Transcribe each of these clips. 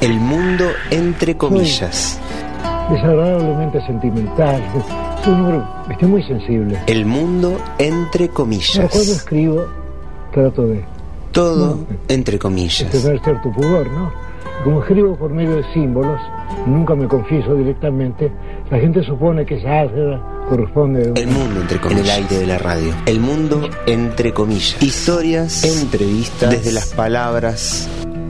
El mundo entre comillas. Desagradablemente sentimental. Soy un hombre, estoy muy sensible. El mundo entre comillas. Pero cuando escribo, trato de Todo No. entre comillas. tener cierto pudor, ¿no? Como escribo por medio de símbolos, nunca me confieso directamente, la gente supone que esa álgebra corresponde a El mundo entre comillas. En el aire de la radio. El mundo entre comillas. Historias, entrevistas, desde las palabras,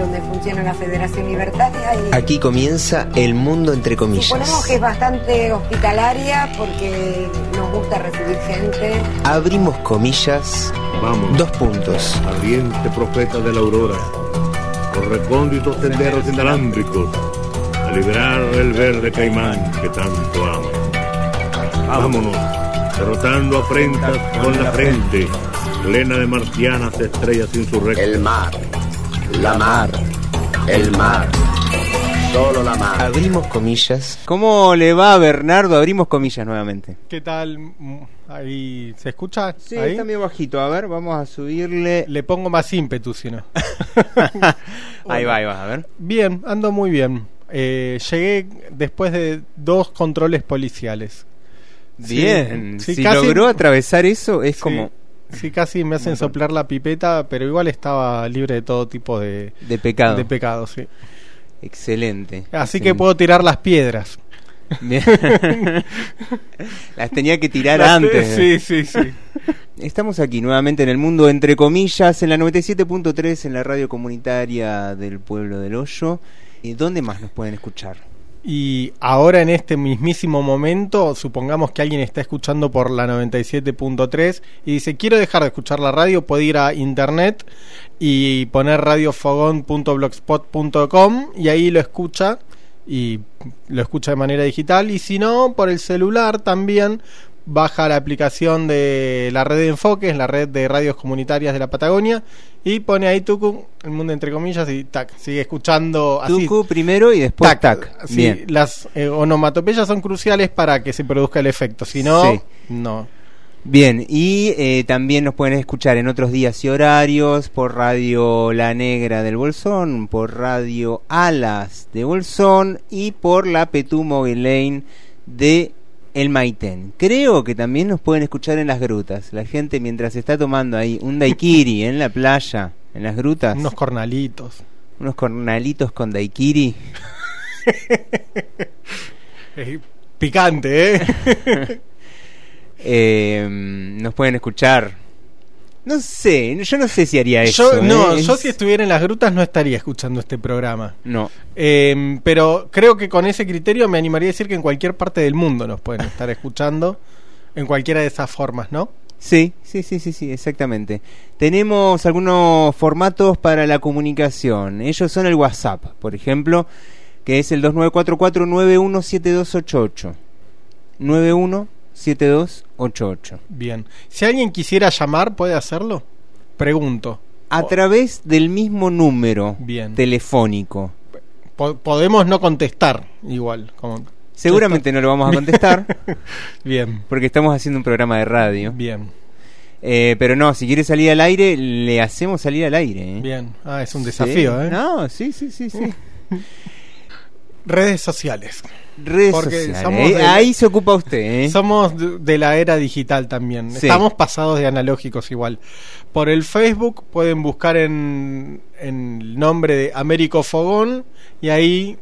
donde funciona la Federación Libertaria y Aquí comienza el mundo entre suponemos comillas. que es bastante hospitalaria porque nos gusta recibir gente. Abrimos comillas, Vamos, dos puntos. ardiente profeta de la aurora, por recónditos senderos inalámbricos, a librar el verde caimán que tanto ama. Vámonos, derrotando afrentas con la frente, plena de marcianas estrellas insurrectas. mar, la mar, el mar, solo la mar. Abrimos comillas. ¿Cómo le va a Bernardo? Abrimos comillas nuevamente. ¿Qué tal? Ahí se escucha. Sí, Ahí. está medio bajito. A ver, vamos a subirle. Le pongo más ímpetu, si no. ahí va, ahí va, a ver. Bien, ando muy bien. Eh, llegué después de dos controles policiales. Sí, Bien, sí, si casi- logró atravesar eso, es Sí, como Sí, casi me hacen soplar la pipeta, pero igual estaba libre de todo tipo de, de pecado. de pecados, sí. Excelente. Así que puedo tirar las piedras. Las tenía que tirar Las- antes. Sí, sí, sí. Estamos aquí nuevamente en el mundo entre comillas, en la 97.3, en la radio comunitaria del pueblo del Hoyo. ¿Y dónde más nos pueden escuchar? Y ahora en este mismísimo momento, supongamos que alguien está escuchando por la 97.3 y dice, quiero dejar de escuchar la radio, puede ir a internet y poner radiofogón.blogspot.com y ahí lo escucha y lo escucha de manera digital. Y si no, por el celular también baja la aplicación de la red de enfoques, la red de radios comunitarias de la Patagonia y pone ahí Tucu, el mundo entre comillas y tac, sigue escuchando así Tucu primero y después tac. Sí, Bien. las eh, onomatopeyas son cruciales para que se produzca el efecto. Si no, Sí. no. Bien, y eh, también nos pueden escuchar en otros días y horarios por Radio La Negra del Bolsón, por Radio Alas de Bolsón y por la Petumo Lane de El Maitén. Creo que también nos pueden escuchar en las grutas. La gente mientras está tomando ahí un daiquiri en la playa, en las grutas, Unos cornalitos. unos cornalitos con daiquiri. Picante, ¿eh? eh, nos pueden escuchar. No sé, yo no sé si haría eso. yo, no, ¿eh? yo si estuviera en las grutas no estaría escuchando este programa. No. Eh, pero creo que con ese criterio me animaría a decir que en cualquier parte del mundo nos pueden estar escuchando. En cualquiera de esas formas, ¿no? Sí, sí, sí, sí, sí, exactamente. Tenemos algunos formatos para la comunicación. Ellos son el WhatsApp, por ejemplo, que es el 2944-917288. 917288. Bien. Si alguien quisiera llamar, ¿puede hacerlo? Pregunto. A través del mismo número Bien. telefónico. Po- podemos no contestar igual. Como... Seguramente no lo vamos a contestar Bien, porque estamos haciendo un programa de radio. bien, Eh, pero no, si quiere salir al aire, le hacemos salir al aire. ¿eh? bien. Ah, es un Sí. desafío, ¿eh? No, sí, sí, sí, sí. Redes sociales. Redes Porque sociales. somos Eh, de- Ahí se ocupa usted, ¿eh? Somos de de la era digital también. Sí. Estamos pasados de analógicos igual. Por el Facebook pueden buscar en, en el nombre de Américo Fogón y ahí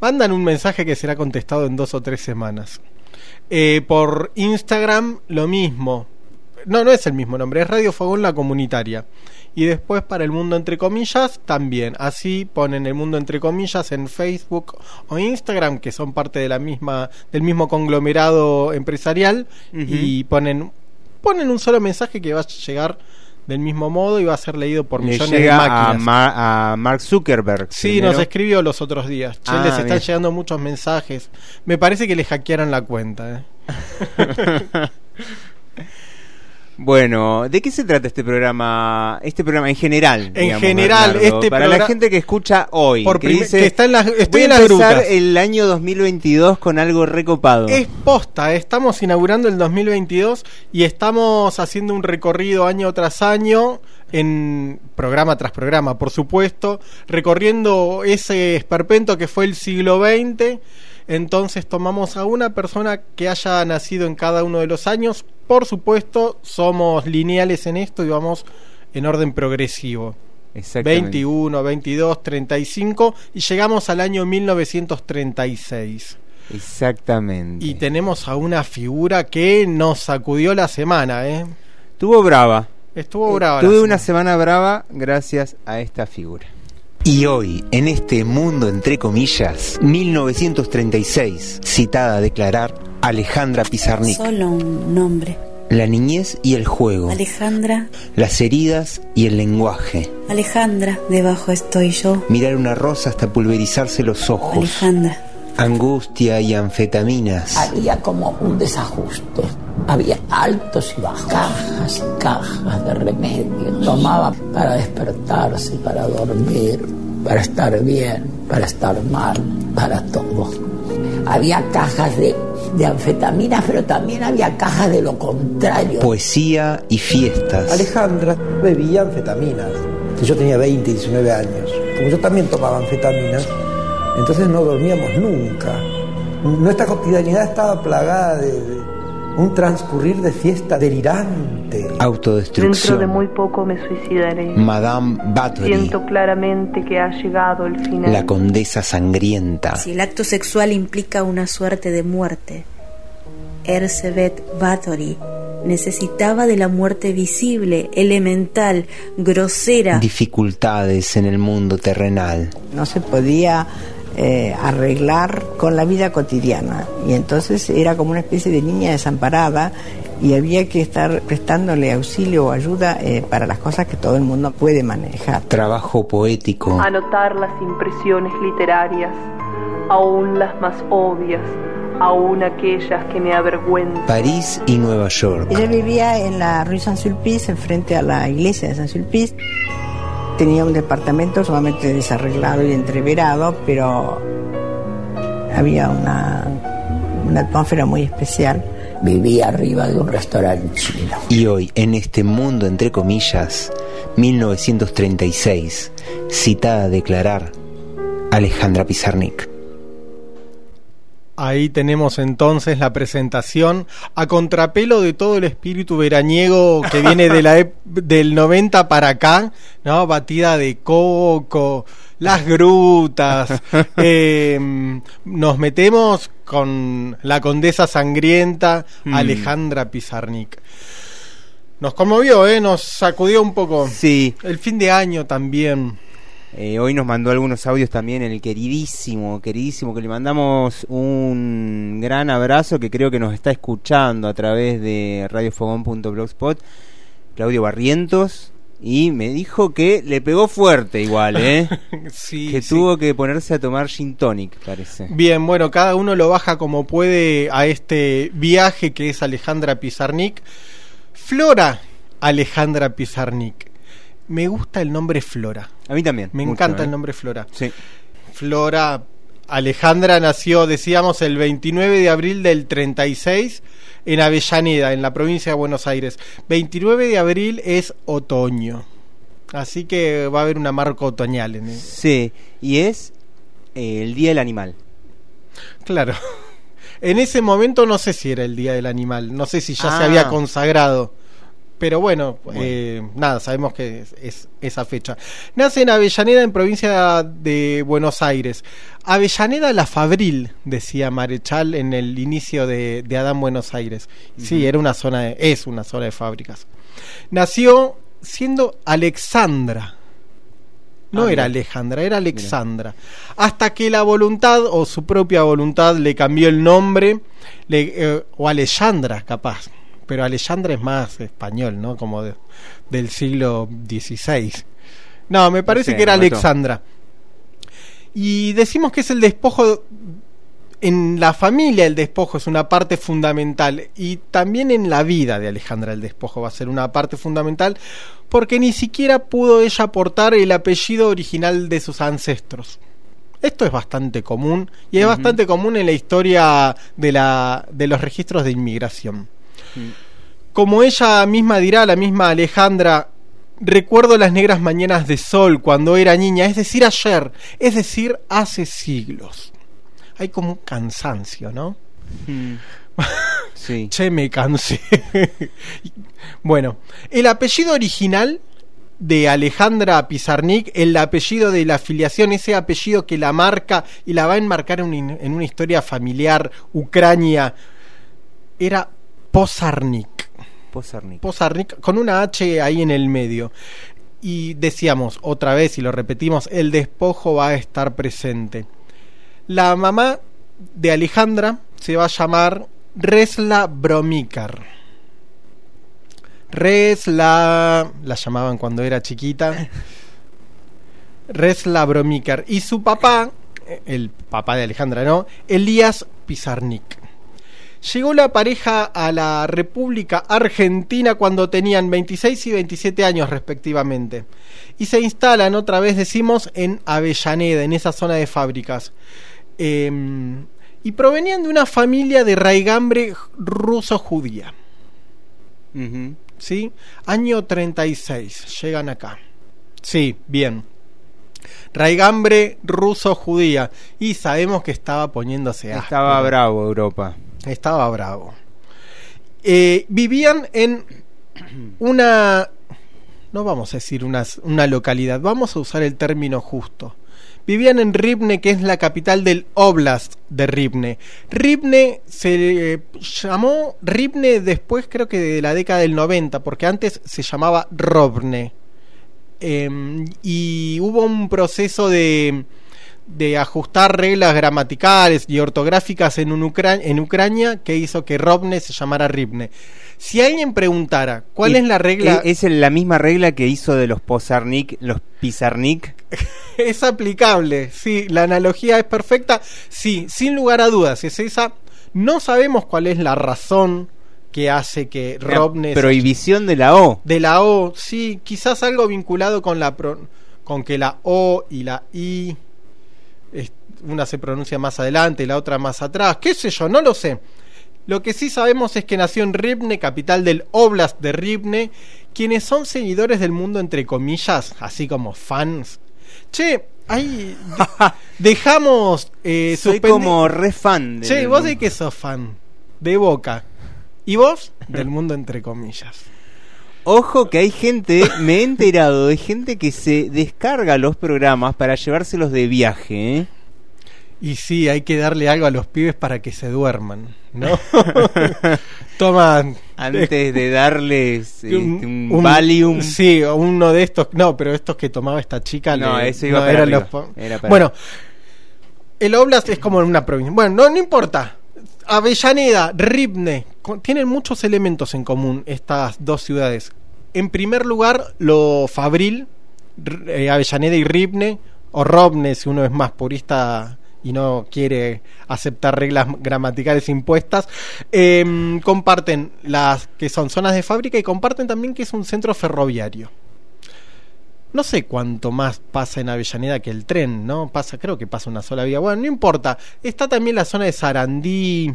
mandan un mensaje que será contestado en dos o tres semanas. Eh, por Instagram lo mismo. No, no es el mismo nombre, es Radio Fogón la comunitaria. Y después para el mundo entre comillas también. Así ponen el mundo entre comillas en Facebook o Instagram, que son parte de la misma, del mismo conglomerado empresarial, y ponen, ponen un solo mensaje que va a llegar del mismo modo y va a ser leído por millones de máquinas. a, Ma- a Mark Zuckerberg. Sí, primero. nos escribió los otros días. Che, Ah, les están llegando muchos mensajes. Me parece que le hackearon la cuenta. ¿eh? Bueno, ¿de qué se trata este programa? Este programa en general. En digamos, general, Bernardo? este para la gente que escucha hoy, Por que dice, que está en las- estoy voy en las empezar grutas. el año 2022 con algo recopado. Es posta, ¿eh? estamos inaugurando el 2022 y estamos haciendo un recorrido año tras año, en programa tras programa, por supuesto, recorriendo ese esperpento que fue el siglo XX. Entonces tomamos a una persona que haya nacido en cada uno de los años. Por supuesto, somos lineales en esto y vamos en orden progresivo. Exactamente. 21, 22, 35 y llegamos al año 1936. Exactamente. Y tenemos a una figura que nos sacudió la semana, ¿eh? Estuvo brava. Estuvo brava. Tuve una semana brava gracias a esta figura. Y hoy, en este mundo entre comillas, 1936, citada a declarar Alejandra Pizarnik, Solo un nombre. la niñez y el juego, Alejandra, las heridas y el lenguaje, Alejandra, debajo estoy yo. mirar una rosa hasta pulverizarse los ojos, Alejandra. Angustia y anfetaminas, Había como un desajuste. Había altos y bajos. Cajas y cajas de remedio. Tomaba para despertarse, para dormir, para estar bien, para estar mal, para todo. Había cajas de, de anfetaminas, pero también había cajas de lo contrario. poesía y fiestas. Alejandra bebía anfetaminas. Yo tenía 20, 19 años. Como yo también tomaba anfetaminas, entonces no dormíamos nunca. Nuestra cotidianidad estaba plagada de, de un transcurrir de fiesta delirante. Autodestrucción. Dentro de muy poco me suicidaré. Madame Bathory, Siento claramente que ha llegado el final. la condesa sangrienta. Si el acto sexual implica una suerte de muerte, Erzsébet Bathory necesitaba de la muerte visible, elemental, grosera. Dificultades en el mundo terrenal. no se podía eh, arreglar con la vida cotidiana y entonces era como una especie de niña desamparada y había que estar prestándole auxilio o ayuda eh, para las cosas que todo el mundo puede manejar. Trabajo poético. Anotar las impresiones literarias, aún las más obvias, aún aquellas que me avergüenzan. París y Nueva York. Ella vivía en la Rue Saint-Sulpice, enfrente a la iglesia de Saint-Sulpice. Tenía un departamento sumamente desarreglado y entreverado, pero había una, una atmósfera muy especial. Vivía arriba de un restaurante chino. Y hoy, en este mundo entre comillas, 1936, citada a declarar Alejandra Pizarnik. Ahí tenemos entonces la presentación a contrapelo de todo el espíritu veraniego que viene de la del 90 para acá, ¿no? Batida de coco, las grutas. eh, nos metemos con la condesa sangrienta Mm. Alejandra Pizarnik. Nos conmovió, ¿eh? Nos sacudió un poco. Sí. El fin de año también. Eh, hoy nos mandó algunos audios también el queridísimo, queridísimo, que le mandamos un gran abrazo que creo que nos está escuchando a través de radiofogón.blogspot, Claudio Barrientos, y me dijo que le pegó fuerte igual, ¿eh? Sí, que sí. tuvo que ponerse a tomar gin tonic, parece. Bien, bueno, cada uno lo baja como puede a este viaje que es Alejandra Pizarnik. Flora Alejandra Pizarnik. Me gusta el nombre Flora. A mí también. Me mucho, encanta ¿eh? el nombre Flora. Sí. Flora Alejandra nació, decíamos, el 29 de abril del 36 en Avellaneda, en la provincia de Buenos Aires. 29 de abril es otoño. Así que va a haber una marca otoñal en el... Sí, y es eh, el Día del Animal. Claro. En ese momento no sé si era el Día del Animal, no sé si ya se Ah. había consagrado. Pero bueno, Bueno. eh, nada, sabemos que es, es esa fecha. Nace en Avellaneda, en provincia de Buenos Aires. Avellaneda la Fabril, decía Marechal en el inicio de, de Adán Buenos Aires. Sí, era una zona de- es una zona de fábricas. Nació siendo Alexandra. No Ah, era. Alejandra, era Alexandra. Hasta que la voluntad o su propia voluntad le cambió el nombre, le- eh, o Alejandra, capaz. Pero Alejandra es más español, ¿no? Como de- del siglo XVI. No, me parece que era. Alexandra. Y decimos que es el despojo en la familia el despojo es una parte fundamental y también en la vida de Alejandra el despojo va a ser una parte fundamental porque ni siquiera pudo ella aportar el apellido original de sus ancestros. Esto es bastante común y es bastante común en la historia de, la, de los registros de inmigración. Como ella misma dirá, la misma Alejandra, recuerdo las negras mañanas de sol cuando era niña, es decir, ayer, es decir, hace siglos. Hay como un cansancio, ¿no? Sí. Che, me cansé. bueno, el apellido original de Alejandra Pizarnik, el apellido de la afiliación, ese apellido que la marca y la va a enmarcar en, un- en una historia familiar ucrania, era Posarnik. Posarnik. Posarnik, con una H ahí en el medio. Y decíamos otra vez, y lo repetimos, el despojo va a estar presente. La mamá de Alejandra se va a llamar Resla Bromikar. Resla, la llamaban cuando era chiquita. Resla Bromikar. Y su papá, el papá de Alejandra, ¿no? Elías Pizarnik. Llegó la pareja a la República Argentina cuando tenían 26 y 27 años respectivamente. Y se instalan otra vez, decimos, en Avellaneda, en esa zona de fábricas. Eh, y provenían de una familia de raigambre ruso-judía. Ujú. ¿Sí? Año 36, llegan acá. Sí, bien. Raigambre ruso-judía. Y sabemos que estaba poniéndose áspero. Estaba bravo Europa. Estaba bravo. Eh, vivían en una... No vamos a decir una, una localidad, vamos a usar el término justo. Vivían en Ribne, que es la capital del Oblast de Ribne. Ribne se eh, llamó Ribne después, creo que de la década del 90, porque antes se llamaba Robne. Em, y hubo un proceso de, de ajustar reglas gramaticales y ortográficas en, un Ucra- en Ucrania que hizo que Robne se llamara Ribne. Si alguien preguntara cuál es la regla, Es, es la misma regla que hizo de los Posarnik, los Pizarnik. es aplicable. Sí, la analogía es perfecta. Sí, sin lugar a dudas, es esa. No sabemos cuál es la razón que hace que Robne Prohibición de la O. de la O, sí, quizás algo vinculado con la pro- con que la O y la I una se pronuncia más adelante y la otra más atrás, qué sé yo, no lo sé. Lo que sí sabemos es que nació en Ribne, capital del Oblast de Ribne, quienes son seguidores del mundo entre comillas, así como fans. Che, ahí de- dejamos eh, Soy como re fan. Che, vos mundo. de qué sos fan? De Boca. ¿Y vos? Del mundo entre comillas. Ojo que hay gente, me he enterado de gente que se descarga los programas para llevárselos de viaje. ¿eh? Y sí, hay que darle algo a los pibes para que se duerman, ¿no? Toma. Antes de darles este, un, un- Valium. Sí, o uno de estos. No, pero estos que tomaba esta chica. No, le- eso iba para eran arriba, los po- era para Bueno, el Oblast es como en una provincia. Bueno, no, no importa. Avellaneda, Ribne, co- tienen muchos elementos en común estas dos ciudades. En primer lugar, lo fabril, eh, Avellaneda y Ribne, o Robne, si uno es más purista y no quiere aceptar reglas gramaticales impuestas, em, comparten las que son zonas de fábrica y comparten también que es un centro ferroviario. No sé cuánto más pasa en Avellaneda que el tren, ¿no? Pasa, creo que pasa una sola vía. Bueno, no importa. Está también la zona de Sarandí.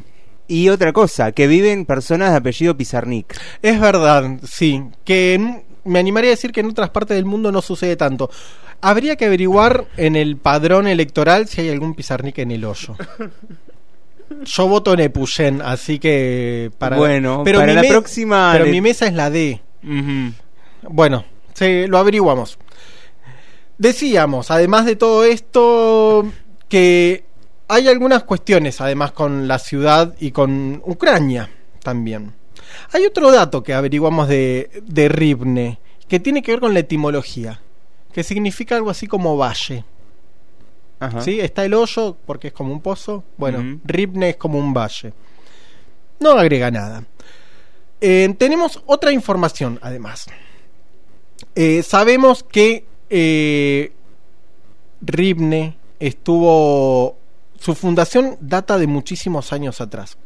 Y otra cosa, que viven personas de apellido Pizarnik. Es verdad, sí. Que en- me animaría a decir que en otras partes del mundo no sucede tanto. Habría que averiguar en el padrón electoral si hay algún pizarnik en el hoyo. Yo voto Nepuyén, así que para Bueno, para mi la próxima Pero le- mi mesa es la D. Bueno, se lo averiguamos. Decíamos, además de todo esto, que hay algunas cuestiones, además con la ciudad y con Ucrania también. Hay otro dato que averiguamos de, de Ribne, que tiene que ver con la etimología, que significa algo así como valle. Ajá. ¿Sí? Está el hoyo porque es como un pozo. Bueno, Ujú. Ripne es como un valle. No agrega nada. Eh, tenemos otra información, además. Eh, sabemos que eh, Ribne estuvo. Su fundación data de muchísimos años atrás.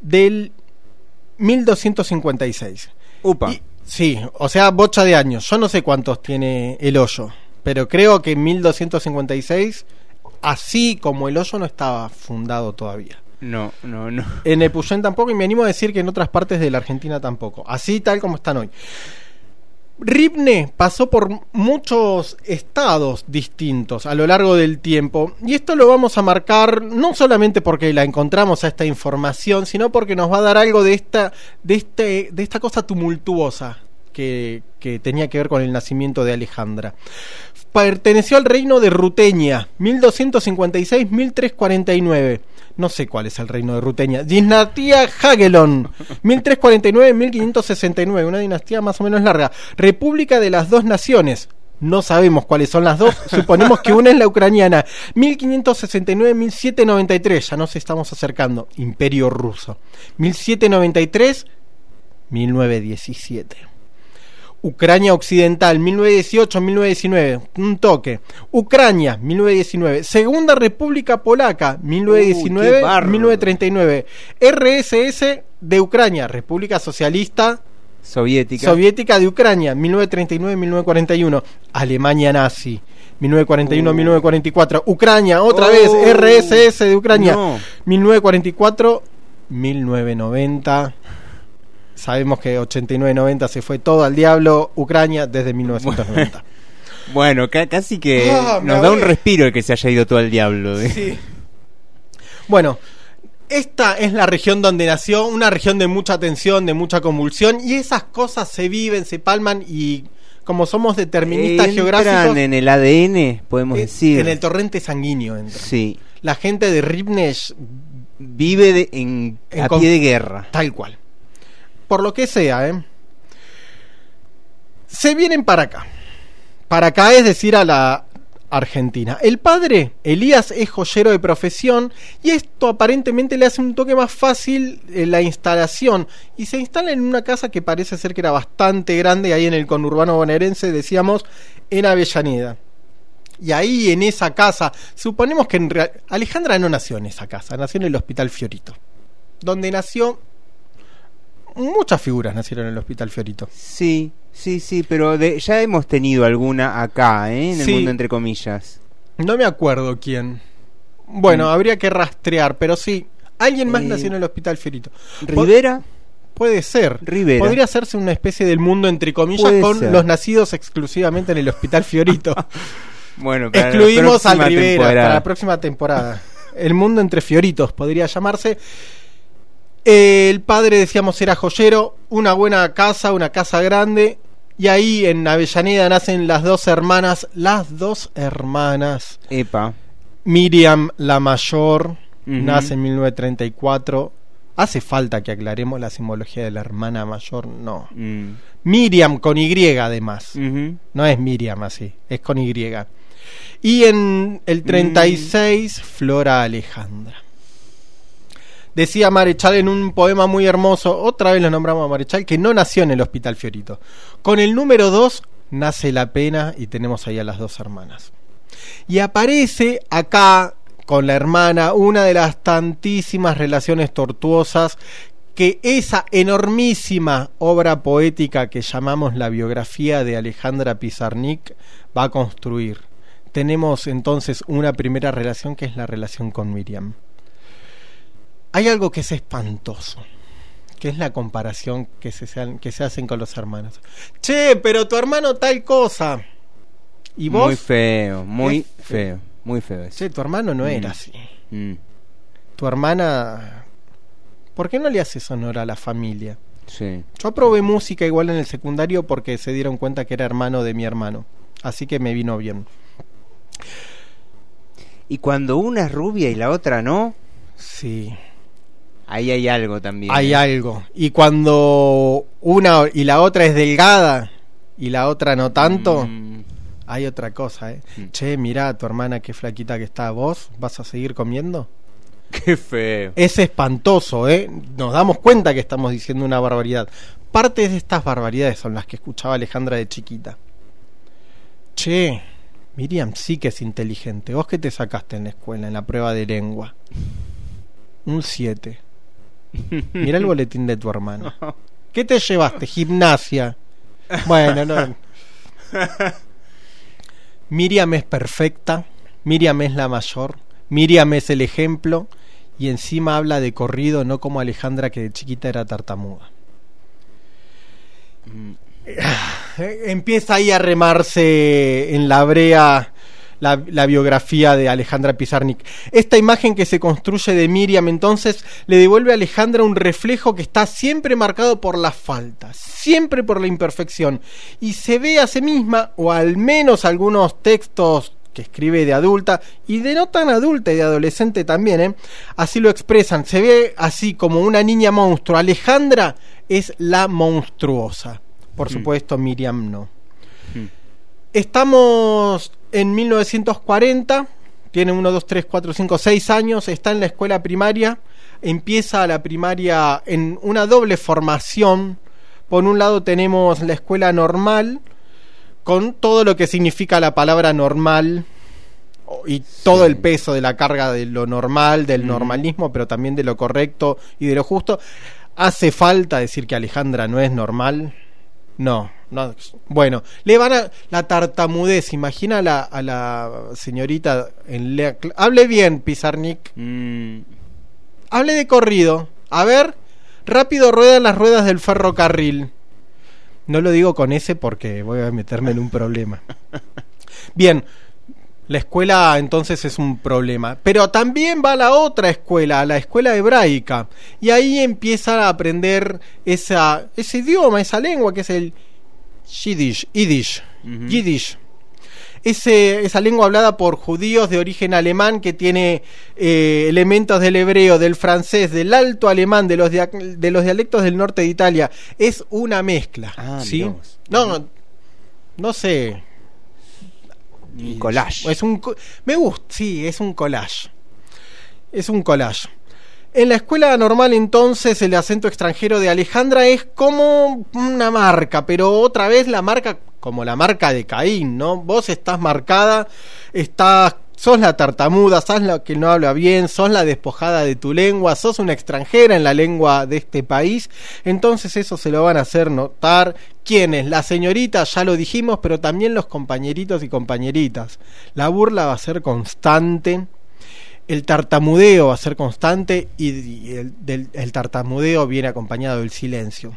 Del 1256. Upa. Y- sí, o sea, bocha de años. Yo no sé cuántos tiene el hoyo. Pero creo que en 1256, así como el hoyo, no estaba fundado todavía. No, no, no. En Epuyén tampoco, y me animo a decir que en otras partes de la Argentina tampoco. Así tal como están hoy. Ripne pasó por muchos estados distintos a lo largo del tiempo y esto lo vamos a marcar no solamente porque la encontramos a esta información, sino porque nos va a dar algo de esta, de este, de esta cosa tumultuosa que, que tenía que ver con el nacimiento de Alejandra. Perteneció al reino de Ruteña, 1256-1349. No sé cuál es el reino de Ruteña. Dinastía Hagellon, 1349-1569. Una dinastía más o menos larga. República de las dos naciones. No sabemos cuáles son las dos. Suponemos que una es la ucraniana. 1569-1793. Ya nos estamos acercando. Imperio ruso. 1793-1917. Ucrania Occidental, 1918-1919, un toque. Ucrania, 1919. Segunda República Polaca, Uy, qué bárbaro. 1919-1939. RSS de Ucrania, República Socialista Soviética. Soviética de Ucrania, 1939-1941. Alemania nazi, 1941-1944. Ucrania, otra Oh. vez, RSS de Ucrania, No. 1944-1990. Sabemos que 89-90 se fue todo al diablo. Ucrania desde 1990. Bueno, ca- casi que Ah, nos da un respiro el que se haya ido todo al diablo. ¿eh? Sí. Bueno, esta es la región donde nació, una región de mucha tensión, de mucha convulsión, y esas cosas se viven, se palman, y como somos deterministas Entran geográficos, en el ADN, podemos decir. en el torrente sanguíneo entra. Sí. La gente de Ribnesh Vive de- en, En a pie de guerra. Tal cual. Por lo que sea, ¿eh? Se vienen para acá. Para acá es decir a la Argentina. El padre, Elías, es joyero de profesión y esto aparentemente le hace un toque más fácil eh, la instalación. Y se instala en una casa que parece ser que era bastante grande, ahí en el conurbano bonaerense, decíamos, en Avellaneda. Y ahí en esa casa, suponemos que en real- Alejandra no nació en esa casa, nació en el Hospital Fiorito, donde nació muchas figuras nacieron en el Hospital Fiorito. Sí, sí, sí, pero de- ya hemos tenido alguna acá, ¿eh? en el Sí. mundo entre comillas. No me acuerdo quién. Bueno, Mm. habría que rastrear, pero sí, alguien más Eh, nació en el Hospital Fiorito. ¿Rivera? Puede ser. Rivera. Podría hacerse una especie del mundo entre comillas Puede con ser. los nacidos exclusivamente en el Hospital Fiorito. Bueno, para Excluimos al Rivera temporada. para la próxima temporada. El mundo entre Fioritos podría llamarse. El padre, decíamos, era joyero, una buena casa, una casa grande. Y ahí en Avellaneda nacen las dos hermanas, las dos hermanas. Epa. Miriam, la mayor, nace en 1934. ¿Hace falta que aclaremos la simbología de la hermana mayor? No. Mm. Miriam con Y además. No es Miriam así, es con Y. Y en el 36, Flora Alejandra. Decía Marechal en un poema muy hermoso, otra vez lo nombramos a Marechal, que no nació en el Hospital Fiorito. Con el número 2 nace la pena y tenemos ahí a las dos hermanas. Y aparece acá con la hermana una de las tantísimas relaciones tortuosas que esa enormísima obra poética que llamamos la biografía de Alejandra Pizarnik va a construir. Tenemos entonces una primera relación que es la relación con Miriam. Hay algo que es espantoso, que es la comparación que se, sean- que se hacen con los hermanos. Che, pero tu hermano tal cosa. ¿Y vos? Muy feo, muy Es feo, muy feo eso. Che, tu hermano no Mm. era así. Mm. Tu hermana... ¿Por qué no le haces honor a la familia? Sí. Yo aprobé música igual en el secundario porque se dieron cuenta que era hermano de mi hermano. Así que me vino bien. Y cuando una es rubia y la otra no, Sí. Ahí hay algo también. Hay ¿eh? algo. Y cuando una y la otra es delgada, y la otra no tanto, Mm. hay otra cosa, ¿eh? Che, mirá, tu hermana qué flaquita que está. ¿Vos vas a seguir comiendo? Qué feo. Es espantoso, ¿eh? Nos damos cuenta que estamos diciendo una barbaridad. Partes de estas barbaridades son las que escuchaba Alejandra de chiquita. Che, Miriam sí que es inteligente. ¿Vos qué te sacaste en la escuela, en la prueba de lengua? Un 7. Mira el boletín de tu hermano. ¿Qué te llevaste? Gimnasia. Bueno, no. Miriam es perfecta. Miriam es la mayor. Miriam es el ejemplo. Y encima habla de corrido, no como Alejandra que de chiquita era tartamuda. Eh, Empieza ahí a remarse en la brea la, la biografía de Alejandra Pizarnik. Esta imagen que se construye de Miriam entonces le devuelve a Alejandra un reflejo que está siempre marcado por las faltas, siempre por la imperfección. Y se ve a sí misma, o al menos algunos textos que escribe de adulta y de no tan adulta y de adolescente también, ¿eh? así lo expresan. Se ve así como una niña monstruo. Alejandra es la monstruosa. Por Mm. supuesto, Miriam no. Estamos en 1940, tiene 1, 2, 3, 4, 5, 6 años, está en la escuela primaria, empieza la primaria en una doble formación. Por un lado tenemos la escuela normal, con todo lo que significa la palabra normal y todo el peso de la carga de lo normal, del normalismo, pero también de lo correcto y de lo justo. ¿Hace falta decir que Alejandra no es normal? No, no. Bueno, le van a la tartamudez. Imagina a la, a la señorita en la Hable bien, Pizarnik. Mm. Hable de corrido. A ver, rápido ruedan las ruedas del ferrocarril. No lo digo con ese porque voy a meterme en un problema. Bien, la escuela entonces es un problema. Pero también va a la otra escuela, a la escuela hebraica. Y ahí empieza a aprender esa, ese idioma, esa lengua que es el Yiddish. Yiddish. Yiddish. Ese, esa lengua hablada por judíos de origen alemán que tiene eh, elementos del hebreo, del francés, del alto alemán, de los, dia- de los dialectos del norte de Italia. Es una mezcla. Ah, ¿sí? No, no, no sé. Un collage. Es un me gusta, sí, es un collage. Es un collage. En la escuela normal entonces el acento extranjero de Alejandra es como una marca, pero otra vez la marca como la marca de Caín, ¿no? Vos estás marcada, estás sos la tartamuda, sos la que no habla bien, sos la despojada de tu lengua, sos una extranjera en la lengua de este país, entonces eso se lo van a hacer notar quienes, la señorita, ya lo dijimos, pero también los compañeritos y compañeritas. La burla va a ser constante, el tartamudeo va a ser constante y, y el, del- el tartamudeo viene acompañado del silencio.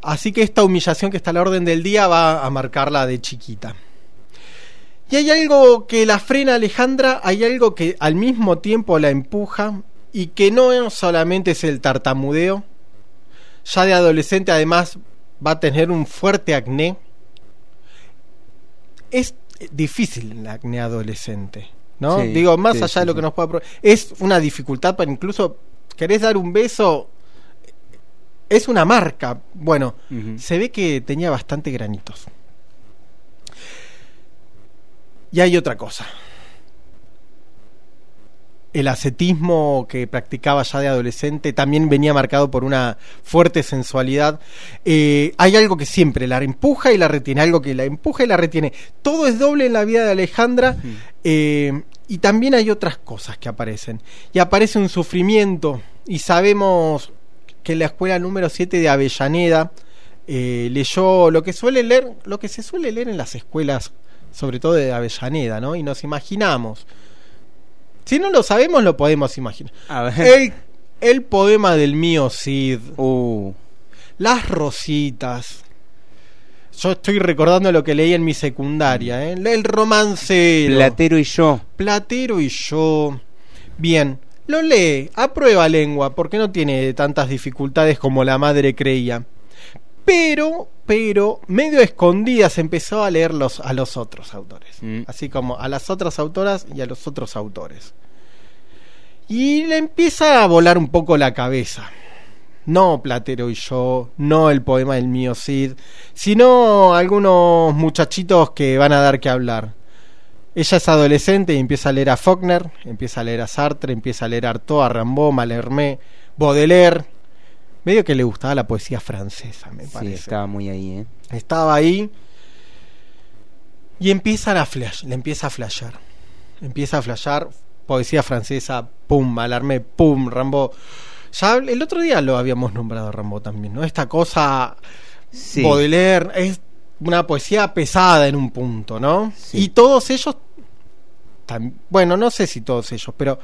Así que esta humillación que está a la orden del día va a marcarla de chiquita. Y hay algo que la frena Alejandra, hay algo que al mismo tiempo la empuja y que no solamente es el tartamudeo, ya de adolescente además va a tener un fuerte acné. Es difícil el acné adolescente, ¿no? Sí, Digo, más sí, allá sí, de lo que nos pueda... Es una dificultad para incluso... ¿Querés dar un beso? Es una marca. Bueno, se ve que tenía bastante granitos. Y hay otra cosa. El ascetismo que practicaba ya de adolescente también venía marcado por una fuerte sensualidad. Eh, hay algo que siempre la empuja y la retiene, algo que la empuja y la retiene. Todo es doble en la vida de Alejandra eh, y también hay otras cosas que aparecen. Y aparece un sufrimiento y sabemos que en la escuela número 7 de Avellaneda eh, leyó lo que suele leer, lo que se suele leer en las escuelas, sobre todo de Avellaneda, ¿no? Y nos imaginamos. Si no lo sabemos, lo podemos imaginar. A ver. El, el poema del mío Cid. Uh, Las rositas. Yo estoy recordando lo que leí en mi secundaria, ¿eh? El romancero. Platero y yo. Platero y yo. Bien, lo lee, a prueba lengua, porque no tiene tantas dificultades como la madre creía. Pero, pero, medio escondidas empezó a leer los, a los otros autores. Mm. Así como a las otras autoras y a los otros autores. Y le empieza a volar un poco la cabeza. No Platero y yo, no el poema del mío Cid, sino algunos muchachitos que van a dar que hablar. Ella es adolescente y empieza a leer a Faulkner, empieza a leer a Sartre, empieza a leer a Artaud, a Rimbaud, Malhermé, Baudelaire. Medio que le gustaba la poesía francesa, me Sí, parece. estaba muy ahí, ¿eh? Estaba ahí y empieza a flash, le empieza a flashear. Empieza a flashear poesía francesa, pum, Malhermé, pum, Rimbaud. Ya el otro día lo habíamos nombrado Rimbaud también, ¿no? Esta cosa Sí. Baudelaire es una poesía pesada en un punto, ¿no? Y todos ellos bueno, no sé si todos ellos, pero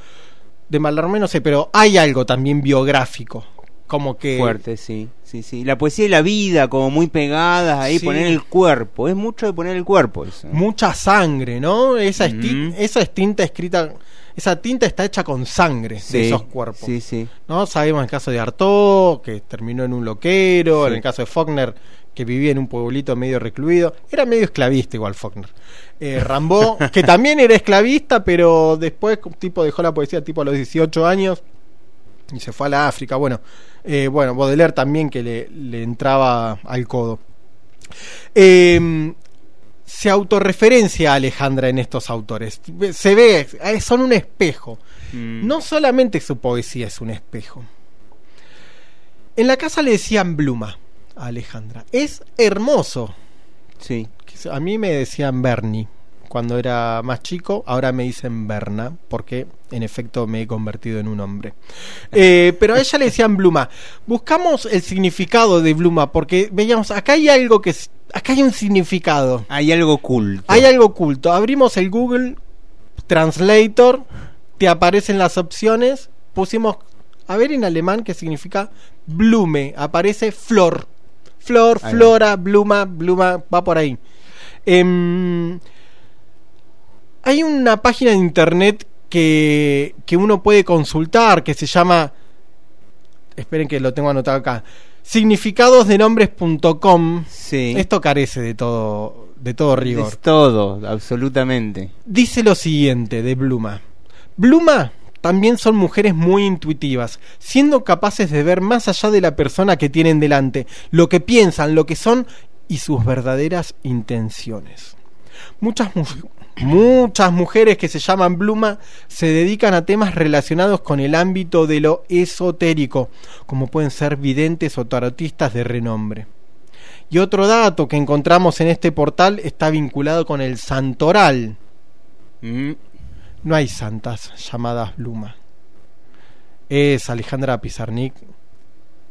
de Mallarmé no sé, pero hay algo también biográfico, como que Fuerte, sí, sí, sí. La poesía y la vida, como muy pegadas ahí, Sí. poner el cuerpo. Es mucho de poner el cuerpo eso. mucha sangre, ¿no? Esa, esa es tinta escrita, esa tinta está hecha con sangre Sí, de esos cuerpos. Sí, sí. ¿no? Sabemos el caso de Artaud, que terminó en un loquero, Sí. en el caso de Faulkner, que vivía en un pueblito medio recluido. Era medio esclavista igual Faulkner. Eh, Rimbaud, que también era esclavista, pero después tipo dejó la poesía tipo a los 18 años y se fue a la África. Bueno, eh, bueno Baudelaire también que le, le entraba al codo. Eh, se autorreferencia a Alejandra en estos autores. Se ve, eh, son un espejo. Mm. No solamente su poesía es un espejo. En la casa le decían Bluma a Alejandra. Es hermoso. Sí. A mí me decían Bernie cuando era más chico, ahora me dicen Berna, porque en efecto me he convertido en un hombre. Eh, pero a ella le decían Bluma. Buscamos el significado de Bluma, porque veíamos, acá hay algo que acá hay un significado. Hay algo oculto. Hay algo oculto. Abrimos el Google Translator, te aparecen las opciones, pusimos, a ver en alemán qué significa Blume, aparece flor. Flor, flora, bluma, bluma, va por ahí. Em, hay una página de internet que, que uno puede consultar que se llama. Esperen que lo tengo anotado acá. Significadosdenombres.com. Sí. Esto carece de todo, de todo rigor. Es todo, absolutamente. Dice lo siguiente de Bluma. Bluma también son mujeres muy intuitivas, siendo capaces de ver más allá de la persona que tienen delante, lo que piensan, lo que son y sus verdaderas intenciones. Muchas, mu- muchas mujeres que se llaman Bluma se dedican a temas relacionados con el ámbito de lo esotérico, como pueden ser videntes o tarotistas de renombre. Y otro dato que encontramos en este portal está vinculado con el santoral. Mm. No hay santas llamadas Bluma. Es Alejandra Pizarnik.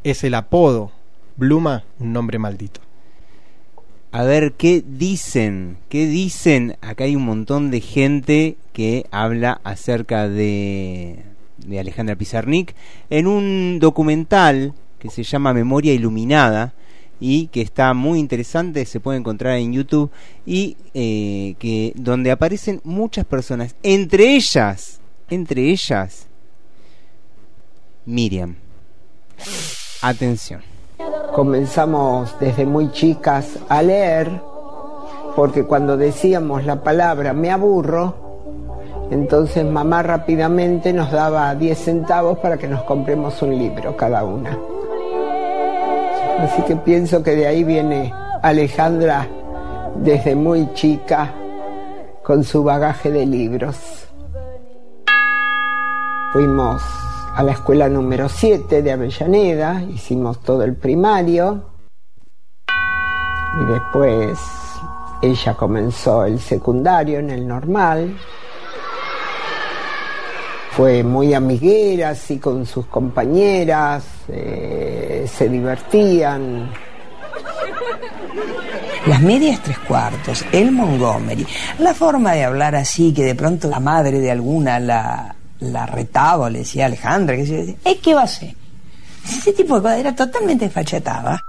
Es el apodo. Bluma, un nombre maldito. A ver, ¿qué dicen? ¿Qué dicen? Acá hay un montón de gente que habla acerca de, de Alejandra Pizarnik en un documental que se llama Memoria Iluminada y que está muy interesante, se puede encontrar en YouTube y eh, que donde aparecen muchas personas, entre ellas, entre ellas, Miriam. Atención. Comenzamos desde muy chicas a leer, porque cuando decíamos la palabra me aburro, entonces mamá rápidamente nos daba 10 centavos para que nos compremos un libro cada una. Así que pienso que de ahí viene Alejandra desde muy chica con su bagaje de libros. Fuimos a la escuela número 7 de Avellaneda, hicimos todo el primario y después ella comenzó el secundario en el normal. Fue muy amiguera, así con sus compañeras, eh, se divertían. Las medias tres cuartos, el Montgomery, la forma de hablar así que de pronto la madre de alguna la, la retaba le decía Alejandra, que se ¿eh, qué va a hacer? Ese tipo de cosas era totalmente desfachatada.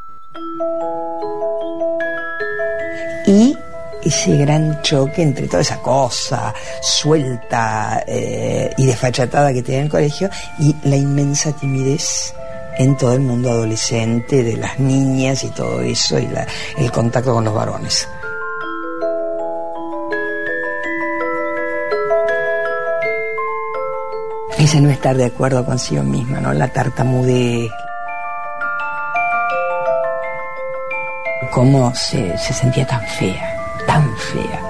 Y ese gran choque entre toda esa cosa suelta eh, y desfachatada que tenía en el colegio y la inmensa timidez en todo el mundo adolescente de las niñas y todo eso y la- el contacto con los varones. Ese no estar de acuerdo consigo misma, ¿no? La tartamudez. cómo se, se sentía tan fea, tan fea.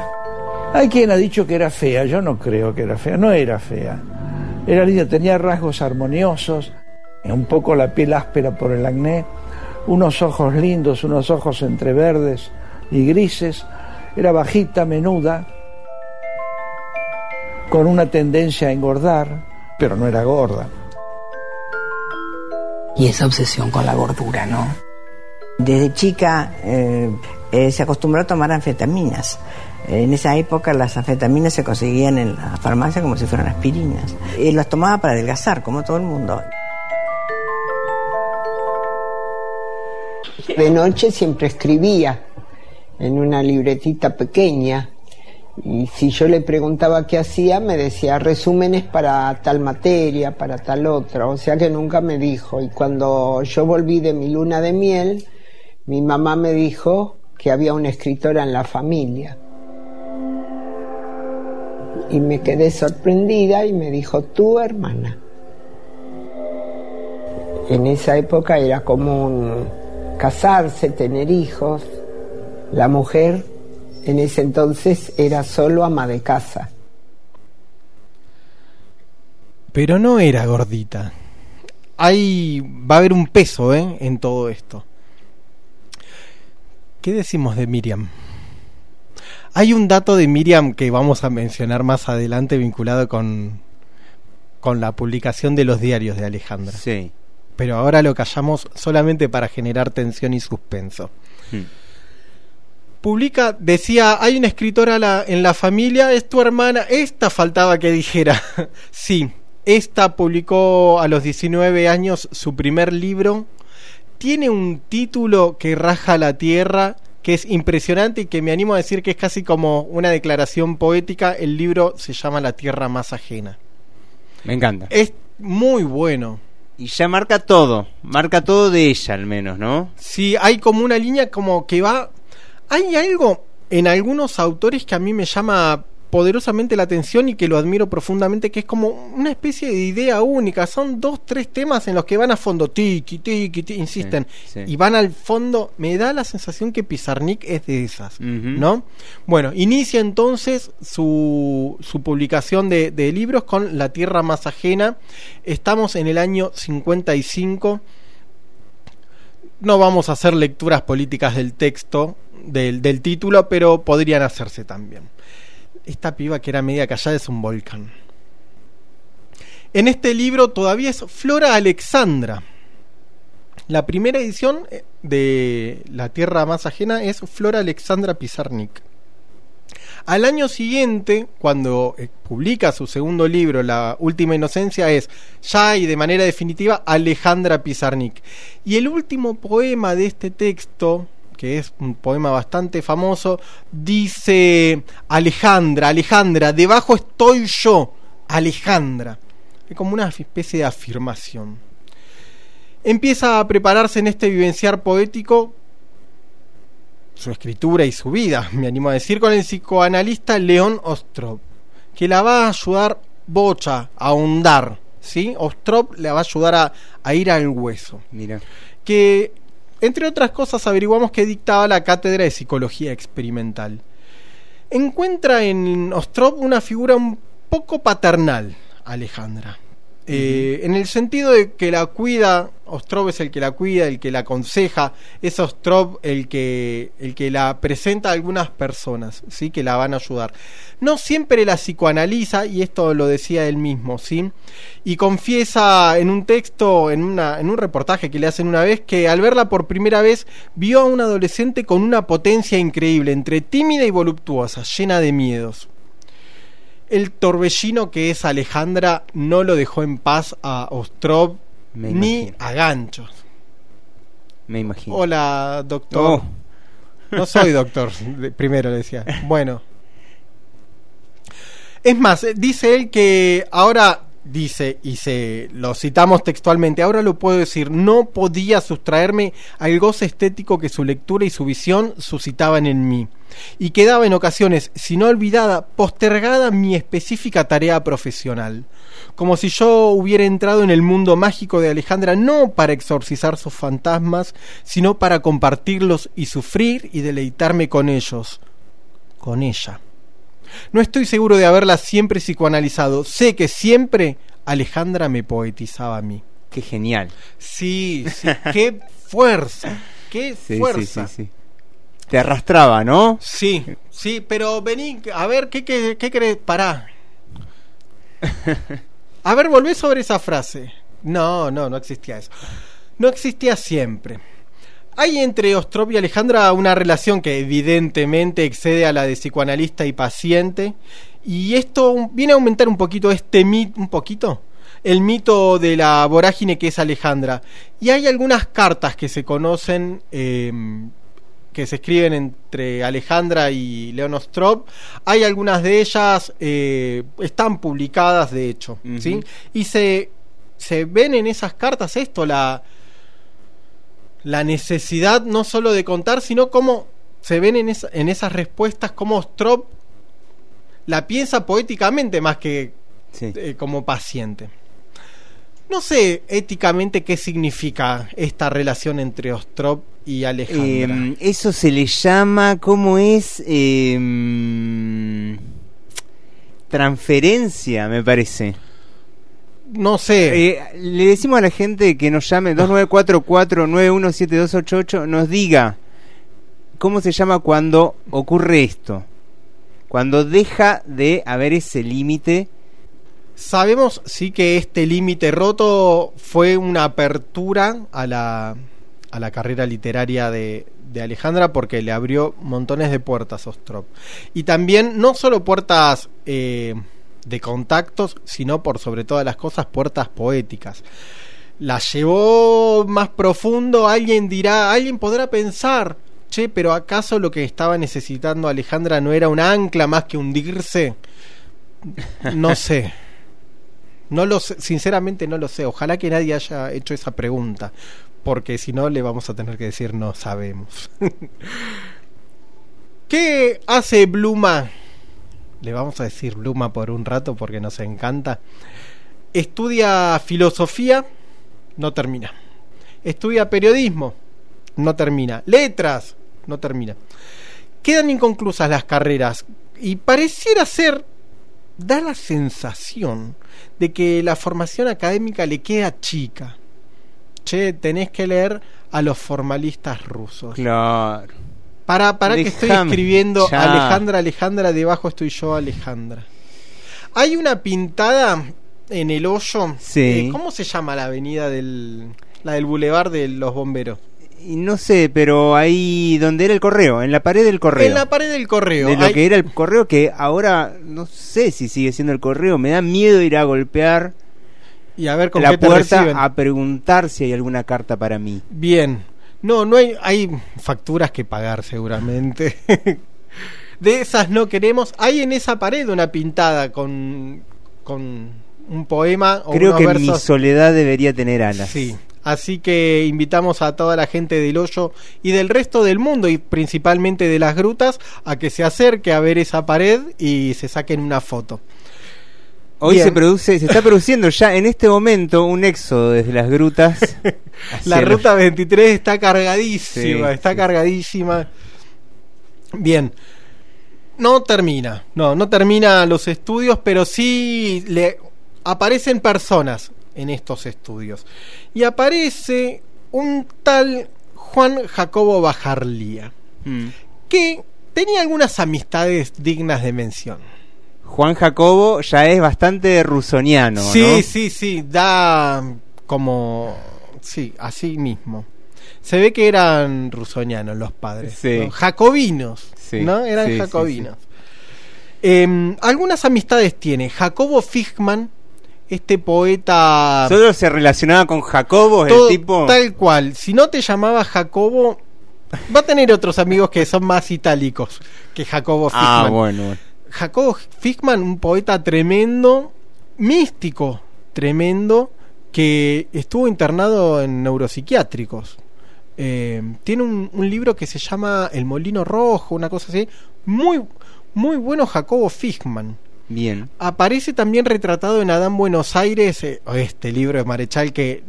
Hay quien ha dicho que era fea, yo no creo que era fea, no era fea. Era linda, tenía rasgos armoniosos, un poco la piel áspera por el acné, unos ojos lindos, unos ojos entre verdes y grises, era bajita, menuda, con una tendencia a engordar, pero no era gorda. Y esa obsesión con la gordura, ¿no? Desde chica eh, eh, se acostumbró a tomar anfetaminas. En esa época las anfetaminas se conseguían en la farmacia como si fueran aspirinas. Y las tomaba para adelgazar, como todo el mundo. De noche siempre escribía en una libretita pequeña y si yo le preguntaba qué hacía, me decía resúmenes para tal materia, para tal otra, o sea que nunca me dijo. Y cuando yo volví de mi luna de miel, mi mamá me dijo que había una escritora en la familia. Y me quedé sorprendida y me dijo, tu hermana. En esa época era común casarse, tener hijos. La mujer en ese entonces era solo ama de casa. Pero no era gordita. Hay, va a haber un peso ¿eh? en todo esto. ¿Qué decimos de Miriam? Hay un dato de Miriam que vamos a mencionar más adelante vinculado con, con la publicación de los diarios de Alejandra. Sí. Pero ahora lo callamos solamente para generar tensión y suspenso. Hmm. Publica, decía, hay una escritora la- en la familia, es tu hermana, esta faltaba que dijera. sí, esta publicó a los 19 años su primer libro. Tiene un título que raja la tierra, que es impresionante y que me animo a decir que es casi como una declaración poética. El libro se llama La tierra más ajena. Me encanta. Es muy bueno. Y ya marca todo, marca todo de ella al menos, ¿no? Sí, hay como una línea como que va... Hay algo en algunos autores que a mí me llama poderosamente la atención y que lo admiro profundamente, que es como una especie de idea única. Son dos, tres temas en los que van a fondo, tiki, tiki, tiki, insisten, Sí, sí. y van al fondo. Me da la sensación que Pizarnik es de esas, ¿no? Bueno, inicia entonces su, su publicación de, de libros con La Tierra Más Ajena. Estamos en el año 55 no vamos a hacer lecturas políticas del texto, del, título, pero podrían hacerse también. Esta piba que era media callada es un volcán. En este libro todavía es Flora Alexandra. La primera edición eh, de La Tierra Más Ajena es Flora Alexandra Pizarnik. Al año siguiente, cuando eh, publica su segundo libro, La Última Inocencia, es ya y de manera definitiva Alejandra Pizarnik. Y el último poema de este texto, que es un poema bastante famoso, dice Alejandra, Alejandra, debajo estoy yo, Alejandra. Es como una especie de afirmación. Empieza a prepararse en este vivenciar poético su escritura y su vida, me animo a decir, con el psicoanalista León Ostrov, que la va a ayudar bocha, a ahondar, ¿sí? Ostrov le va a ayudar a, a ir al hueso. Mira. Que, entre otras cosas, averiguamos que dictaba la cátedra de psicología experimental. Encuentra en Ostrov una figura un poco paternal, Alejandra. Eh, En el sentido de que la cuida, Ostrov es el que la cuida, el que la aconseja, es Ostrov el que, el que la presenta a algunas personas, ¿sí? que la van a ayudar. No siempre la psicoanaliza, y esto lo decía él mismo, ¿sí? y confiesa en un texto, en, una, en un reportaje que le hacen una vez, que al verla por primera vez vio a una adolescente con una potencia increíble, entre tímida y voluptuosa, llena de miedos. El torbellino que es Alejandra no lo dejó en paz a Ostrov Me ni a ganchos. Me imagino. Hola, doctor. Oh. No soy doctor, primero le decía. Bueno. Es más, eh, dice él que ahora dice, y se lo citamos textualmente, ahora lo puedo decir, no podía sustraerme al goce estético que su lectura y su visión suscitaban en mí. Y quedaba en ocasiones, si no olvidada, postergada mi específica tarea profesional. Como si yo hubiera entrado en el mundo mágico de Alejandra no para exorcizar sus fantasmas, sino para compartirlos y sufrir y deleitarme con ellos. Con ella. No estoy seguro de haberla siempre psicoanalizado. Sé que siempre Alejandra me poetizaba a mí. Qué genial. Sí, sí. qué fuerza. Qué Sí, fuerza. sí, sí, sí. Te arrastraba, ¿no? Sí, sí, pero vení, a ver, ¿qué, qué, qué querés? Pará. A ver, volvé sobre esa frase. No, no, no existía eso. No existía siempre. Hay entre Ostrov y Alejandra una relación que evidentemente excede a la de psicoanalista y paciente. Y esto viene a aumentar un poquito este mito, un poquito, el mito de la vorágine que es Alejandra. Y hay algunas cartas que se conocen, eh, que se escriben entre Alejandra y Leon Ostrov. Hay algunas de ellas, eh, están publicadas de hecho, ¿sí? Y se, se ven en esas cartas esto, la, la necesidad no solo de contar, sino cómo se ven en, esa- en esas respuestas, cómo Ostrov la piensa poéticamente más que eh, como paciente. No sé éticamente qué significa esta relación entre Ostrov y Alejandra. Eh, eso se le llama, ¿cómo es? Eh, transferencia, me parece. No sé. Eh, le decimos a la gente que nos llame 2944-917288, nos diga cómo se llama cuando ocurre esto. Cuando deja de haber ese límite. Sabemos sí que este límite roto fue una apertura a la, a la carrera literaria de, de Alejandra porque le abrió montones de puertas a Ostrov. Y también no solo puertas eh, de contactos, sino por sobre todas las cosas puertas poéticas. La llevó más profundo, alguien dirá, alguien podrá pensar, che, pero ¿acaso lo que estaba necesitando Alejandra no era un ancla más que hundirse? No sé. No lo sé, sinceramente no lo sé. Ojalá que nadie haya hecho esa pregunta, porque si no le vamos a tener que decir no sabemos. ¿Qué hace Bluma? Le vamos a decir Bluma por un rato porque nos encanta. Estudia filosofía, no termina. Estudia periodismo, no termina. Letras, no termina. Quedan inconclusas las carreras y pareciera ser, da la sensación de que la formación académica le queda chica. Che, tenés que leer a los formalistas rusos. Claro. Para, para que estoy escribiendo ya. Alejandra, Alejandra, debajo estoy yo, Alejandra. Hay una pintada en el hoyo. Sí. eh, ¿Cómo se llama la avenida del. la del Boulevard de los Bomberos? Y no sé, pero ahí donde era el correo, en la pared del correo. En la pared del correo. de lo hay- que era el correo, que ahora no sé si sigue siendo el correo. Me da miedo ir a golpear y a ver con la qué puerta a preguntar si hay alguna carta para mí. Bien. No, no hay, hay facturas que pagar seguramente. de esas no queremos. Hay en esa pared una pintada con, con un poema o Creo que versos. mi soledad debería tener alas. Sí. Así que invitamos a toda la gente del hoyo y del resto del mundo y principalmente de las grutas a que se acerque a ver esa pared y se saquen una foto. Hoy Bien. se produce, se está produciendo ya en este momento un éxodo desde las grutas. La los- ruta 23 está cargadísima, Sí, está sí. cargadísima. Bien. No termina, no, no termina los estudios, pero sí le aparecen personas en estos estudios. Y aparece un tal Juan Jacobo Bajarlía, Mm. que tenía algunas amistades dignas de mención. Juan Jacobo ya es bastante rusoniano, sí, ¿no? sí, sí, da como... Sí, así mismo. Se ve que eran rusonianos los padres. Sí. ¿no? Jacobinos, Sí, ¿no? Eran sí, jacobinos. Em, algunas amistades tiene. Jacobo Fichman, este poeta... Solo se relacionaba con Jacobo, todo el tipo. Tal cual. Si no te llamaba Jacobo, va a tener otros amigos que son más itálicos que Jacobo Fichman. Ah, bueno. Bueno. Jacobo Fichman, un poeta tremendo, místico, tremendo que estuvo internado en neuropsiquiátricos. Eh, tiene un, un libro que se llama El Molino Rojo, una cosa así. Muy, muy bueno Jacobo Fishman. Bien. Aparece también retratado en Adán Buenos Aires, eh, este libro de Marechal que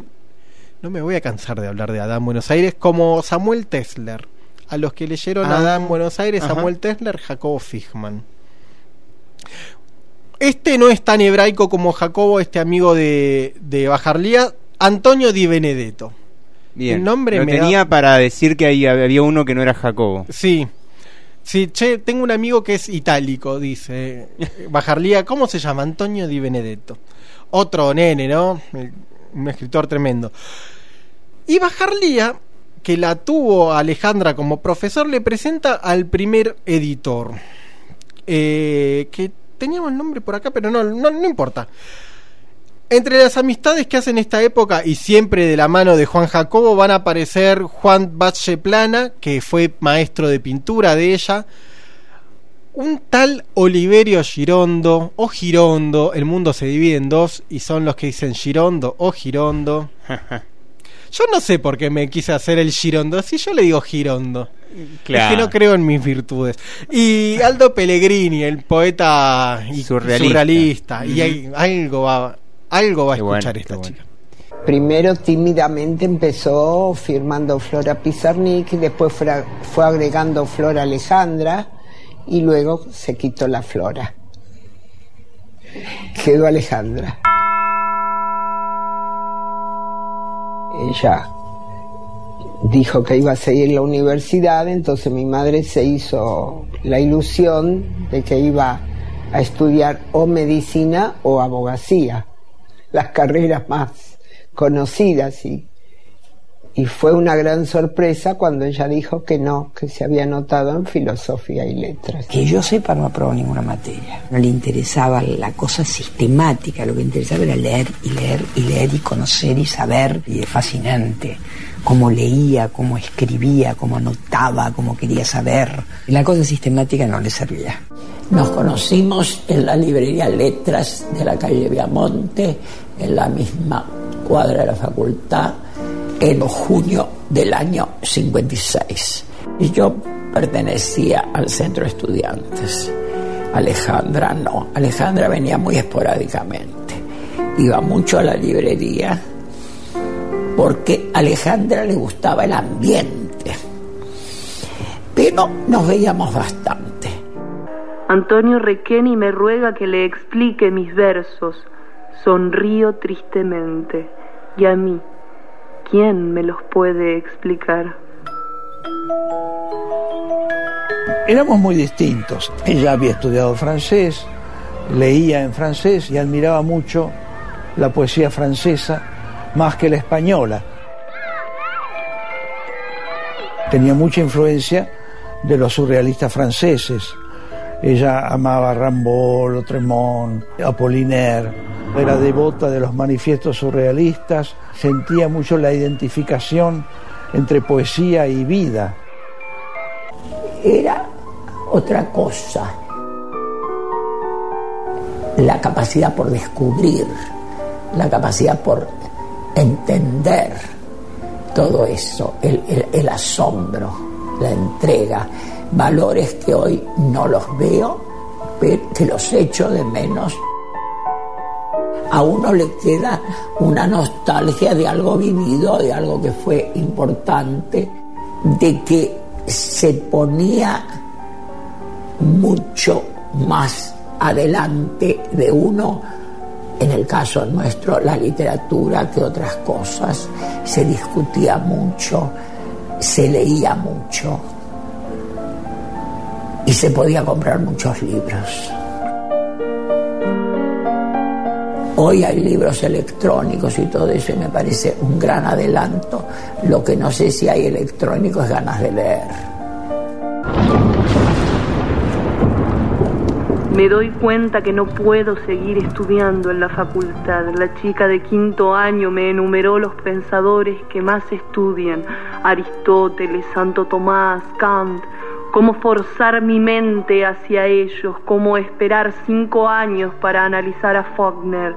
no me voy a cansar de hablar de Adán Buenos Aires, como Samuel Tesler. A los que leyeron Ah, Adán Buenos Aires, ajá. Samuel Tesler, Jacobo Fishman. Este no es tan hebraico como Jacobo, este amigo de, de Bajarlía, Antonio Di Benedetto. Bien. El nombre Lo me da- tenía para decir que ahí había uno que no era Jacobo. Sí. Sí, che, tengo un amigo que es itálico, dice. Bajarlía, ¿cómo se llama? Antonio Di Benedetto. Otro nene, ¿no? El- Un escritor tremendo. Y Bajarlía, que la tuvo Alejandra como profesor, le presenta al primer editor. Eh, que teníamos el nombre por acá, pero no, no, no importa. Entre las amistades que hacen esta época y siempre de la mano de Juan Jacobo van a aparecer Juan Batlle Plana, que fue maestro de pintura de ella, un tal Oliverio Girondo o Girondo, el mundo se divide en dos y son los que dicen Girondo o Girondo. Yo no sé por qué me quise hacer el Girondo, si yo le digo Girondo. Claro. Es que no creo en mis virtudes. Y Aldo Pellegrini, el poeta y Surrealista. surrealista. Y hay- algo va, algo va a bueno, escuchar esta bueno. chica. Primero tímidamente empezó firmando Flora Pizarnik y después fue, fue agregando Flora Alejandra y luego se quitó la Flora. Quedó Alejandra. Ella dijo que iba a seguir la universidad, entonces mi madre se hizo la ilusión de que iba a estudiar o medicina o abogacía, las carreras más conocidas y, y fue una gran sorpresa cuando ella dijo que no, que se había anotado en filosofía y letras. Que yo sepa, no aprobó ninguna materia. No le interesaba la cosa sistemática, lo que interesaba era leer y leer y leer y conocer y saber. Y es fascinante cómo leía, cómo escribía, cómo anotaba, cómo quería saber. Y la cosa sistemática no le servía. Nos conocimos en la librería Letras de la calle Viamonte, en la misma cuadra de la facultad, en junio del año 56. Y yo pertenecía al centro de estudiantes. Alejandra no. Alejandra venía muy esporádicamente. Iba mucho a la librería porque a Alejandra le gustaba el ambiente. Pero nos veíamos bastante. Antonio Requeni me ruega que le explique mis versos. Sonrío tristemente. Y a mí, ¿quién me los puede explicar? Éramos muy distintos. Ella había estudiado francés, leía en francés y admiraba mucho la poesía francesa más que la española. Tenía mucha influencia de los surrealistas franceses. Ella amaba a Rimbaud, Lautréamont, Apollinaire. Era devota de los manifiestos surrealistas. Sentía mucho la identificación entre poesía y vida. Era otra cosa. La capacidad por descubrir, la capacidad por entender todo eso, el asombro, la entrega, valores que hoy no los veo, pero que los echo de menos. A uno le queda una nostalgia de algo vivido, de algo que fue importante, de que se ponía mucho más adelante de uno, en el caso nuestro, la literatura que otras cosas. Se discutía mucho, se leía mucho y se podía comprar muchos libros. Hoy hay libros electrónicos y todo eso y me parece un gran adelanto. Lo que no sé si hay electrónico es ganas de leer. Me doy cuenta que no puedo seguir estudiando en la facultad. La chica de quinto año me enumeró los pensadores que más estudian. Aristóteles, Santo Tomás, Kant. Cómo forzar mi mente hacia ellos, cómo esperar cinco años para analizar a Faulkner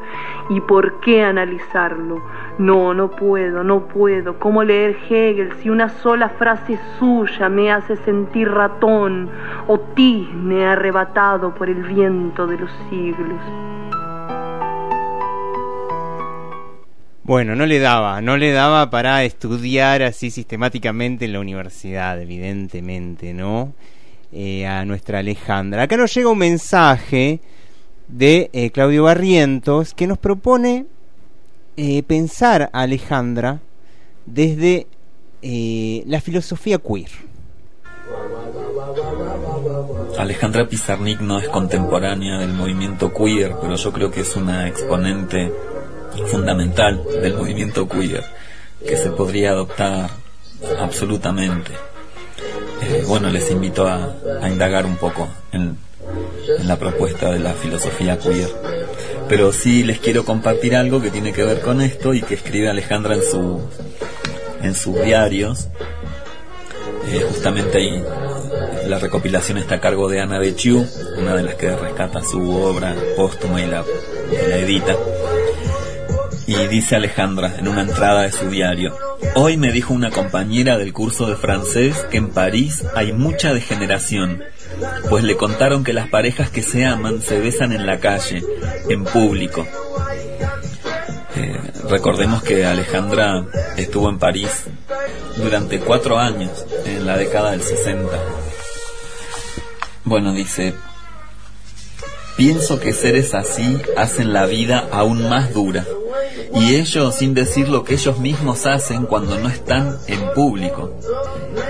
y por qué analizarlo. No, no puedo, no puedo. ¿Cómo leer Hegel si una sola frase suya me hace sentir ratón o tizne arrebatado por el viento de los siglos? Bueno, no le daba, no le daba para estudiar así sistemáticamente en la universidad, evidentemente, ¿no? Eh, a nuestra Alejandra. Acá nos llega un mensaje de eh, Claudio Barrientos que nos propone eh, pensar a Alejandra desde la filosofía queer. Alejandra Pizarnik no es contemporánea del movimiento queer, pero yo creo que es una exponente fundamental del movimiento queer que se podría adoptar absolutamente. Eh, bueno, les invito a, indagar un poco en, la propuesta de la filosofía queer. Pero sí les quiero compartir algo que tiene que ver con esto y que escribe Alejandra en su sus diarios. Eh, justamente ahí la recopilación está a cargo de Ana Bechiu, una de las que rescata su obra póstuma y la edita. Y dice Alejandra en una entrada de su diario, hoy me dijo una compañera del curso de francés que en París hay mucha degeneración, pues le contaron que las parejas que se aman se besan en la calle, en público. Eh, recordemos que Alejandra estuvo en París durante cuatro años, en la década del 60. Bueno, dice, pienso que seres así hacen la vida aún más dura y ellos sin decir lo que ellos mismos hacen cuando no están en público.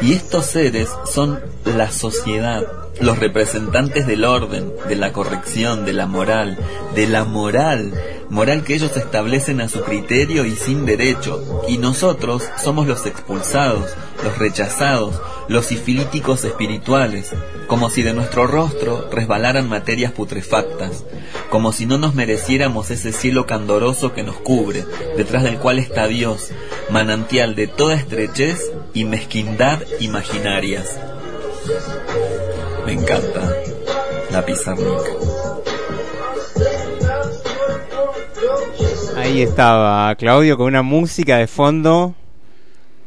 Y estos seres son la sociedad, los representantes del orden, de la corrección, de la moral, de la moral, moral que ellos establecen a su criterio y sin derecho, y nosotros somos los expulsados, los rechazados, los sifilíticos espirituales, como si de nuestro rostro resbalaran materias putrefactas, como si no nos mereciéramos ese cielo candoroso que nos cubre, detrás del cual está Dios, manantial de toda estrechez y mezquindad imaginarias. Me encanta la pizarnica. Ahí estaba Claudio con una música de fondo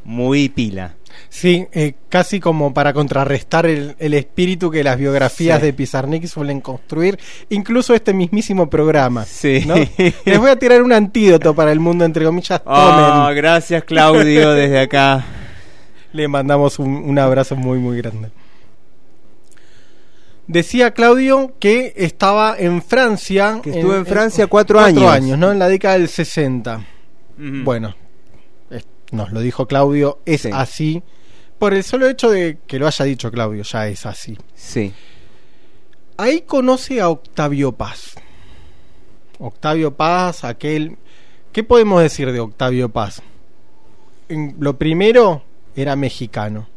muy pila. Sí, eh, casi como para contrarrestar el, espíritu que las biografías de Pizarnik suelen construir, incluso este mismísimo programa. Sí. Les voy a tirar un antídoto para el mundo, entre comillas. Oh, gracias, Claudio, desde acá. Le mandamos un, abrazo muy, muy grande. Decía Claudio que estaba en Francia. Que estuvo en, Francia cuatro, años. Cuatro años, ¿no? En la década del 60. Bueno, nos lo dijo Claudio, es así. Por el solo hecho de que lo haya dicho Claudio, ya es así. Sí. Ahí conoce a Octavio Paz. Octavio Paz, aquel... ¿Qué podemos decir de Octavio Paz? lo primero, era mexicano.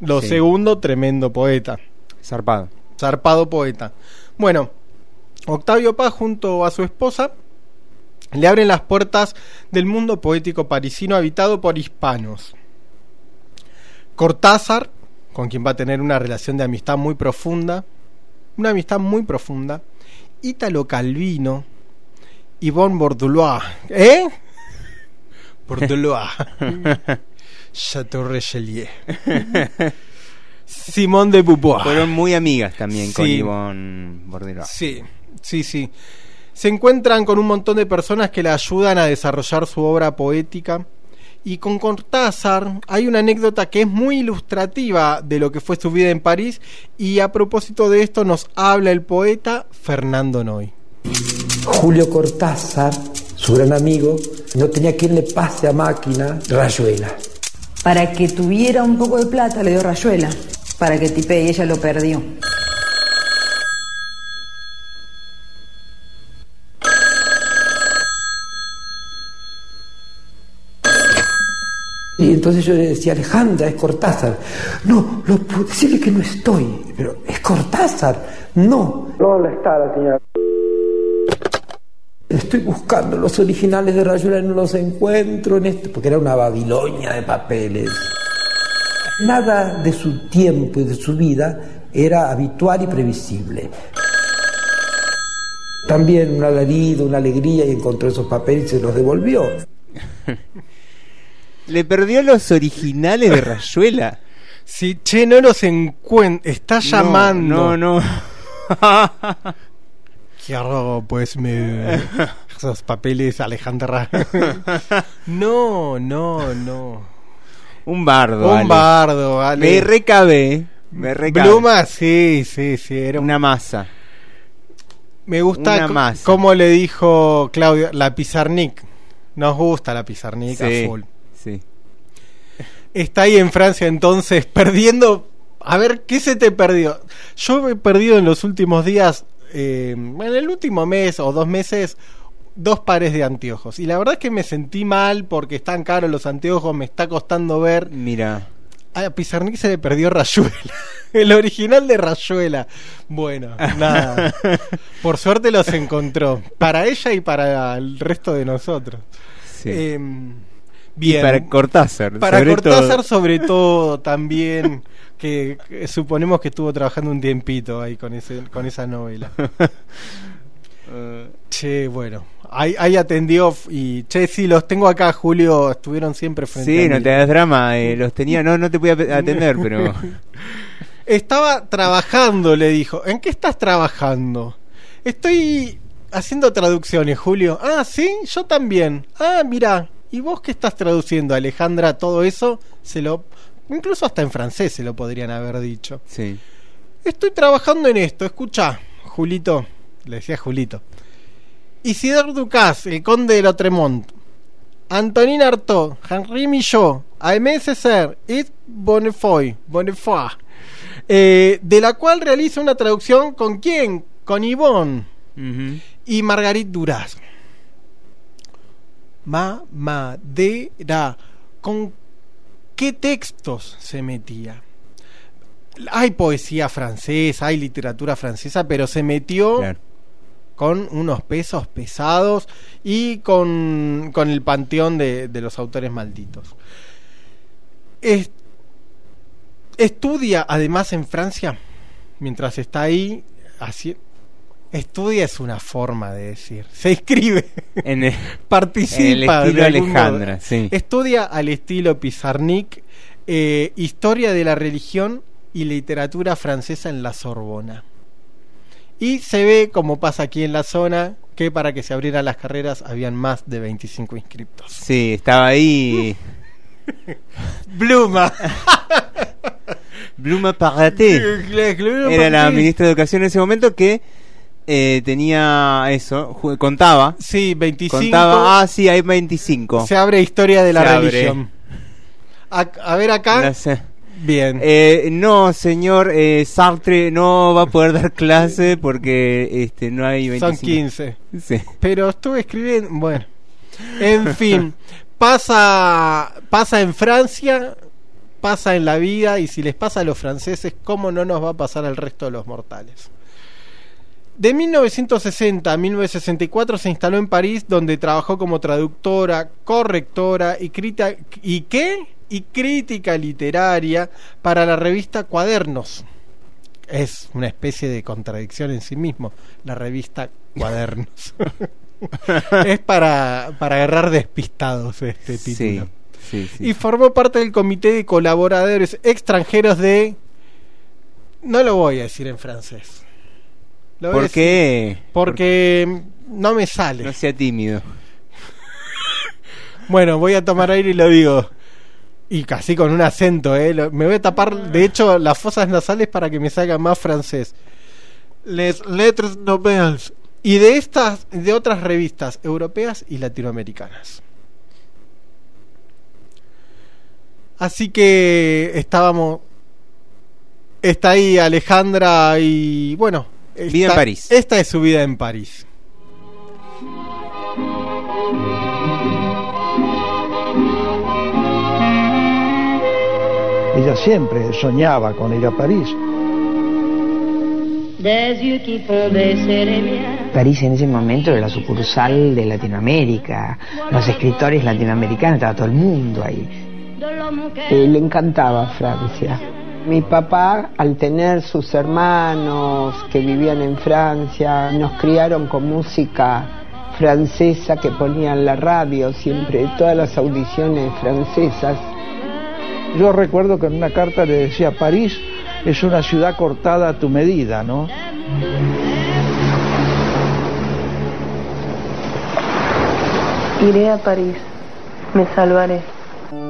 Lo segundo, tremendo poeta. Zarpado. Zarpado poeta. Bueno, Octavio Paz junto a su esposa le abren las puertas del mundo poético parisino habitado por hispanos. Cortázar, con quien va a tener una relación de amistad muy profunda, una amistad muy profunda, Ítalo Calvino, Yvonne Bordelois, ¿eh? Bordelois, Chateau Richelieu, Simón de Beauvoir. Fueron muy amigas también con Yvonne Bordelois. Sí, sí, sí se encuentran con un montón de personas que le ayudan a desarrollar su obra poética. Y con Cortázar hay una anécdota que es muy ilustrativa de lo que fue su vida en París y a propósito de esto nos habla el poeta Fernando Noy. Julio Cortázar, su gran amigo, no tenía quien le pase a máquina rayuela. Para que tuviera un poco de plata le dio rayuela, para que tipe y ella lo perdió. Y entonces yo le decía, Alejandra, es Cortázar. No, lo puedo decirle que no estoy, pero es Cortázar. No. No la está la señora. Estoy buscando los originales de Rayuela y no los encuentro en esto, porque era una Babilonia de papeles. Nada de su tiempo y de su vida era habitual y previsible. También un alarido, una alegría y encontró esos papeles y se los devolvió. Le perdió los originales de Rayuela. Sí, che, no los encuentra. Está llamando. No, no. Quiero, pues, me... esos papeles, Alejandra. no, no, no. Un bardo. Un Ale. bardo, Ale. Me recabé. Me recabé. Sí, sí, sí. Era Una masa. Me gusta masa. cómo le dijo Claudio, la Pizarnik. Nos gusta la Pizarnik Sí, a full. sí. Está ahí en Francia entonces perdiendo. A ver, ¿qué se te perdió? Yo he perdido en los últimos días, eh, en el último mes o dos meses, dos pares de anteojos. Y la verdad es que me sentí mal porque están caros los anteojos, me está costando ver. Mira. A Pizarnik se le perdió Rayuela. El original de Rayuela. Bueno, nada. Por suerte los encontró. Para ella y para el resto de nosotros. Sí. Eh, Y para Cortázar. Para sobre Cortázar, todo. sobre todo, también. Que, suponemos que estuvo trabajando un tiempito ahí con, ese, con esa novela. Che, bueno. Ahí, ahí atendió y, che, sí, los tengo acá, Julio, estuvieron siempre frente sí, a no mí. te das drama. eh, los tenía. No, no te voy a atender, pero. Estaba trabajando, le dijo. ¿En qué estás trabajando? Estoy haciendo traducciones, Julio. Ah, sí, yo también. Ah, mira. ¿Y vos qué estás traduciendo, Alejandra? Todo eso se lo... Incluso hasta en francés se lo podrían haber dicho. Sí. Estoy trabajando en esto. Escucha, Julito. Le decía Julito. Isidore Ducas, el conde de Lotremont. Antonin Artaud, Henri Michaud, Aimé Césaire, Yves Bonnefoy, Bonnefoy, eh, de la cual realiza una traducción con quién? Con Yvonne y Margarit Duras. Mamadera. ¿Con qué textos se metía? Hay poesía francesa, hay literatura francesa, pero se metió Claro. con unos pesos pesados y con, con el panteón de, de los autores malditos. Es- estudia además en Francia, mientras está ahí, así, estudia es una forma de decir, se inscribe, En el, participa. en el estilo de. Alejandra, sí. Estudia al estilo Pizarnik eh, historia de la religión y literatura francesa en la Sorbona. Y se ve, como pasa aquí en la zona, que para que se abrieran las carreras habían más de 25 inscriptos. Sí, estaba ahí. Bluma. Bluma Paraté. Era la ministra de Educación en ese momento que eh, tenía eso, contaba. Sí, 25. Contaba, ah, sí, hay 25. Se abre historia de la Se religión. A, a ver acá. No sé. Bien. Eh, no, señor eh, Sartre no va a poder dar clase porque este no hay 25. Son 15. Sí. Pero estuve escribiendo. Bueno. En fin. Pasa, pasa en Francia. Pasa en la vida. Y si les pasa a los franceses, ¿cómo no nos va a pasar al resto de los mortales? De 1960 a 1964 se instaló en París, donde trabajó como traductora, correctora y, crita- y ¿qué? y crítica literaria para la revista Cuadernos. Es una especie de contradicción en sí mismo, la revista Cuadernos. es para, para agarrar despistados este Sí, título. sí, sí. Y formó parte del comité de colaboradores extranjeros de... No lo voy a decir en francés. Lo ¿Por qué? Porque no me sale. No sea tímido. Bueno, voy a tomar aire y lo digo. Y casi con un acento, ¿eh? Lo- Me voy a tapar, de hecho, las fosas nasales para que me salga más francés. Les Lettres Nouvelles. Y de estas, de otras revistas europeas y latinoamericanas. Así que estábamos. Está ahí Alejandra y bueno. Vida en esta- París. Esta es su vida en París. Ella siempre soñaba con ir a París. París en ese momento era la sucursal de Latinoamérica, los escritores latinoamericanos, estaba todo el mundo ahí. Eh, le encantaba Francia. Mi papá, al tener sus hermanos que vivían en Francia, nos criaron con música francesa que ponían la radio siempre, todas las audiciones francesas. Yo recuerdo que en una carta le decía, París es una ciudad cortada a tu medida, ¿no? Iré a París, me salvaré.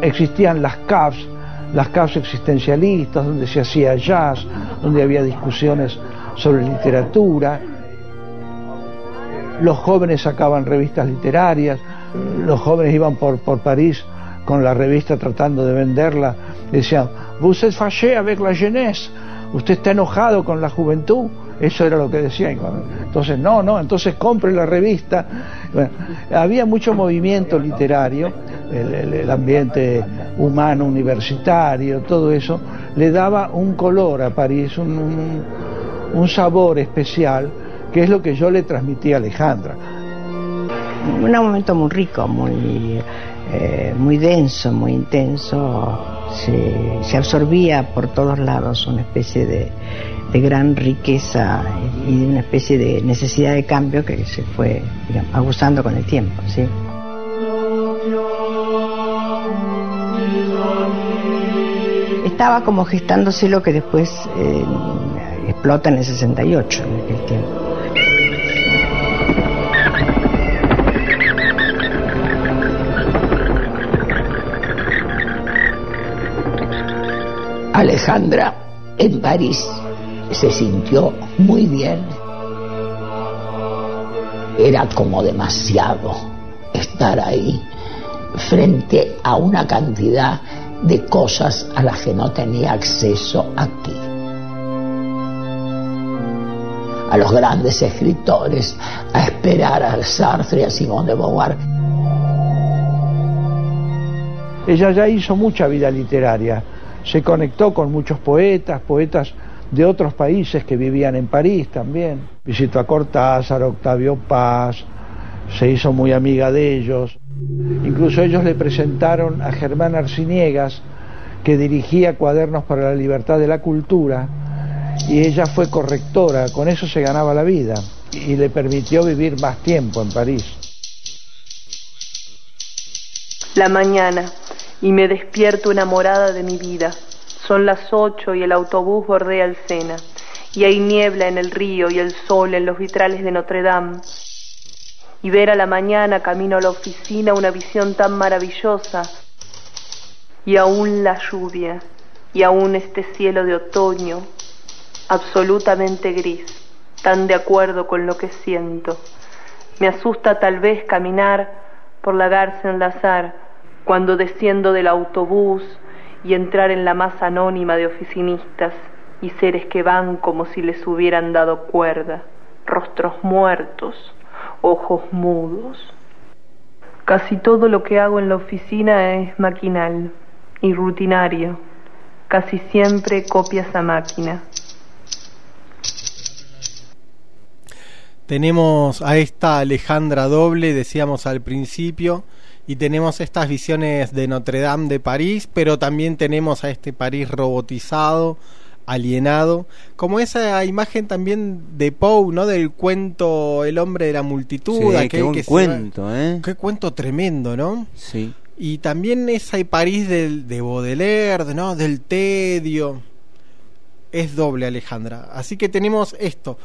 Existían las CAFs, las CAFs existencialistas, donde se hacía jazz, donde había discusiones sobre literatura. Los jóvenes sacaban revistas literarias, los jóvenes iban por, por París con la revista tratando de venderla. Decían, vous êtes fâché avec la jeunesse, usted está enojado con la juventud. Eso era lo que decían. Entonces, no, no, entonces compre la revista. Bueno, había mucho movimiento literario, el, ambiente humano, universitario, todo eso, le daba un color a París, un, un- un sabor especial, que es lo que yo le transmití a Alejandra. Un momento muy rico, muy, eh, muy denso, muy intenso. Se, absorbía por todos lados una especie de, gran riqueza y una especie de necesidad de cambio que se fue digamos, aguzando con el tiempo. ¿sí? Estaba como gestándose lo que después eh, explota en el 68, en aquel tiempo. Alejandra en París se sintió muy bien. Era como demasiado estar ahí frente a una cantidad de cosas a las que no tenía acceso aquí. A los grandes escritores, a esperar a Sartre y a Simone de Beauvoir. Ella ya hizo mucha vida literaria, se conectó con muchos poetas, poetas de otros países que vivían en París también. Visitó a Cortázar, Octavio Paz, se hizo muy amiga de ellos. Incluso ellos le presentaron a Germán Arciniegas, que dirigía Cuadernos para la Libertad de la Cultura, y ella fue correctora, con eso se ganaba la vida, y le permitió vivir más tiempo en París. La mañana y me despierto enamorada de mi vida. Son las ocho y el autobús bordea el Sena. Y hay niebla en el río y el sol en los vitrales de Notre Dame. Y ver a la mañana camino a la oficina una visión tan maravillosa. Y aún la lluvia, y aún este cielo de otoño, absolutamente gris, tan de acuerdo con lo que siento. Me asusta tal vez caminar por la Garza en Lazar cuando desciendo del autobús y entrar en la más anónima de oficinistas y seres que van como si les hubieran dado cuerda, rostros muertos, ojos mudos. Casi todo lo que hago en la oficina es maquinal y rutinario, casi siempre copias a máquina. Tenemos a esta Alejandra Doble, decíamos al principio, y tenemos estas visiones de Notre Dame de París, pero también tenemos a este París robotizado, alienado, como esa imagen también de Poe, ¿no? Del cuento El hombre de la multitud, Sí, aquel qué buen que cuento, va- ¿eh? Qué cuento tremendo, ¿no? Sí. Y también esa París del, de Baudelaire, ¿no? Del tedio. Es doble, Alejandra. Así que tenemos esto.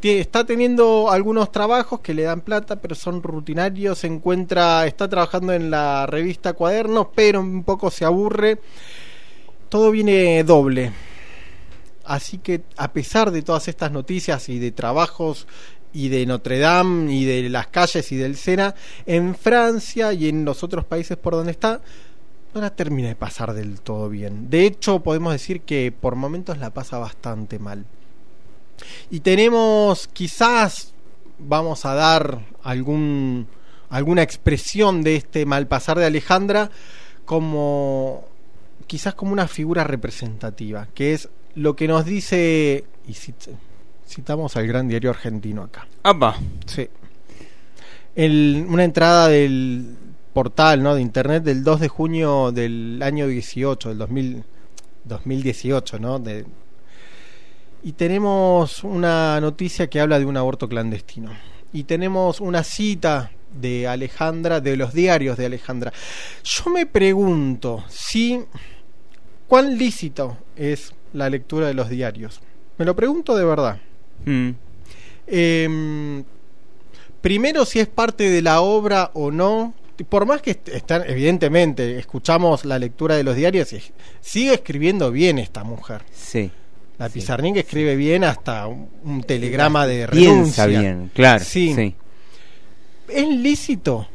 Está teniendo algunos trabajos que le dan plata, pero son rutinarios. Se encuentra, está trabajando en la revista Cuadernos, pero un poco se aburre. Todo viene doble. Así que a pesar de todas estas noticias y de trabajos y de Notre Dame y de las calles y del Sena, en Francia y en los otros países por donde está, no la termina de pasar del todo bien. De hecho, podemos decir que por momentos la pasa bastante mal. Y tenemos quizás, vamos a dar algún, alguna expresión de este malpasar de Alejandra como quizás como una figura representativa, que es lo que nos dice, y cit- citamos al gran diario argentino acá. ¡Apa! Sí. El- una entrada del portal ¿no? de internet del 2 de junio del año 18, del 2000, 2018, ¿no? De, y tenemos una noticia que habla de un aborto clandestino. Y tenemos una cita de Alejandra, de los diarios de Alejandra. Yo me pregunto si cuán lícito es la lectura de los diarios. Me lo pregunto de verdad. Mm. Em, primero si es parte de la obra o no. Por más que est- están, evidentemente, escuchamos la lectura de los diarios, sigue escribiendo bien esta mujer. Sí. La Pizarnik escribe bien hasta un, un telegrama de Piensa renuncia. bien, claro. Sí. sí. ¿Es lícito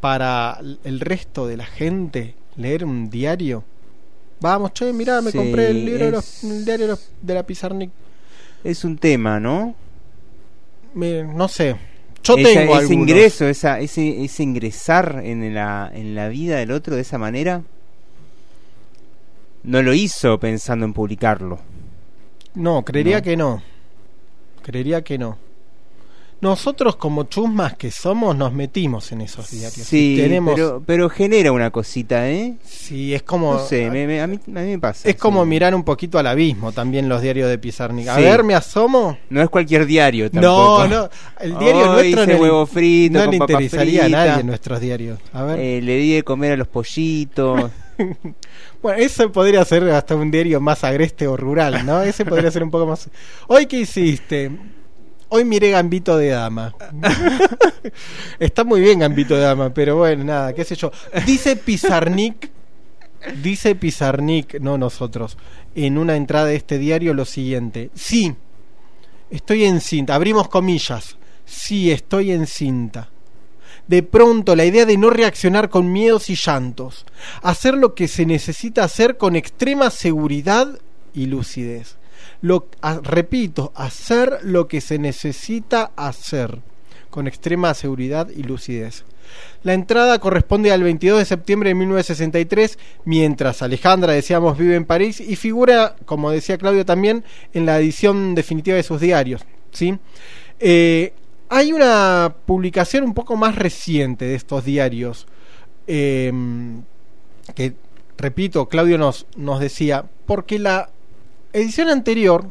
para el resto de la gente leer un diario? Vamos, che, mirá, me Sí, compré el libro de, los- el diario de los- de la Pizarnik. Es un tema, ¿no? Me- no sé. Yo Esa- tengo ese algunos. ingreso, esa, ese, ese ingresar en la, en la vida del otro de esa manera, no lo hizo pensando en publicarlo. No, creería No. que no. Creería que no. Nosotros como chusmas que somos nos metimos en esos diarios. Sí, tenemos pero, pero genera una cosita, ¿eh? Sí, es como No sé, me- me- a, mí, a mí me pasa. es como mirar un poquito al abismo también los diarios de Pizarnik. A Sí. ver, me asomo. No es cualquier diario No, tampoco. no, el diario Hoy nuestro hice no huevo frito no con le interesaría a frita. nadie nuestros diarios. A ver. Eh, le di de comer a los pollitos. Bueno, eso podría ser hasta un diario más agreste o rural, ¿no? Ese podría ser un poco más. Hoy qué hiciste? Hoy miré Gambito de Dama. Está muy bien Gambito de Dama, pero bueno, nada, qué sé yo. Dice Pizarnik, dice Pizarnik, no nosotros, en una entrada de este diario lo siguiente. Sí, estoy encinta. Abrimos comillas. Sí, estoy encinta. De pronto, la idea de no reaccionar con miedos y llantos. Hacer lo que se necesita hacer con extrema seguridad y lucidez. Lo, repito, hacer lo que se necesita hacer con extrema seguridad y lucidez. La entrada corresponde al 22 de septiembre de 1963, mientras Alejandra, decíamos, vive en París y figura, como decía Claudio también, en la edición definitiva de sus diarios. ¿sí? Eh, hay una publicación un poco más reciente de estos diarios, eh, que, repito, Claudio nos, nos decía, porque la edición anterior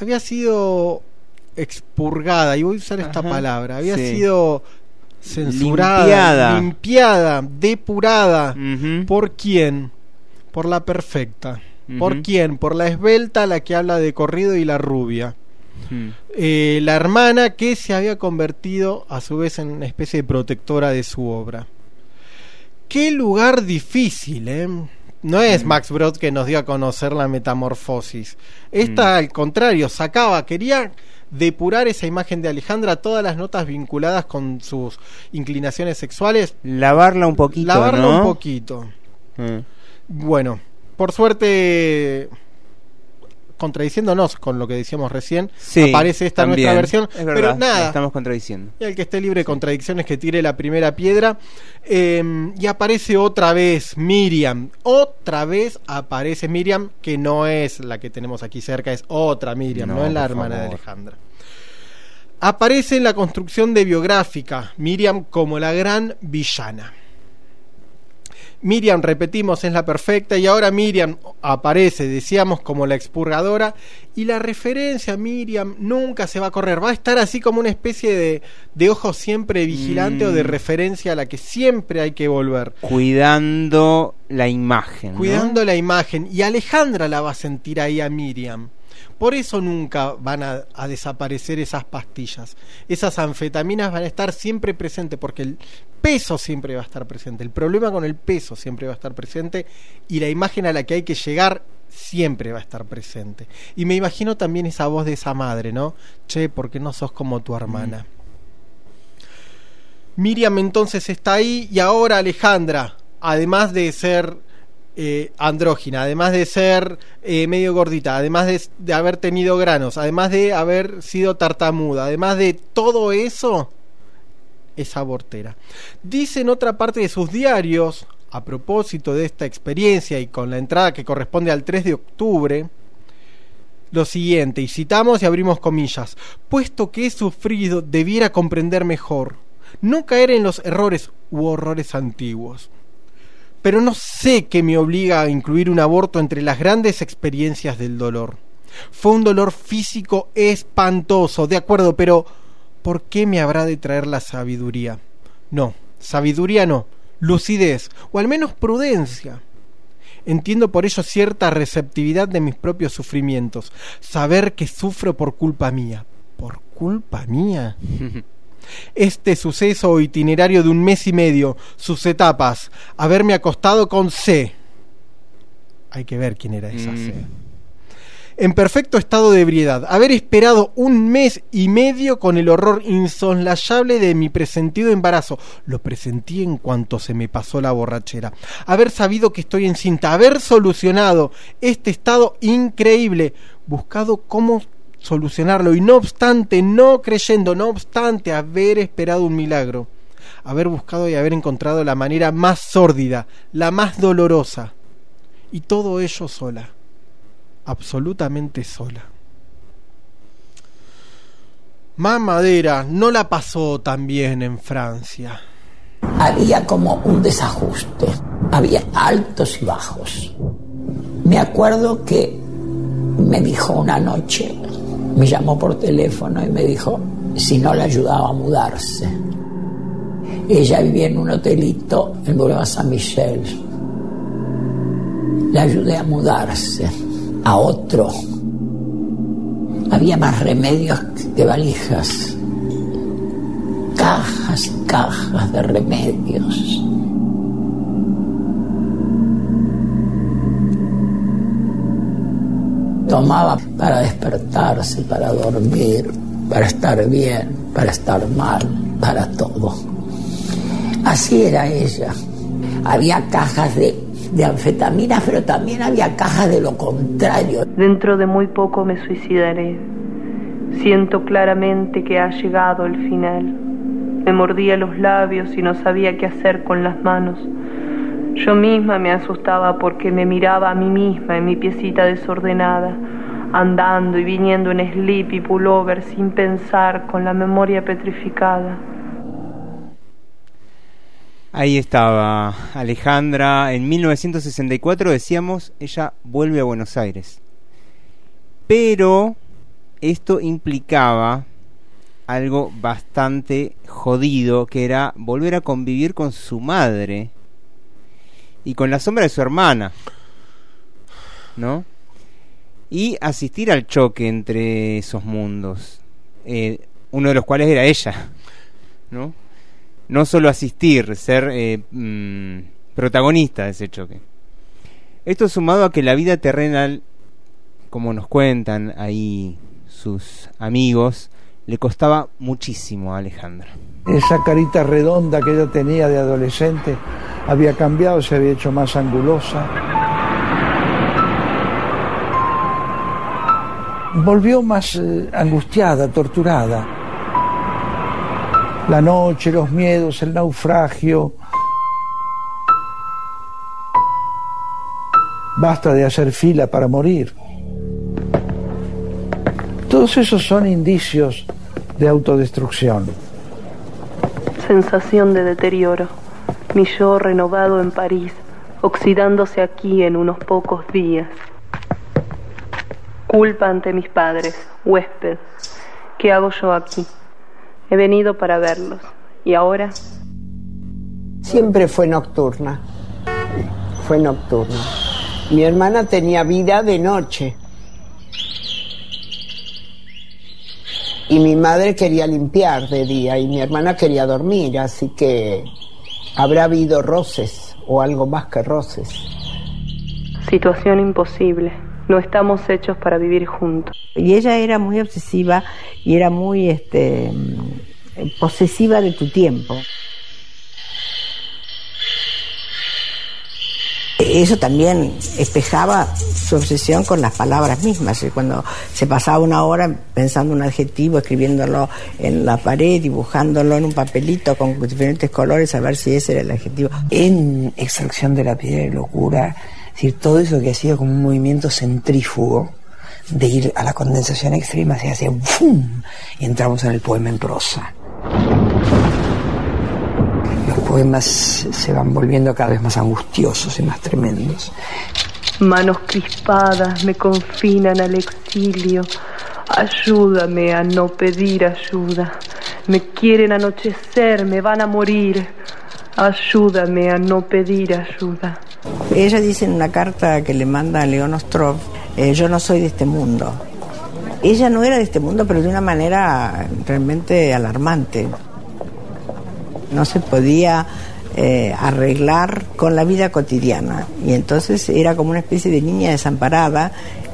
había sido expurgada, y voy a usar esta Ajá, palabra, había sí. sido censurada, Limpiada. limpiada, depurada. ¿Por quién? Por la perfecta. ¿Por quién? Por la esbelta, la que habla de corrido y la rubia. Mm. Eh, la hermana que se había convertido a su vez en una especie de protectora de su obra. Qué lugar difícil, ¿eh? No es Max Brod que nos dio a conocer la metamorfosis. Esta, al contrario, sacaba, quería depurar esa imagen de Alejandra, todas las notas vinculadas con sus inclinaciones sexuales, Lavarla un poquito, lavarla ¿no? un poquito. Mm. Bueno, por suerte, contradiciéndonos con lo que decíamos recién, Sí, aparece esta también. nuestra versión. Es verdad, pero nada, Estamos contradiciendo. y el que esté libre de contradicciones que tire la primera piedra. Eh, y aparece otra vez Miriam. Otra vez aparece Miriam, que no es la que tenemos aquí cerca, es otra Miriam, no, No, es la hermana de. Alejandra. Aparece en la construcción de biográfica Miriam como la gran villana. Miriam, repetimos, es la perfecta y ahora Miriam aparece, decíamos, como la expurgadora y la referencia a Miriam nunca se va a correr, va a estar así como una especie de, de ojo siempre vigilante o de Mm. referencia a la que siempre hay que volver. Cuidando la imagen. ¿no? Cuidando la imagen y Alejandra la va a sentir ahí a Miriam. Por eso nunca van a, a desaparecer esas pastillas. Esas anfetaminas van a estar siempre presentes porque el peso siempre va a estar presente. El problema con el peso siempre va a estar presente y la imagen a la que hay que llegar siempre va a estar presente. Y me imagino también esa voz de esa madre, ¿no? Che, ¿por qué no sos como tu hermana? Miriam entonces está ahí y ahora Alejandra, además de ser eh, andrógina, además de ser eh, medio gordita, además de, de haber tenido granos, además de haber sido tartamuda, además de todo eso, es abortera. Dice en otra parte de sus diarios, a propósito de esta experiencia y con la entrada que corresponde al 3 de octubre, lo siguiente, y citamos y abrimos comillas, puesto que he sufrido, debiera comprender mejor. no caer en los errores u horrores antiguos. Pero no sé qué me obliga a incluir un aborto entre las grandes experiencias del dolor. Fue un dolor físico espantoso, de acuerdo, pero ¿por qué me habrá de traer la sabiduría? No, sabiduría no, lucidez, o al menos prudencia. Entiendo por ello cierta receptividad de mis propios sufrimientos, saber que sufro por culpa mía. ¿Por culpa mía? Este suceso o itinerario de un mes y medio, sus etapas, haberme acostado con C. Hay que ver quién era esa C. En perfecto estado de ebriedad, haber esperado un mes y medio con el horror insoslayable de mi presentido embarazo, lo presentí en cuanto se me pasó la borrachera, haber sabido que estoy encinta, haber solucionado este estado increíble, buscado cómo solucionarlo y no obstante, no creyendo, no obstante haber esperado un milagro, haber buscado y haber encontrado la manera más sórdida, la más dolorosa, y todo ello sola absolutamente sola. Mamadera no la pasó tan bien en Francia. Había como un desajuste, había altos y bajos. Me acuerdo que me dijo una noche, me llamó por teléfono y me dijo si no le ayudaba a mudarse. Ella vivía en un hotelito en Boulevard San Michel. Le ayudé a mudarse a otro. Había más remedios que valijas, cajas y cajas de remedios. Tomaba para despertarse, para dormir, para estar bien, para estar mal, para todo. Así era ella. Había cajas de de anfetaminas, pero también había cajas de lo contrario. Dentro de muy poco me suicidaré. Siento claramente que ha llegado el final. Me mordía los labios y no sabía qué hacer con las manos. Yo misma me asustaba porque me miraba a mí misma en mi piecita desordenada, andando y viniendo en slip y pullover sin pensar, con la memoria petrificada. Ahí estaba Alejandra. En 1964 decíamos, ella vuelve a Buenos Aires. Pero esto implicaba algo bastante jodido, que era volver a convivir con su madre y con la sombra de su hermana. ¿No? Y asistir al choque entre esos mundos. Eh, uno de los cuales era ella. ¿No? no solo asistir, ser eh, mm, protagonista de ese choque. Esto sumado a que la vida terrenal, como nos cuentan ahí sus amigos, le costaba muchísimo a Alejandra. Esa carita redonda que ella tenía de adolescente había cambiado, se había hecho más angulosa. Volvió más eh, angustiada, torturada la noche, los miedos, el naufragio. Basta de hacer fila para morir. Todos esos son indicios de autodestrucción. Sensación de deterioro. Mi yo renovado en París, oxidándose aquí en unos pocos días. Culpa ante mis padres, huésped. ¿Qué hago yo aquí? He venido para verlos. ¿Y ahora? Siempre fue nocturna. Fue nocturna. Mi hermana tenía vida de noche. Y mi madre quería limpiar de día y mi hermana quería dormir, así que habrá habido roces o algo más que roces. Situación imposible. No estamos hechos para vivir juntos. Y ella era muy obsesiva y era muy este, posesiva de tu tiempo. Eso también espejaba su obsesión con las palabras mismas. Cuando se pasaba una hora pensando un adjetivo, escribiéndolo en la pared, dibujándolo en un papelito con diferentes colores, a ver si ese era el adjetivo. En extracción de la piedra de locura, es decir, todo eso que hacía como un movimiento centrífugo, de ir a la condensación extrema, se hacía ¡fum! y entramos en el poema en prosa. Poemas se van volviendo cada vez más angustiosos y más tremendos. Manos crispadas me confinan al exilio. Ayúdame a no pedir ayuda. Me quieren anochecer, me van a morir. Ayúdame a no pedir ayuda. Ella dice en una carta que le manda a León Ostrov, eh, yo no soy de este mundo. Ella no era de este mundo, pero de una manera realmente alarmante. No se podía eh, arreglar con la vida cotidiana. Y entonces era como una especie de niña desamparada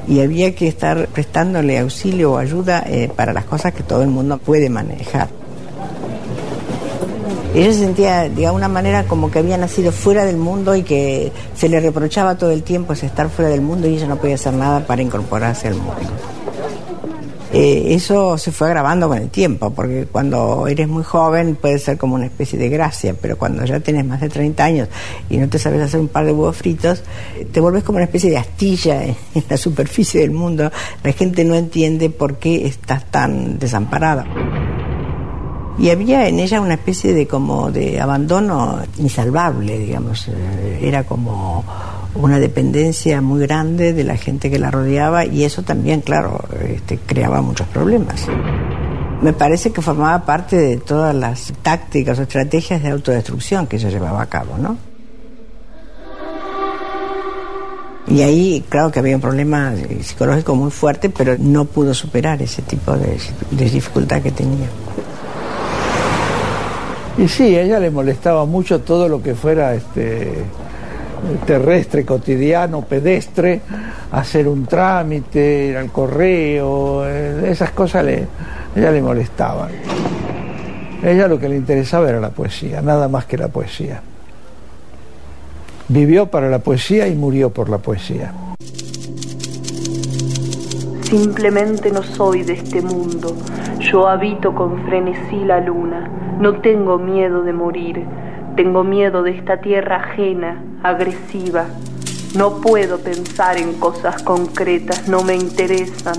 y había que estar prestándole auxilio o ayuda eh, para las cosas que todo el mundo puede manejar. Ella se sentía de alguna manera como que había nacido fuera del mundo y que se le reprochaba todo el tiempo ese estar fuera del mundo y ella no podía hacer nada para incorporarse al mundo. Eh, eso se fue agravando con el tiempo, porque cuando eres muy joven puede ser como una especie de gracia, pero cuando ya tienes más de 30 años y no te sabes hacer un par de huevos fritos, te vuelves como una especie de astilla en, en la superficie del mundo. La gente no entiende por qué estás tan desamparada. Y había en ella una especie de como de abandono insalvable, digamos. Eh, Era como una dependencia muy grande de la gente que la rodeaba y eso también, claro, este, creaba muchos problemas. Me parece que formaba parte de todas las tácticas o estrategias de autodestrucción que ella llevaba a cabo, ¿no? Y ahí, claro que había un problema psicológico muy fuerte, pero no pudo superar ese tipo de, de dificultad que tenía. Y sí, a ella le molestaba mucho todo lo que fuera este, terrestre, cotidiano, pedestre, hacer un trámite, ir al correo, eh, esas cosas le, a ella le molestaban. A ella lo que le interesaba era la poesía, nada más que la poesía. Vivió para la poesía y murió por la poesía. Simplemente no soy de este mundo. Yo habito con frenesí la luna. No tengo miedo de morir. Tengo miedo de esta tierra ajena, agresiva. No puedo pensar en cosas concretas, no me interesan.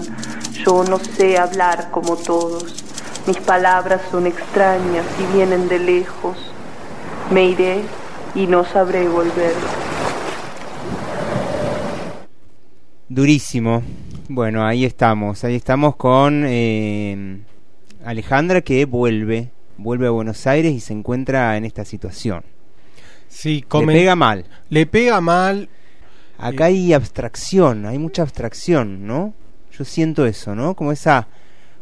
Yo no sé hablar como todos. Mis palabras son extrañas y vienen de lejos. Me iré y no sabré volver. Durísimo. Bueno, ahí estamos. Ahí estamos con eh, Alejandra que vuelve. Vuelve a Buenos Aires y se encuentra en esta situación. Sí, Le pega mal. Le pega mal. Acá hay abstracción, hay mucha abstracción, ¿no? Yo siento eso, ¿no? Como esa,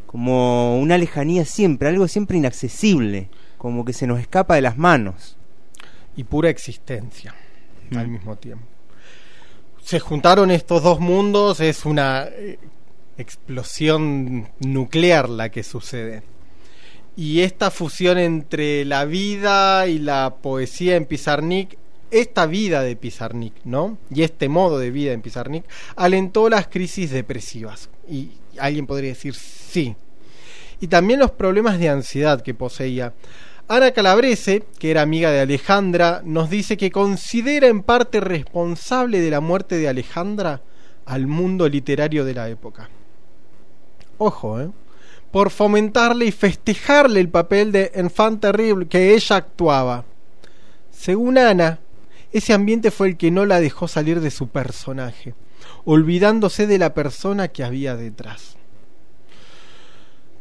como una lejanía siempre, algo siempre inaccesible, como que se nos escapa de las manos. y pura existencia Mm. al mismo tiempo. Se juntaron estos dos mundos, es una eh, explosión nuclear la que sucede. Y esta fusión entre la vida y la poesía en Pizarnik, esta vida de Pizarnik, ¿no? Y este modo de vida en Pizarnik, alentó las crisis depresivas. Y alguien podría decir sí. Y también los problemas de ansiedad que poseía. Ana Calabrese, que era amiga de Alejandra, nos dice que considera en parte responsable de la muerte de Alejandra al mundo literario de la época. Ojo, ¿eh? Por fomentarle y festejarle el papel de enfant terrible que ella actuaba. Según Ana, ese ambiente fue el que no la dejó salir de su personaje, olvidándose de la persona que había detrás.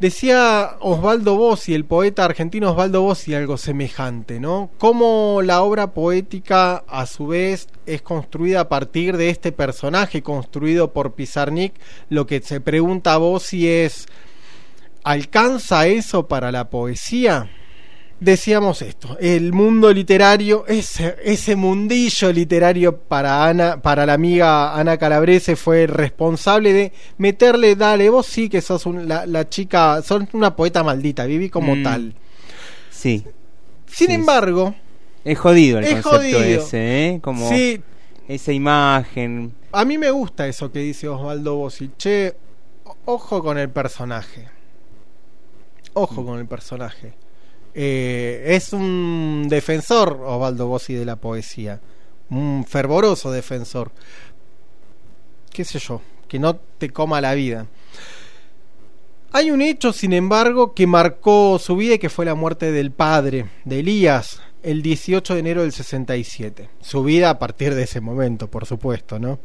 Decía Osvaldo Bossi, el poeta argentino Osvaldo Bossi, algo semejante, ¿no? Cómo la obra poética, a su vez, es construida a partir de este personaje construido por Pizarnik. Lo que se pregunta Bossi es: ¿alcanza eso para la poesía? Decíamos esto, el mundo literario, ese, ese mundillo literario para Ana, para la amiga Ana Calabrese fue responsable de meterle, dale, vos sí que sos un- la, la chica, sos una poeta maldita, viví como Mm. tal. Sí. Sin Sí, embargo, Es jodido el Es concepto jodido. ese, ¿eh? Como Sí. esa imagen. a mí me gusta eso que dice Osvaldo Bossi, che, o- ojo con el personaje, ojo con el personaje. Eh, es un defensor, Osvaldo Bossi, de la poesía. Un fervoroso defensor. ¿Qué sé yo? Que no te coma la vida. Hay un hecho, sin embargo, que marcó su vida y que fue la muerte del padre, de Elías, el 18 de enero del 67. Su vida a partir de ese momento, por supuesto, ¿no?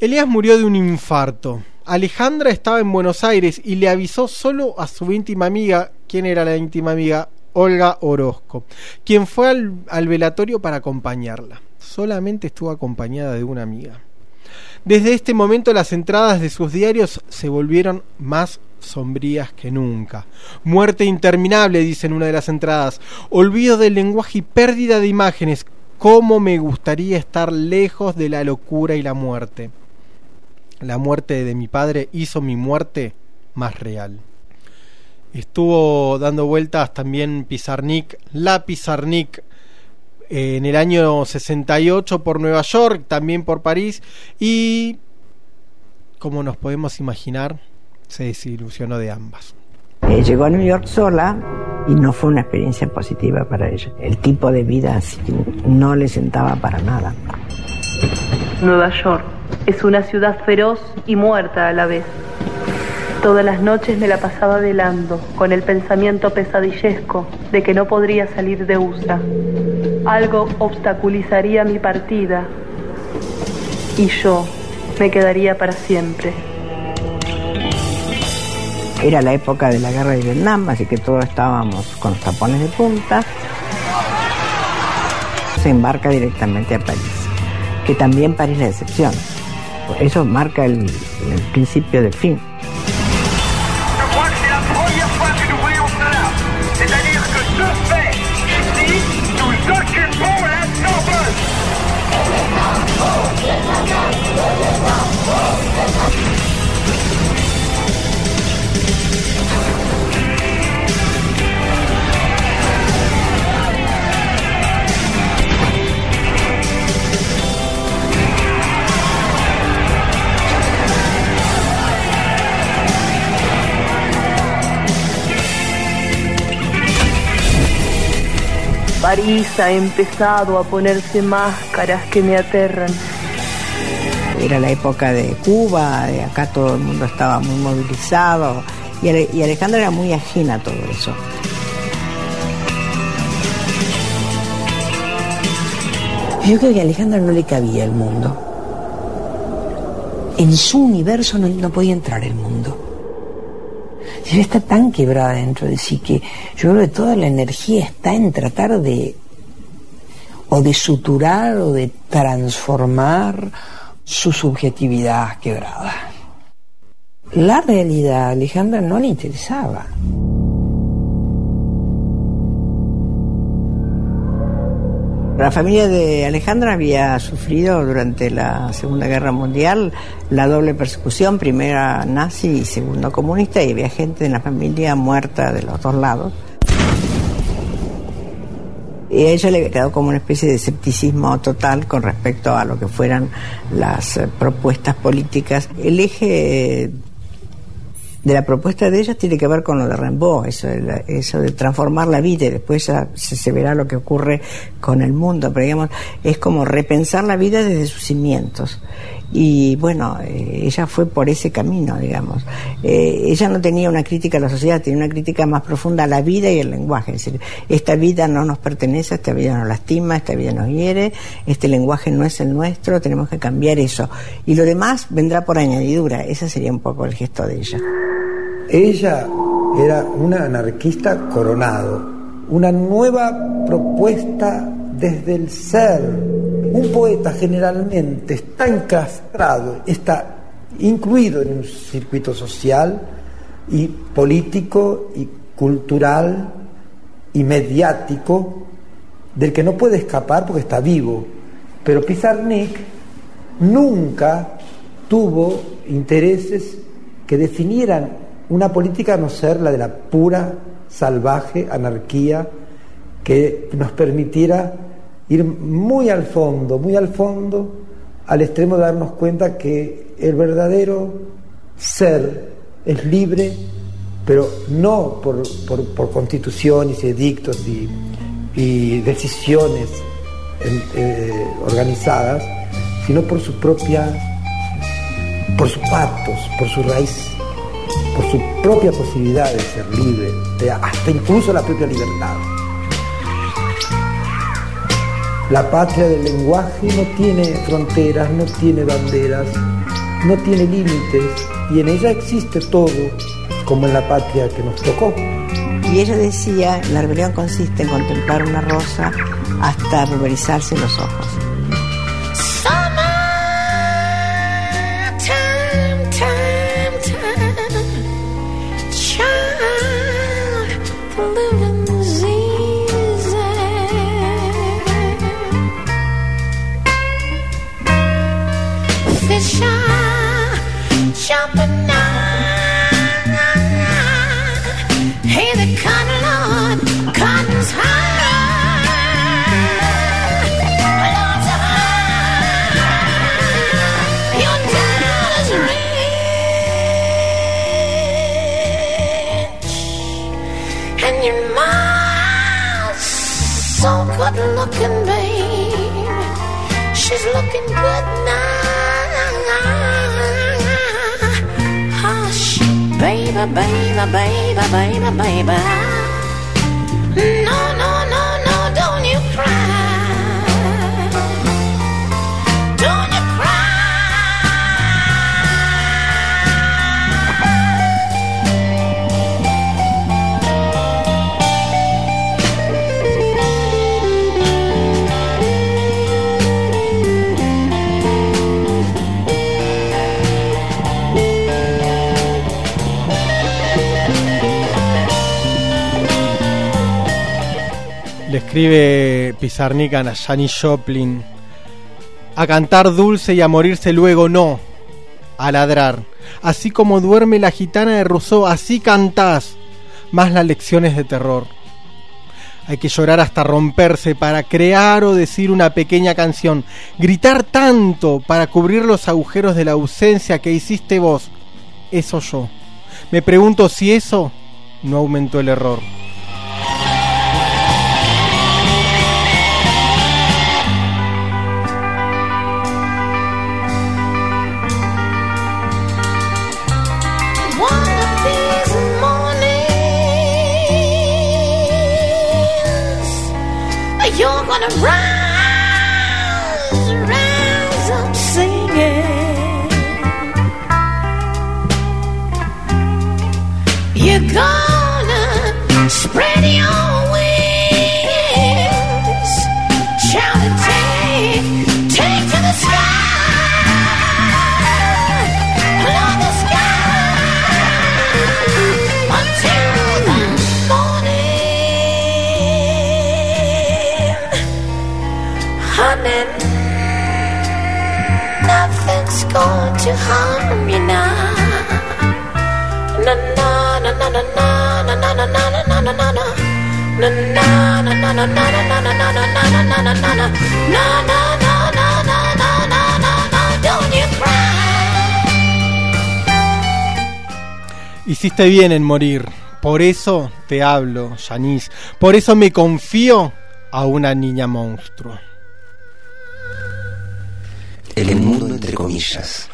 Elías murió de un infarto. Alejandra estaba en Buenos Aires y le avisó solo a su íntima amiga, ¿quién era la íntima amiga? Olga Orozco, quien fue al, al velatorio para acompañarla. Solamente estuvo acompañada de una amiga. Desde este momento las entradas de sus diarios se volvieron más sombrías que nunca. Muerte interminable, dice en una de las entradas. Olvido del lenguaje y pérdida de imágenes. ¿Cómo me gustaría estar lejos de la locura y la muerte? La muerte de mi padre hizo mi muerte más real. Estuvo dando vueltas también Pizarnik, la Pizarnik, eh, en el año 68 por Nueva York, también por París, y como nos podemos imaginar, se desilusionó de ambas. Eh, llegó a New York sola y no fue una experiencia positiva para ella. El tipo de vida así no le sentaba para nada. Nueva York es una ciudad feroz y muerta a la vez. Todas las noches me la pasaba velando, con el pensamiento pesadillesco de que no podría salir de USA. Algo obstaculizaría mi partida y yo me quedaría para siempre. Era la época de la guerra de Vietnam, así que todos estábamos con los tapones de punta. Se embarca directamente a París, que también París la excepción. Eso marca el, principio del fin. París ha empezado a ponerse máscaras que me aterran. Era la época de Cuba, de acá todo el mundo estaba muy movilizado y, Ale- y Alejandra era muy ajena a todo eso. Yo creo que a Alejandra no le cabía el mundo. En su universo no, no podía entrar el mundo. Ella está tan quebrada dentro de sí que yo creo que toda la energía está en tratar de o de suturar o de transformar su subjetividad quebrada. La realidad a Alejandra no le interesaba. La familia de Alejandra había sufrido durante la Segunda Guerra Mundial la doble persecución, primera nazi y segunda comunista, y había gente en la familia muerta de los dos lados. Y a ella le había quedado como una especie de escepticismo total con respecto a lo que fueran las propuestas políticas. El eje de la propuesta de ella tiene que ver con lo de Rimbaud, eso de, la- eso de transformar la vida y después ya se, se verá lo que ocurre con el mundo, pero digamos, es como repensar la vida desde sus cimientos. Y bueno, eh, ella fue por ese camino, digamos. Eh, ella no tenía una crítica a la sociedad, tenía una crítica más profunda a la vida y al lenguaje. Es decir, esta vida no nos pertenece, esta vida nos lastima, esta vida nos hiere, este lenguaje no es el nuestro, tenemos que cambiar eso. Y lo demás vendrá por añadidura, ese sería un poco el gesto de ella. Ella era una anarquista coronado, una nueva propuesta desde el ser. Un poeta generalmente está encastrado, está incluido en un circuito social y político y cultural y mediático del que no puede escapar porque está vivo. Pero Pizarnik nunca tuvo intereses que definieran una política a no ser la de la pura, salvaje anarquía que nos permitiera ir muy al fondo, muy al fondo, al extremo de darnos cuenta que el verdadero ser es libre, pero no por, por- por constituciones y edictos y, y decisiones eh, organizadas, sino por su propia, por sus pactos, por su raíz, por su propia posibilidad de ser libre, hasta incluso la propia libertad. La patria del lenguaje no tiene fronteras, no tiene banderas, no tiene límites y en ella existe todo, como en la patria que nos tocó. Y ella decía, la rebelión consiste en contemplar una rosa hasta ruborizarse los ojos. Looking, babe. She's looking good now. Hush, baby, baby, baby, baby, baby. No, no, Escribe Pizarnik a Janis Joplin. A cantar dulce y a morirse luego no. A ladrar. Así como duerme la gitana de Rousseau, así cantás. Más las lecciones de terror. Hay que llorar hasta romperse para crear o decir una pequeña canción. Gritar tanto para cubrir los agujeros de la ausencia que hiciste vos. Eso yo. Me pregunto si eso no aumentó el error. run! Hiciste bien en morir. Por eso te hablo, Yanis. Por eso me confío a una niña monstruo. El mundo entre comillas.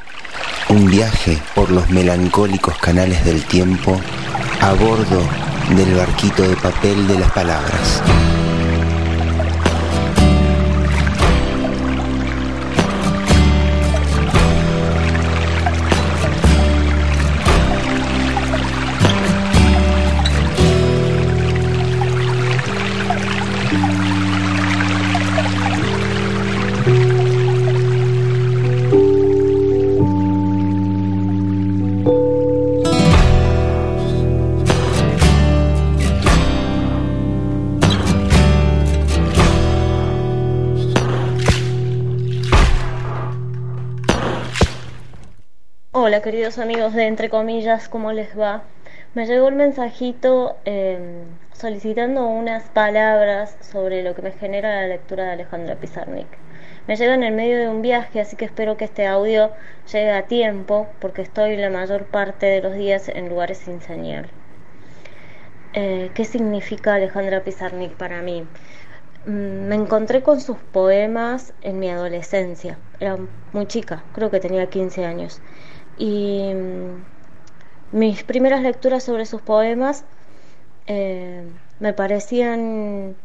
Un viaje por los melancólicos canales del tiempo a bordo del barquito de papel de las palabras. Queridos amigos de Entre Comillas, ¿cómo les va? Me llegó el mensajito eh, solicitando unas palabras sobre lo que me genera la lectura de Alejandra Pizarnik. Me llega en el medio de un viaje, así que espero que este audio llegue a tiempo, porque estoy la mayor parte de los días en lugares sin señal. Eh, ¿Qué significa Alejandra Pizarnik para mí? Mm, Me encontré con sus poemas en mi adolescencia. Era muy chica, creo que tenía 15 años. Y mm, mis primeras lecturas sobre sus poemas eh, me parecían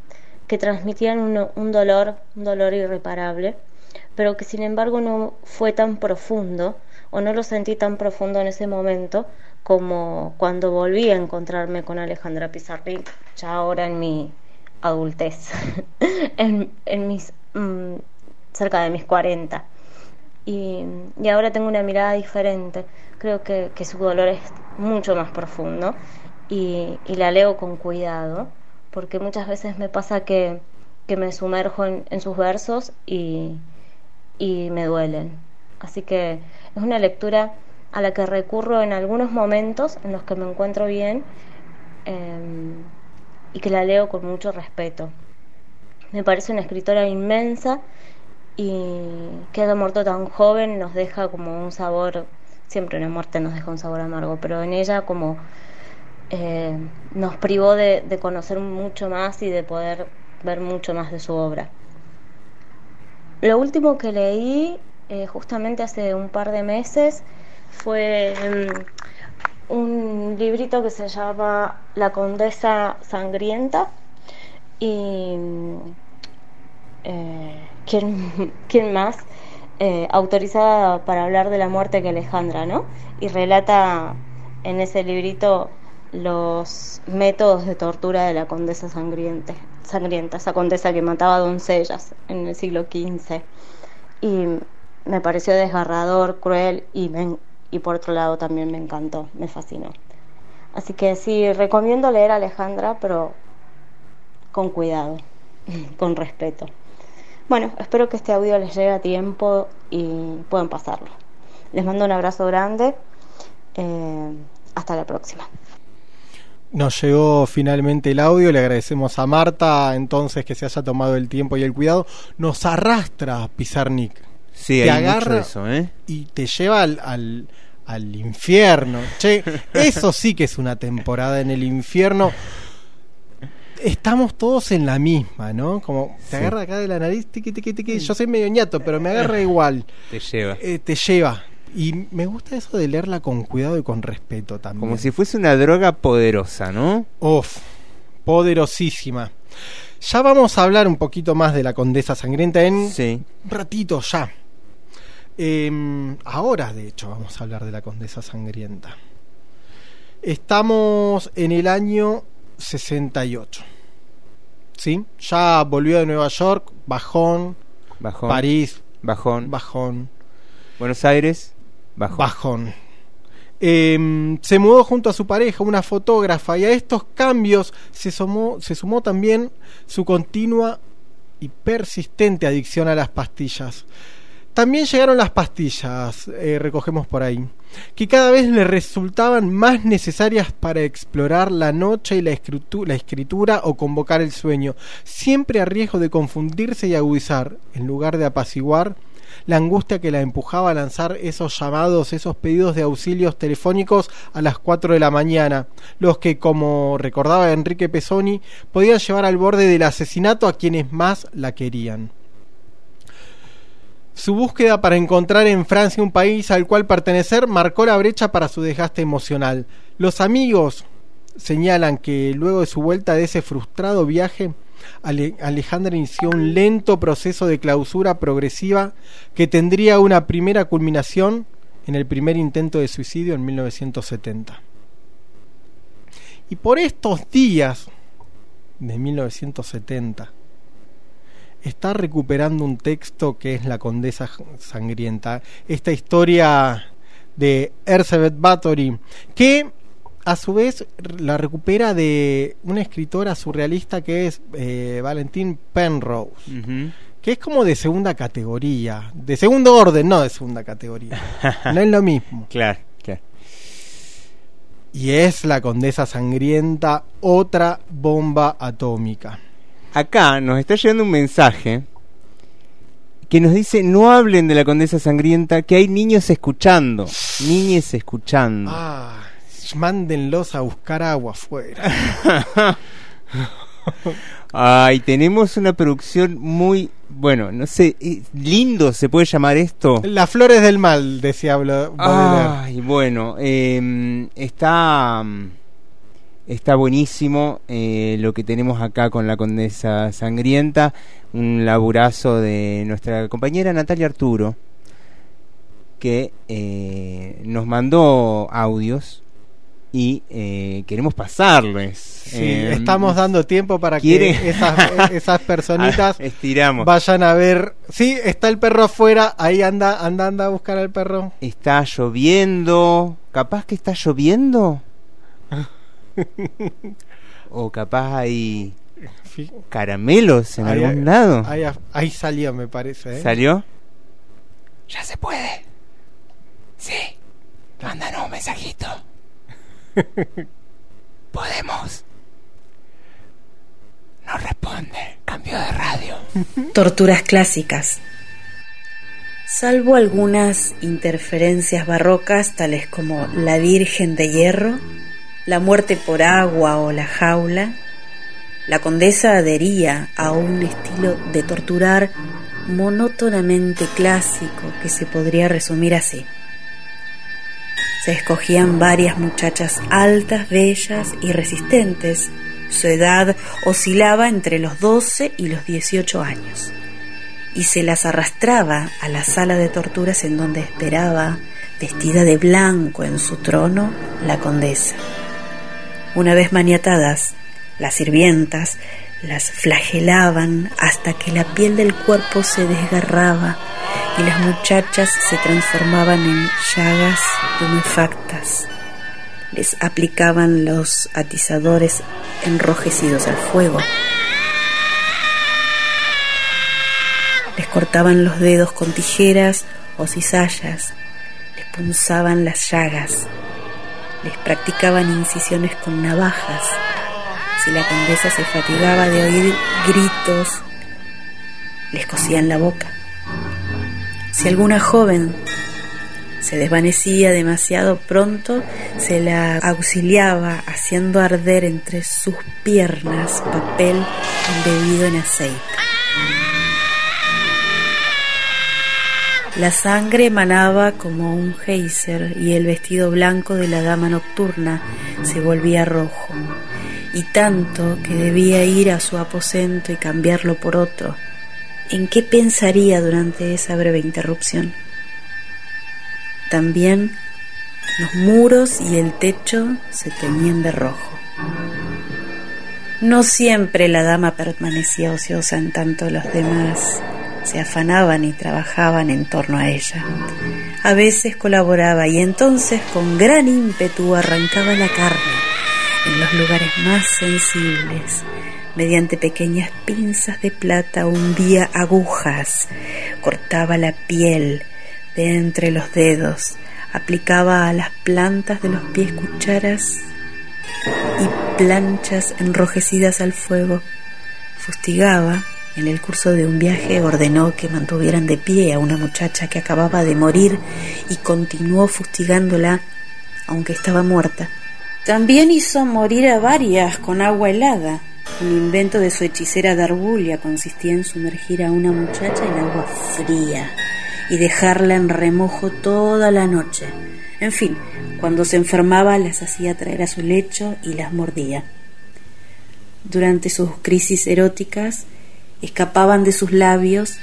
que transmitían un, dolor, un dolor irreparable, pero que sin embargo no fue tan profundo o no lo sentí tan profundo en ese momento como cuando volví a encontrarme con Alejandra Pizarnik, ya ahora en mi adultez, en, en mis mm, cerca de mis 40. Y, y ahora tengo una mirada diferente. Creo que, que su dolor es mucho más profundo y, y la leo con cuidado, porque muchas veces me pasa que, que me sumerjo en, sus versos y, y me duelen. Así que es una lectura a la que recurro en algunos momentos en los que me encuentro bien eh, y que la leo con mucho respeto. Me parece una escritora inmensa y que haya muerto tan joven nos deja como un sabor, siempre una muerte nos deja un sabor amargo, pero en ella como eh, nos privó de, conocer mucho más y de poder ver mucho más de su obra. Lo último que leí eh, justamente hace un par de meses fue um, un librito que se llama La Condesa Sangrienta y eh, ¿quién, ¿quién, más? Eh, autorizada para hablar de la muerte que Alejandra, ¿no? Y relata en ese librito los métodos de tortura de la condesa sangrienta, sangrienta, esa condesa que mataba doncellas en el siglo XV. Y me pareció desgarrador, cruel y, me, y por otro lado también me encantó, me fascinó. Así que sí, recomiendo leer a Alejandra, pero con cuidado, con respeto. Bueno, espero que este audio les llegue a tiempo y puedan pasarlo. Les mando un abrazo grande. Eh, hasta la próxima. Nos llegó finalmente el audio, le agradecemos a Marta entonces que se haya tomado el tiempo y el cuidado. Nos arrastra Pizarnik. Sí, te hay agarra mucho eso, ¿eh? y te lleva al, al, al infierno. Che, eso sí que es una temporada en el infierno. Estamos todos en la misma, ¿no? Como te Sí. agarra acá de la nariz, tiqui, tiqui, tiqui. Yo soy medio ñato, pero me agarra igual. Te lleva. Eh, te lleva. Y me gusta eso de leerla con cuidado y con respeto también. Como si fuese una droga poderosa, ¿no? Uf, poderosísima. Ya vamos a hablar un poquito más de la Condesa Sangrienta en un ratito ya. Eh, ahora, de hecho, vamos a hablar de la Condesa Sangrienta. Estamos en el año 68. ¿Sí? Ya volvió de Nueva York, bajón, Bajón. París, Bajón. bajón. Buenos Aires, bajón. Bajón. Eh, se mudó junto a su pareja, una fotógrafa, y a estos cambios se sumó, se sumó también su continua y persistente adicción a las pastillas. También llegaron las pastillas, eh, recogemos por ahí, que cada vez le resultaban más necesarias para explorar la noche y la, escritu- la escritura o convocar el sueño, siempre a riesgo de confundirse y agudizar, en lugar de apaciguar la angustia que la empujaba a lanzar esos llamados, esos pedidos de auxilios telefónicos a las 4 de la mañana, los que, como recordaba Enrique Pesoni, podían llevar al borde del asesinato a quienes más la querían. Su búsqueda para encontrar en Francia un país al cual pertenecer marcó la brecha para su desgaste emocional. Los amigos señalan que luego de su vuelta de ese frustrado viaje, Ale- Alejandra inició un lento proceso de clausura progresiva que tendría una primera culminación en el primer intento de suicidio en 1970. Y por estos días de 1970 está recuperando un texto que es La Condesa Sangrienta, esta historia de Elizabeth Bathory, que a su vez la recupera de una escritora surrealista que es eh, Valentín Penrose, que es como de segunda categoría, de segundo orden, no de segunda categoría. no es lo mismo. Claro, claro. Y es la Condesa Sangrienta, otra bomba atómica. Acá nos está llegando un mensaje que nos dice no hablen de la condesa sangrienta, que hay niños escuchando, niñes escuchando. Ah, mándenlos a buscar agua afuera. Ay, tenemos una producción muy, bueno, no sé, lindo se puede llamar esto. Las flores del mal, decía Baudelaire. Ay, bueno, eh, está Está buenísimo eh, lo que tenemos acá con la Condesa Sangrienta, un laburazo de nuestra compañera Natalia Arturo, que eh, nos mandó audios y eh, queremos pasarles. Sí, Eh, estamos dando tiempo para ¿quiere? que esas, esas personitas Ah, estiramos. vayan a ver. Sí, está el perro afuera, ahí anda, anda, anda a buscar al perro. Está lloviendo, capaz que está lloviendo. o capaz hay caramelos en algún lado. Ahí, ahí salió, me parece. ¿eh? ¿Salió? Ya se puede. Sí. Mándanos un mensajito. Podemos. No responde. Cambio de radio. Torturas clásicas. Salvo algunas interferencias barrocas tales como la Virgen de Hierro, la muerte por agua o la jaula, la condesa adhería a un estilo de torturar monótonamente clásico que se podría resumir así. Se escogían varias muchachas altas, bellas y resistentes. Su edad oscilaba entre los 12 y los 18 años. Y se las arrastraba a la sala de torturas en donde esperaba, vestida de blanco en su trono, la condesa. Una vez maniatadas, las sirvientas las flagelaban hasta que la piel del cuerpo se desgarraba y las muchachas se transformaban en llagas tumefactas. Les aplicaban los atizadores enrojecidos al fuego. Les cortaban los dedos con tijeras o cizallas. Les punzaban las llagas. Les practicaban incisiones con navajas. Si la condesa se fatigaba de oír gritos, les cosían la boca. Si alguna joven se desvanecía demasiado pronto, se la auxiliaba haciendo arder entre sus piernas papel embebido en aceite. La sangre emanaba como un geyser y el vestido blanco de la dama nocturna se volvía rojo, y tanto que debía ir a su aposento y cambiarlo por otro. ¿En qué pensaría durante esa breve interrupción? También los muros y el techo se teñían de rojo. No siempre la dama permanecía ociosa en tanto los demás se afanaban y trabajaban en torno a ella. A veces colaboraba y entonces con gran ímpetu arrancaba la carne en los lugares más sensibles. Mediante pequeñas pinzas de plata hundía agujas, cortaba la piel de entre los dedos, aplicaba a las plantas de los pies cucharas y planchas enrojecidas al fuego, fustigaba en el curso de un viaje ordenó que mantuvieran de pie a una muchacha que acababa de morir y continuó fustigándola aunque estaba muerta. También hizo morir a varias con agua helada. Un invento de su hechicera Darbulia consistía en sumergir a una muchacha en agua fría y dejarla en remojo toda la noche. En fin, cuando se enfermaba las hacía traer a su lecho y las mordía. Durante sus crisis eróticas, escapaban de sus labios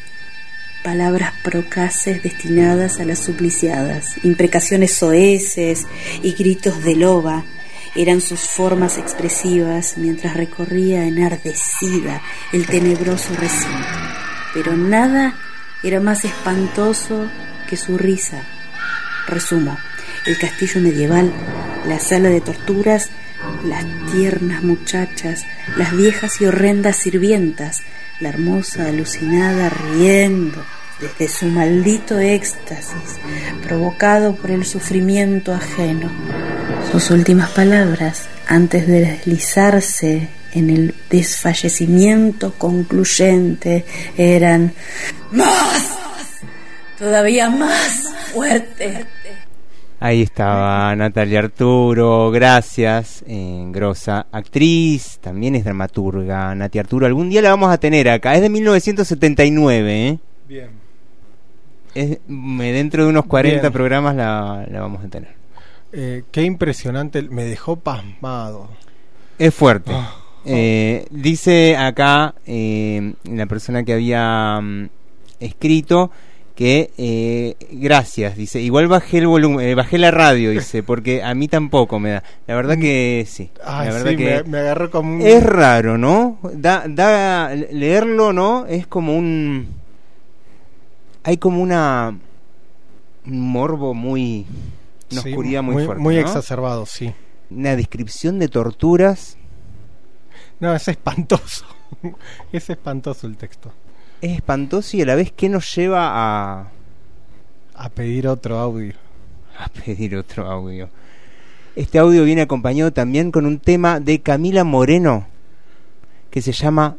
palabras procaces destinadas a las supliciadas, imprecaciones soeces y gritos de loba eran sus formas expresivas mientras recorría enardecida el tenebroso recinto. Pero nada era más espantoso que su risa. Resumo, el castillo medieval, la sala de torturas, las tiernas muchachas, las viejas y horrendas sirvientas, la hermosa alucinada riendo desde su maldito éxtasis, provocado por el sufrimiento ajeno. Sus últimas palabras, antes de deslizarse en el desfallecimiento concluyente, eran ¡Más! Todavía más fuerte. Ahí estaba Natalia Arturo, gracias, eh, grosa actriz, también es dramaturga, Nati Arturo, algún día la vamos a tener acá, es de 1979, ¿eh? Bien. Es, me- dentro de unos 40 Bien. programas la, la vamos a tener. Eh, qué impresionante, me dejó pasmado. Es fuerte. Eh, dice acá eh, la persona que había mm, escrito que eh, gracias, dice, igual bajé el volumen, eh, bajé la radio, dice, porque a mí tampoco me da. La verdad que sí. Ay, la verdad sí, que me, me agarró como un... es raro, ¿no? Da, da, leerlo, ¿no? Es como un... Hay como una... Un morbo muy... Una Sí, oscuridad muy, muy- fuerte. muy ¿no? exacerbado, sí. Una descripción de torturas. No, es espantoso. es espantoso el texto. Es espantoso y a la vez que nos lleva a... A pedir otro audio. A pedir otro audio. Este audio viene acompañado también con un tema de Camila Moreno que se llama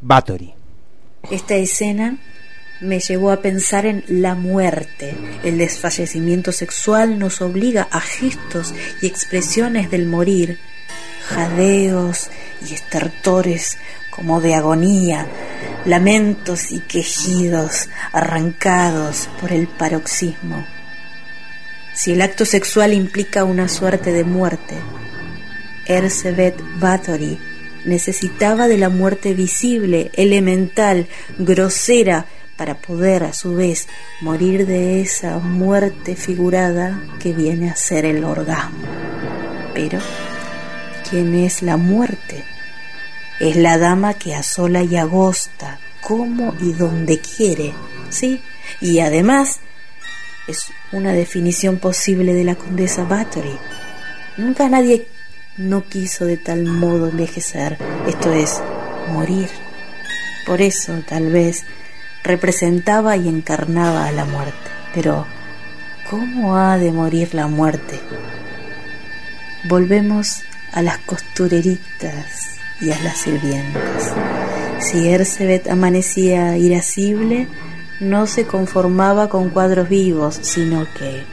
Battery. Esta escena me llevó a pensar en la muerte. El desfallecimiento sexual nos obliga a gestos y expresiones del morir, jadeos y estertores como de agonía, lamentos y quejidos arrancados por el paroxismo. Si el acto sexual implica una suerte de muerte, Erzsébet Bathory necesitaba de la muerte visible, elemental, grosera, para poder a su vez morir de esa muerte figurada que viene a ser el orgasmo. Pero, ¿quién es la muerte? Es la dama que asola y agosta, como y donde quiere, ¿sí? Y además es una definición posible de la condesa Bathory. Nunca nadie no quiso de tal modo envejecer, esto es, morir. Por eso, tal vez, representaba y encarnaba a la muerte. Pero, ¿cómo ha de morir la muerte? Volvemos a las costureritas y a las sirvientas. Si Erzsébet amanecía irascible, no se conformaba con cuadros vivos, sino que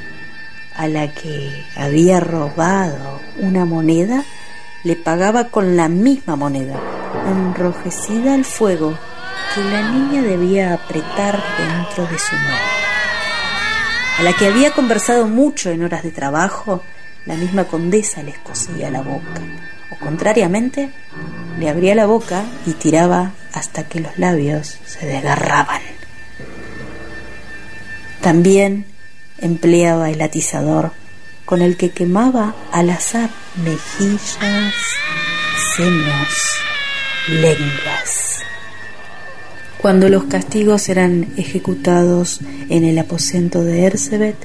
a la que había robado una moneda, le pagaba con la misma moneda, enrojecida al fuego que la niña debía apretar dentro de su mano. A la que había conversado mucho en horas de trabajo, la misma condesa les cosía la boca, o contrariamente, le abría la boca y tiraba hasta que los labios se desgarraban. También empleaba el atizador con el que quemaba al azar mejillas, senos, lenguas. Cuando los castigos eran ejecutados en el aposento de Erzsébet,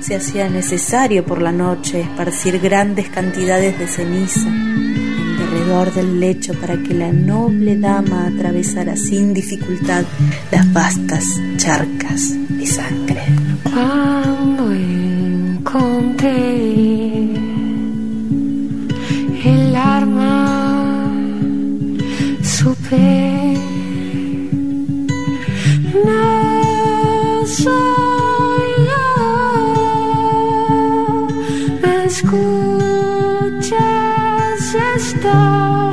se hacía necesario por la noche esparcir grandes cantidades de ceniza en derredor del lecho para que la noble dama atravesara sin dificultad las vastas charcas de sangre. Cuando encontré el arma, supe no soy yo. ¿Me escuchas? Estás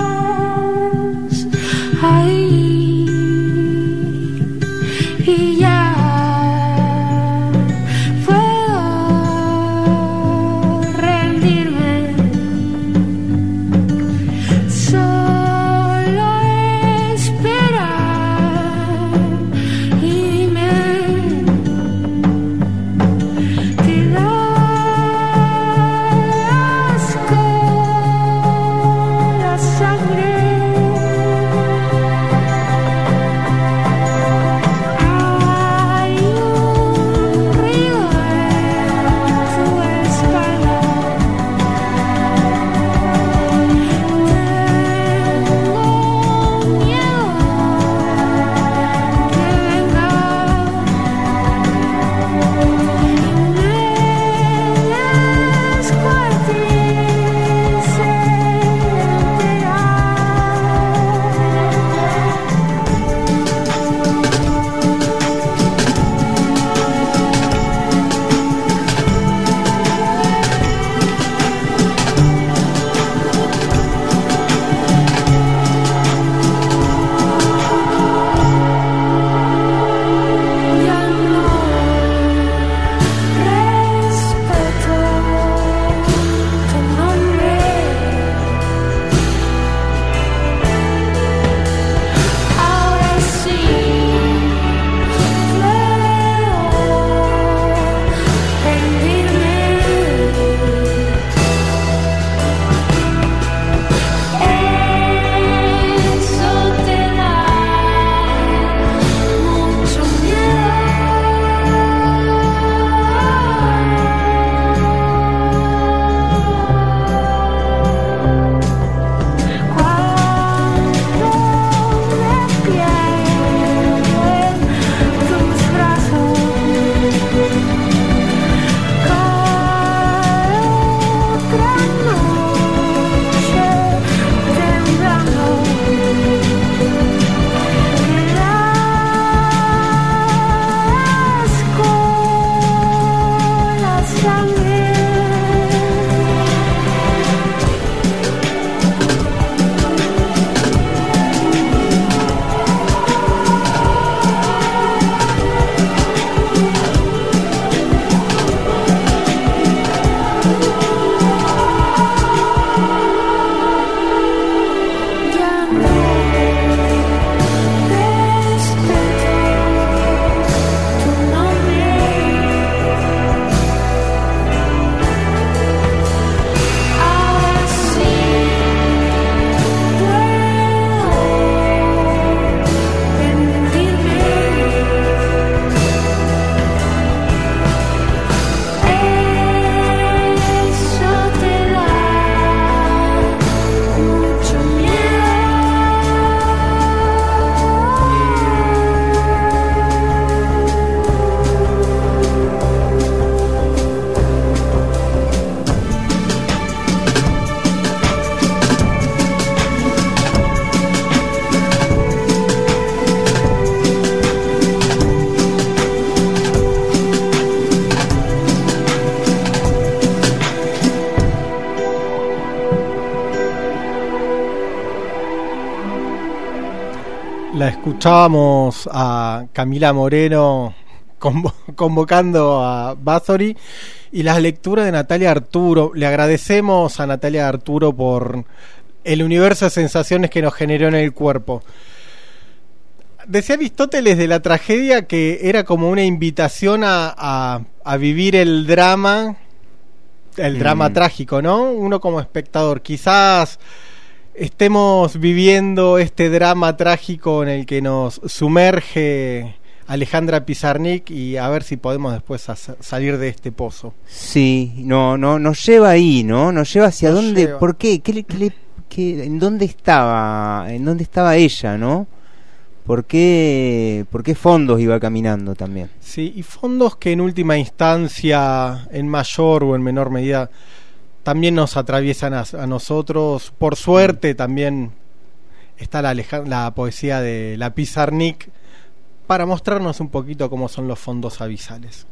escuchábamos a Camila Moreno convo- convocando a Bathory y las lecturas de Natalia Arturo. Le agradecemos a Natalia Arturo por el universo de sensaciones que nos generó en el cuerpo. Decía Aristóteles de la tragedia que era como una invitación a, a- a vivir el drama, el drama Mm. trágico, ¿no? Uno como espectador. Quizás estemos viviendo este drama trágico en el que nos sumerge Alejandra Pizarnik y a ver si podemos después salir de este pozo. Sí, no, no, nos lleva ahí, ¿no? Nos lleva hacia Nos dónde, lleva. ¿por qué? ¿Qué, le- qué le- qué- ¿En dónde estaba? ¿En dónde estaba ella, no? ¿Por qué, ¿Por qué fondos iba caminando también? Sí, y fondos que en última instancia, en mayor o en menor medida, también nos atraviesan a, a nosotros. Por suerte también está la poesía de la Pizarnik para mostrarnos un poquito cómo son los fondos abisales.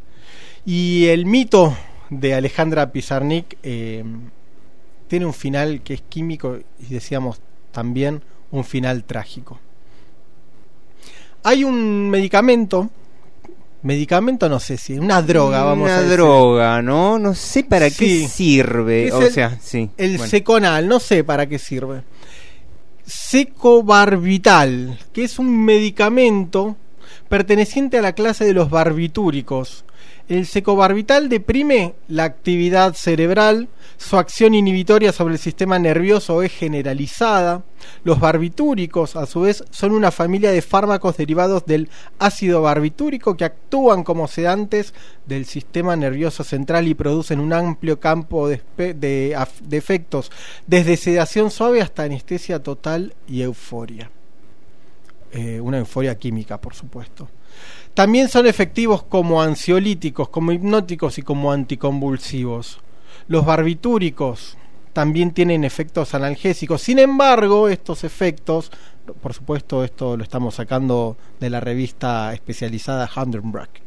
Y el mito de Alejandra Pizarnik eh, tiene un final que es químico y decíamos también un final trágico. Hay un medicamento, medicamento no sé si, una droga, vamos Una a decir. droga, ¿no? No sé para Sí. qué sirve. Es o el- sea, sí. El bueno. seconal, no sé para qué sirve. Secobarbital, que es un medicamento perteneciente a la clase de los barbitúricos. El secobarbital deprime la actividad cerebral, su acción inhibitoria sobre el sistema nervioso es generalizada. Los barbitúricos, a su vez, son una familia de fármacos derivados del ácido barbitúrico que actúan como sedantes del sistema nervioso central y producen un amplio campo de, efectos, desde sedación suave hasta anestesia total y euforia. Eh, una euforia química, por supuesto. También son efectivos como ansiolíticos, como hipnóticos y como anticonvulsivos. Los barbitúricos también tienen efectos analgésicos. Sin embargo, estos efectos, por supuesto, esto lo estamos sacando de la revista especializada Handenbrack.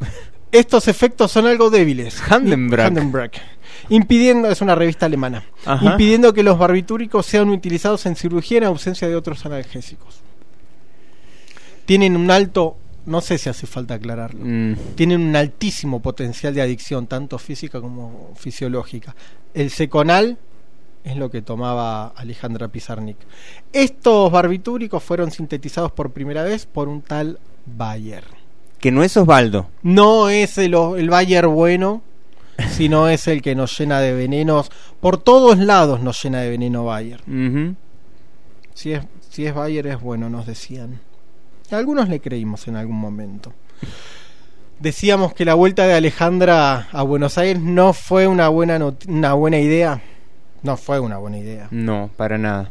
Estos efectos son algo débiles. Handenbrack. Impidiendo, es una revista alemana, Ajá. impidiendo que los barbitúricos sean utilizados en cirugía en ausencia de otros analgésicos. Tienen un alto, no sé si hace falta aclararlo, Mm. tienen un altísimo potencial de adicción, tanto física como fisiológica. El seconal es lo que tomaba Alejandra Pizarnik. Estos barbitúricos fueron sintetizados por primera vez por un tal Bayer. Que no es Osvaldo. No es el, el Bayer bueno, sino es el que nos llena de venenos. Por todos lados nos llena de veneno Bayer. Si es, si es Bayer es bueno, nos decían. Algunos le creímos en algún momento. Decíamos que la vuelta de Alejandra a Buenos Aires no fue una buena, una buena idea. No fue una buena idea. No, para nada.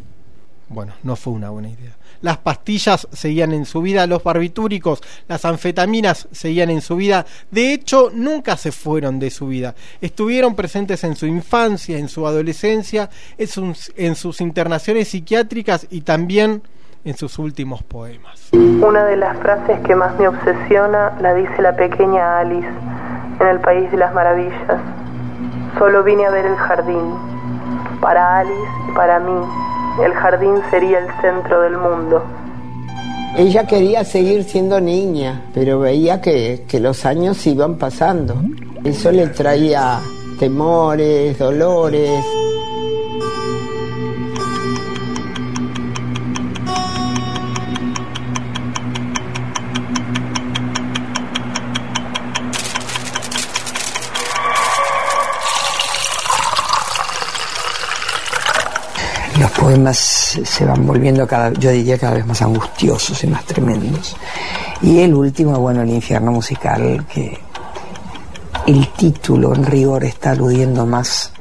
Bueno, no fue una buena idea. Las pastillas seguían en su vida, los barbitúricos, las anfetaminas seguían en su vida. De hecho, nunca se fueron de su vida. Estuvieron presentes en su infancia, en su adolescencia, en sus, en sus internaciones psiquiátricas y también en sus últimos poemas. Una de las frases que más me obsesiona la dice la pequeña Alice en el País de las Maravillas. Solo vine a ver el jardín. Para Alice y para mí, el jardín sería el centro del mundo. Ella quería seguir siendo niña, pero veía que, que los años iban pasando. Eso le traía temores, dolores. Poemas se van volviendo cada, yo diría cada vez más angustiosos y más tremendos. Y el último, bueno, el infierno musical, que el título en rigor está aludiendo más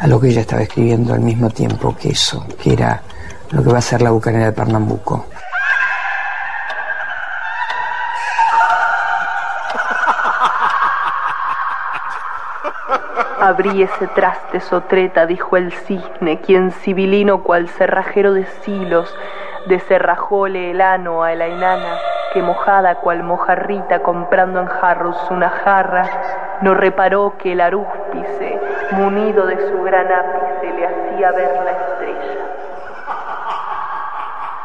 a lo que ella estaba escribiendo al mismo tiempo que eso, que era lo que va a ser la bucanera de Pernambuco. Abrí ese traste sotreta, dijo el cisne, quien civilino cual cerrajero de silos, deserrajóle el ano a la enana, que mojada cual mojarrita comprando en jarros una jarra, no reparó que el arúspice, munido de su gran ápice, le hacía ver la.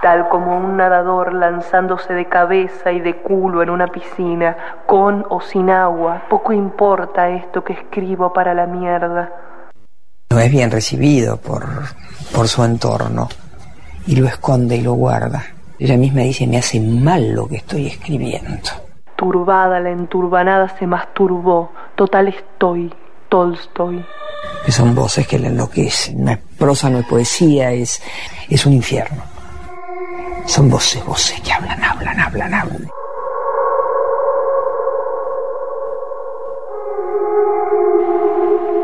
Tal como un nadador lanzándose de cabeza y de culo en una piscina, con o sin agua. Poco importa esto que escribo para la mierda. No es bien recibido por, por su entorno y lo esconde y lo guarda. Ella misma dice, me hace mal lo que estoy escribiendo. Turbada, la enturbanada se masturbó. Total estoy, Tolstoy. Que son voces que la enloquecen. No es prosa, no es poesía, es, es un infierno. Son voces, voces que hablan, hablan, hablan, hablan.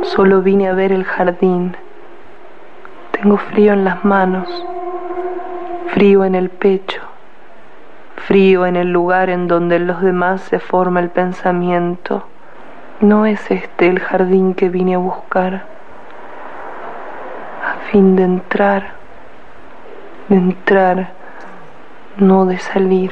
Solo vine a ver el jardín. Tengo frío en las manos, frío en el pecho, frío en el lugar en donde en los demás se forma el pensamiento. No es este el jardín que vine a buscar, a fin de entrar, de entrar, no de salir.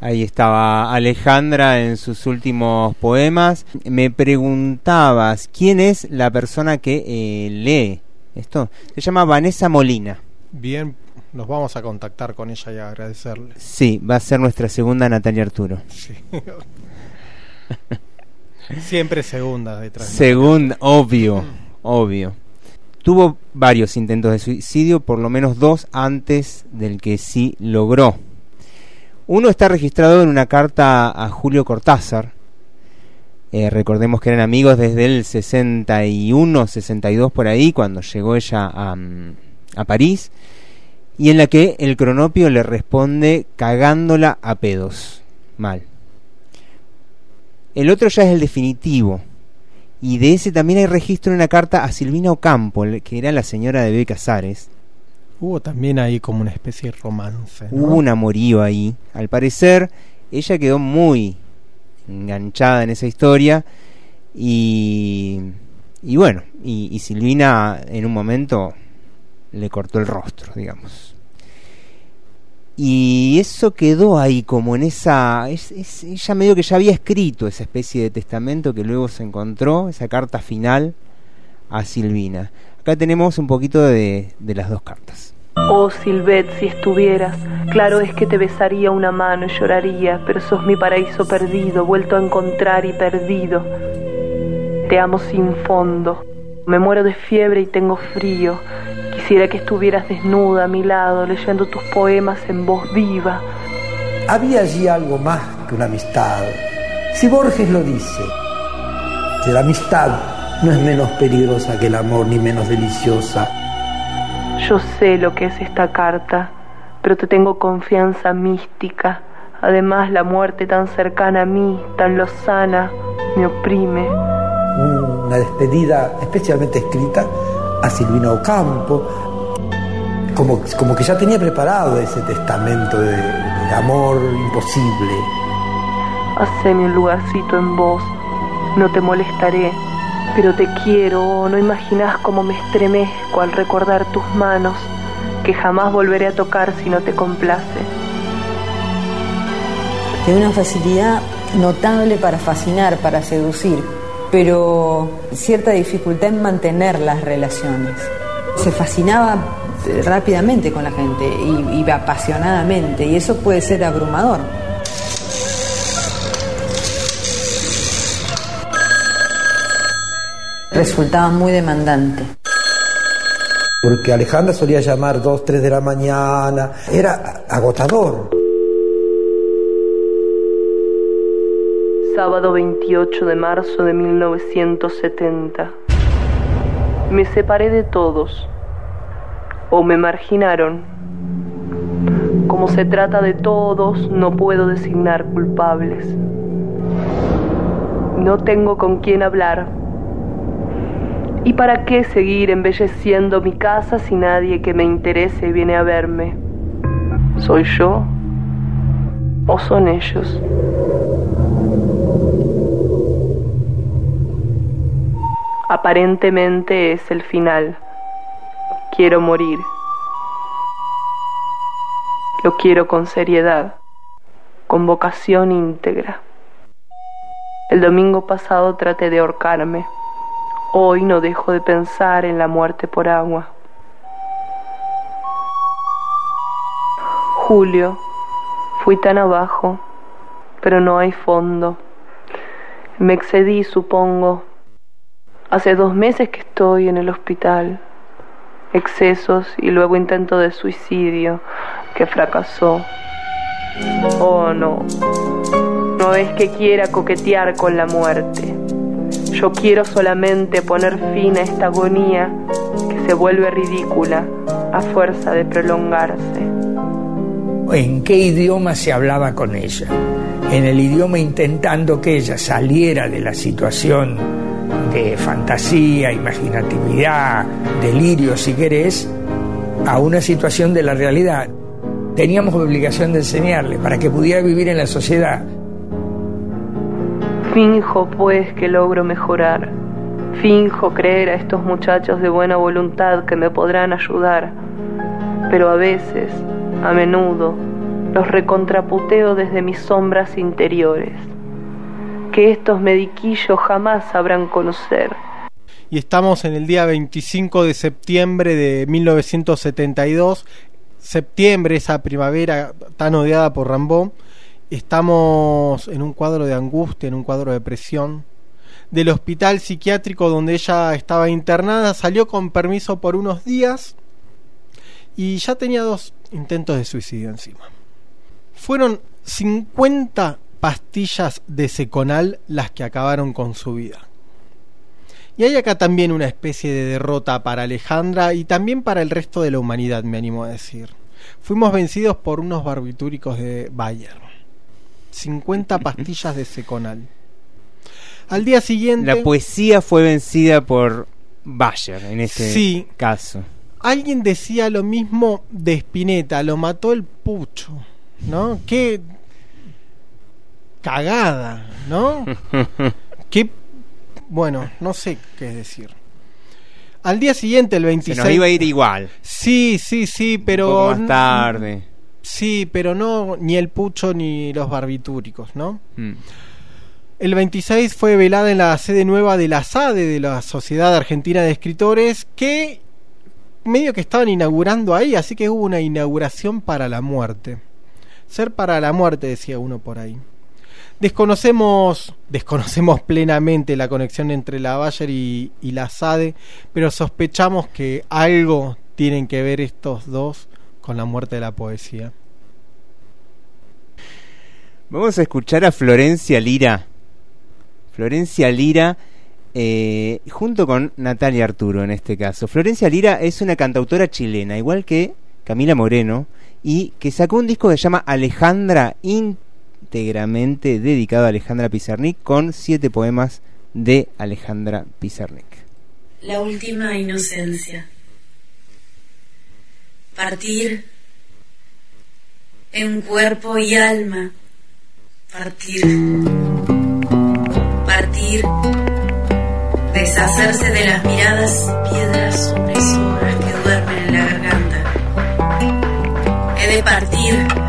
Ahí estaba Alejandra en sus últimos poemas. Me preguntabas, ¿quién es la persona que eh, lee esto? Se llama Vanessa Molina. Bien, nos vamos a contactar con ella y agradecerle. Sí, va a ser nuestra segunda Natalia Arturo. Sí. Siempre segunda detrás. Segunda, obvio, obvio. Tuvo varios intentos de suicidio, por lo menos dos antes del que sí logró. Uno está registrado en una carta a Julio Cortázar. Eh, recordemos que eran amigos desde el 61, 62 por ahí, cuando llegó ella a, mm, a París. Y en la que el cronopio le responde cagándola a pedos. Mal. El otro ya es el definitivo. Y de ese también hay registro en una carta a Silvina Ocampo, que era la señora de B. Casares. Hubo también ahí como una especie de romance. ¿no? Hubo un amorío ahí. Al parecer, ella quedó muy enganchada en esa historia. Y, y bueno, y, y Silvina en un momento le cortó el rostro, digamos. Y eso quedó ahí como en esa... Es, es, ella medio que ya había escrito esa especie de testamento que luego se encontró, esa carta final a Silvina. Acá tenemos un poquito de, de las dos cartas. Oh Silvet, si estuvieras, claro es que te besaría una mano y lloraría, pero sos mi paraíso perdido, vuelto a encontrar y perdido. Te amo sin fondo, me muero de fiebre y tengo frío. Quisiera que estuvieras desnuda a mi lado, leyendo tus poemas en voz viva. Había allí algo más que una amistad. Si Borges lo dice, que la amistad no es menos peligrosa que el amor ni menos deliciosa. Yo sé lo que es esta carta, pero te tengo confianza mística. Además, la muerte tan cercana a mí, tan lozana, me oprime. Una despedida especialmente escrita a Silvina Ocampo, como, como que ya tenía preparado ese testamento de, de amor imposible. Haceme un lugarcito en vos, no te molestaré, pero te quiero, no imaginas cómo me estremezco al recordar tus manos, que jamás volveré a tocar si no te complace. Tiene una facilidad notable para fascinar, para seducir, pero cierta dificultad en mantener las relaciones. Se fascinaba rápidamente con la gente y, y apasionadamente, y eso puede ser abrumador. Resultaba muy demandante. Porque Alejandra solía llamar 2, 3 de la mañana, era agotador. Sábado 28 de marzo de 1970. Me separé de todos, o me marginaron. Como se trata de todos, no puedo designar culpables. No tengo con quién hablar. ¿Y para qué seguir embelleciendo mi casa si nadie que me interese viene a verme? ¿Soy yo o son ellos? Aparentemente es el final. Quiero morir. Lo quiero con seriedad, con vocación íntegra. El domingo pasado traté de ahorcarme. Hoy no dejo de pensar en la muerte por agua. Julio, fui tan abajo, pero no hay fondo. Me excedí, supongo. Hace dos meses que estoy en el hospital. Excesos y luego intento de suicidio que fracasó. Oh, no. No es que quiera coquetear con la muerte. Yo quiero solamente poner fin a esta agonía que se vuelve ridícula a fuerza de prolongarse. ¿En qué idioma se hablaba con ella? En el idioma intentando que ella saliera de la situación de fantasía, imaginatividad, delirio, si querés, a una situación de la realidad. Teníamos obligación de enseñarle para que pudiera vivir en la sociedad. Finjo pues que logro mejorar. Finjo creer a estos muchachos de buena voluntad que me podrán ayudar. Pero a veces, a menudo, los recontraputeo desde mis sombras interiores. Que estos mediquillos jamás sabrán conocer. Y estamos en el día 25 de septiembre de 1972 septiembre, esa primavera tan odiada por Rambó, estamos en un cuadro de angustia, en un cuadro de presión. Del hospital psiquiátrico donde ella estaba internada, salió con permiso por unos días y ya tenía dos intentos de suicidio encima. Fueron 50 pastillas de seconal las que acabaron con su vida. Y hay acá también una especie de derrota para Alejandra y también para el resto de la humanidad, me animo a decir. Fuimos vencidos por unos barbitúricos de Bayer. 50 pastillas de seconal. Al día siguiente... La poesía fue vencida por Bayer en este Sí. caso. Alguien decía lo mismo de Spinetta, lo mató el pucho, ¿no? Qué cagada, ¿no? Qué bueno, no sé qué decir. Al día siguiente, el 26. Se nos iba a ir igual. Sí, sí, sí, pero. Un poco más tarde. Sí, pero no ni el pucho ni los barbitúricos, ¿no? Mm. El 26 fue velada en la sede nueva de la SADE, de la Sociedad Argentina de Escritores, que medio que estaban inaugurando ahí, así que hubo una inauguración para la muerte. Ser para la muerte, decía uno por ahí. Desconocemos, desconocemos plenamente la conexión entre la Bayer y, la SADE, pero sospechamos que algo tienen que ver estos dos con la muerte de la poesía. Vamos a escuchar a Florencia Lira. Florencia Lira, eh, junto con Natalia Arturo en este caso. Florencia Lira es una cantautora chilena, igual que Camila Moreno, y que sacó un disco que se llama Alejandra, íntegramente dedicado a Alejandra Pizarnik, con siete poemas de Alejandra Pizarnik. La última inocencia. Partir en cuerpo y alma. Partir. Partir. Deshacerse de las miradas piedras opresoras que duermen en la garganta. He de partir.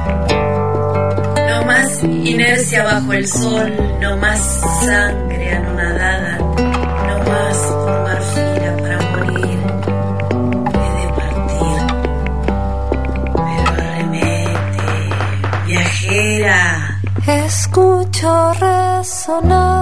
Inercia bajo el sol, no más sangre anonadada, no más formar fila para morir. He de partir. Pero arremete, viajera. Escucho resonar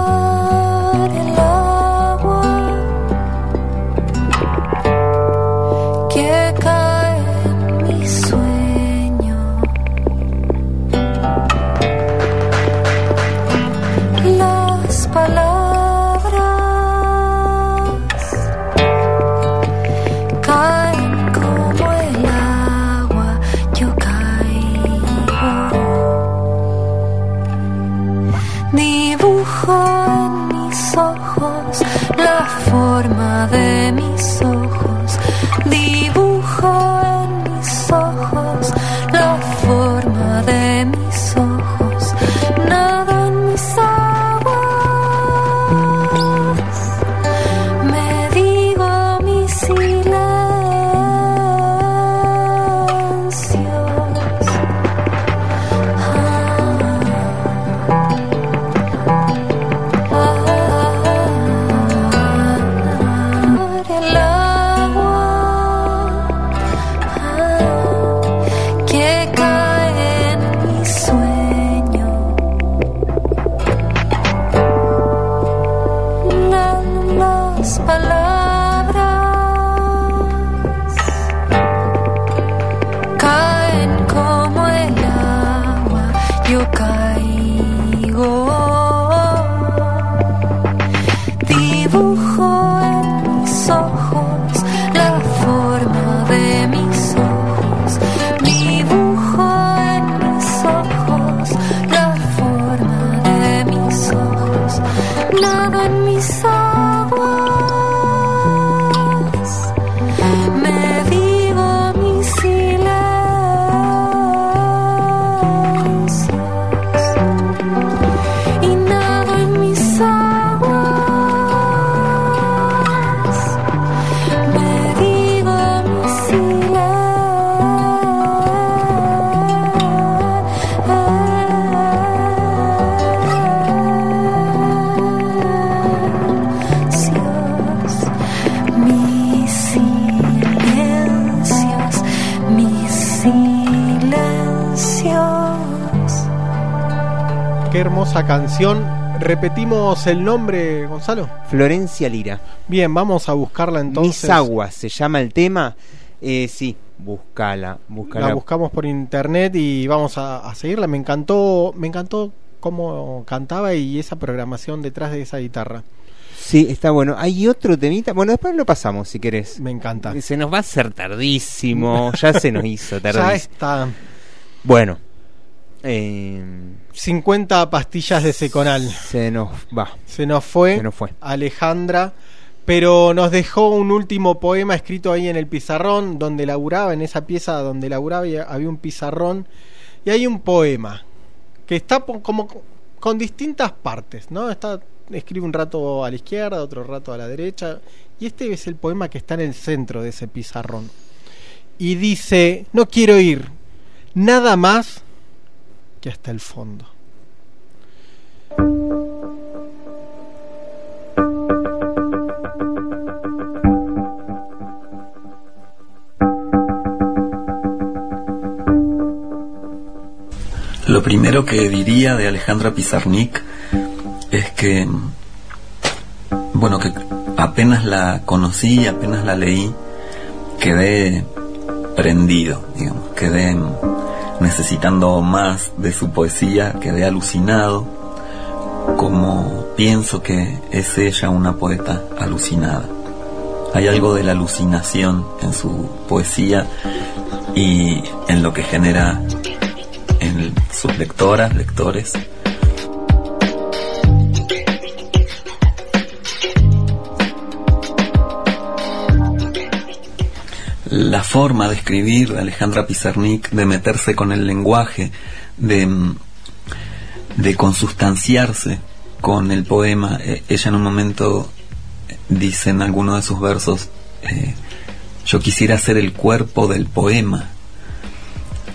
canción. Repetimos el nombre, Gonzalo. Florencia Lira. Bien, vamos a buscarla entonces. Mis aguas se llama el tema. Eh, sí, búscala, búscala. La buscamos por internet y vamos a, a seguirla. Me encantó, me encantó cómo cantaba y esa programación detrás de esa guitarra. Sí, está bueno. Hay otro temita. Bueno, después lo pasamos si querés. Me encanta. Se nos va a hacer tardísimo. Ya se nos hizo tardísimo. Ya está. Bueno. Eh, 50 pastillas de seconal. se nos va. Se nos fue. Se nos fue. Alejandra. Pero nos dejó un último poema escrito ahí en el pizarrón, donde laburaba, en esa pieza donde laburaba, había un pizarrón. Y hay un poema que está como con distintas partes, ¿no? Está, escribe un rato a la izquierda, otro rato a la derecha. Y este es el poema que está en el centro de ese pizarrón. Y dice, no quiero ir nada más hasta el fondo. Lo primero que diría de Alejandra Pizarnik es que, bueno, que apenas la conocí, apenas la leí, quedé prendido, digamos, quedé necesitando más de su poesía, quedé alucinado, como pienso que es ella una poeta alucinada. Hay algo de la alucinación en su poesía y en lo que genera en sus lectoras, lectores. La forma de escribir de Alejandra Pizarnik, de meterse con el lenguaje, de, mm, de consustanciarse con el poema. Eh, ella en un momento dice en alguno de sus versos, eh, yo quisiera ser el cuerpo del poema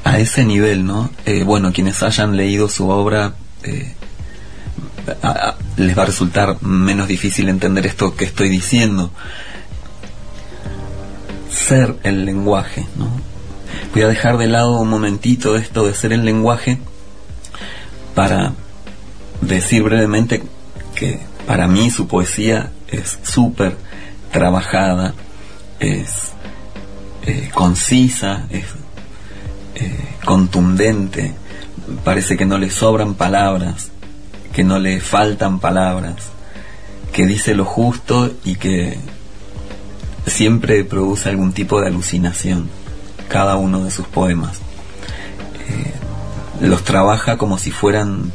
a ese nivel, ¿no? Eh, bueno, quienes hayan leído su obra les va a resultar menos difícil entender esto que estoy diciendo. Ser el lenguaje, ¿no? Voy a dejar de lado un momentito esto de ser el lenguaje para decir brevemente que para mí su poesía es súper trabajada, es eh, concisa, es eh, contundente, parece que no le sobran palabras, que no le faltan palabras, que dice lo justo y que siempre produce algún tipo de alucinación, cada uno de sus poemas. Eh, los trabaja como si fueran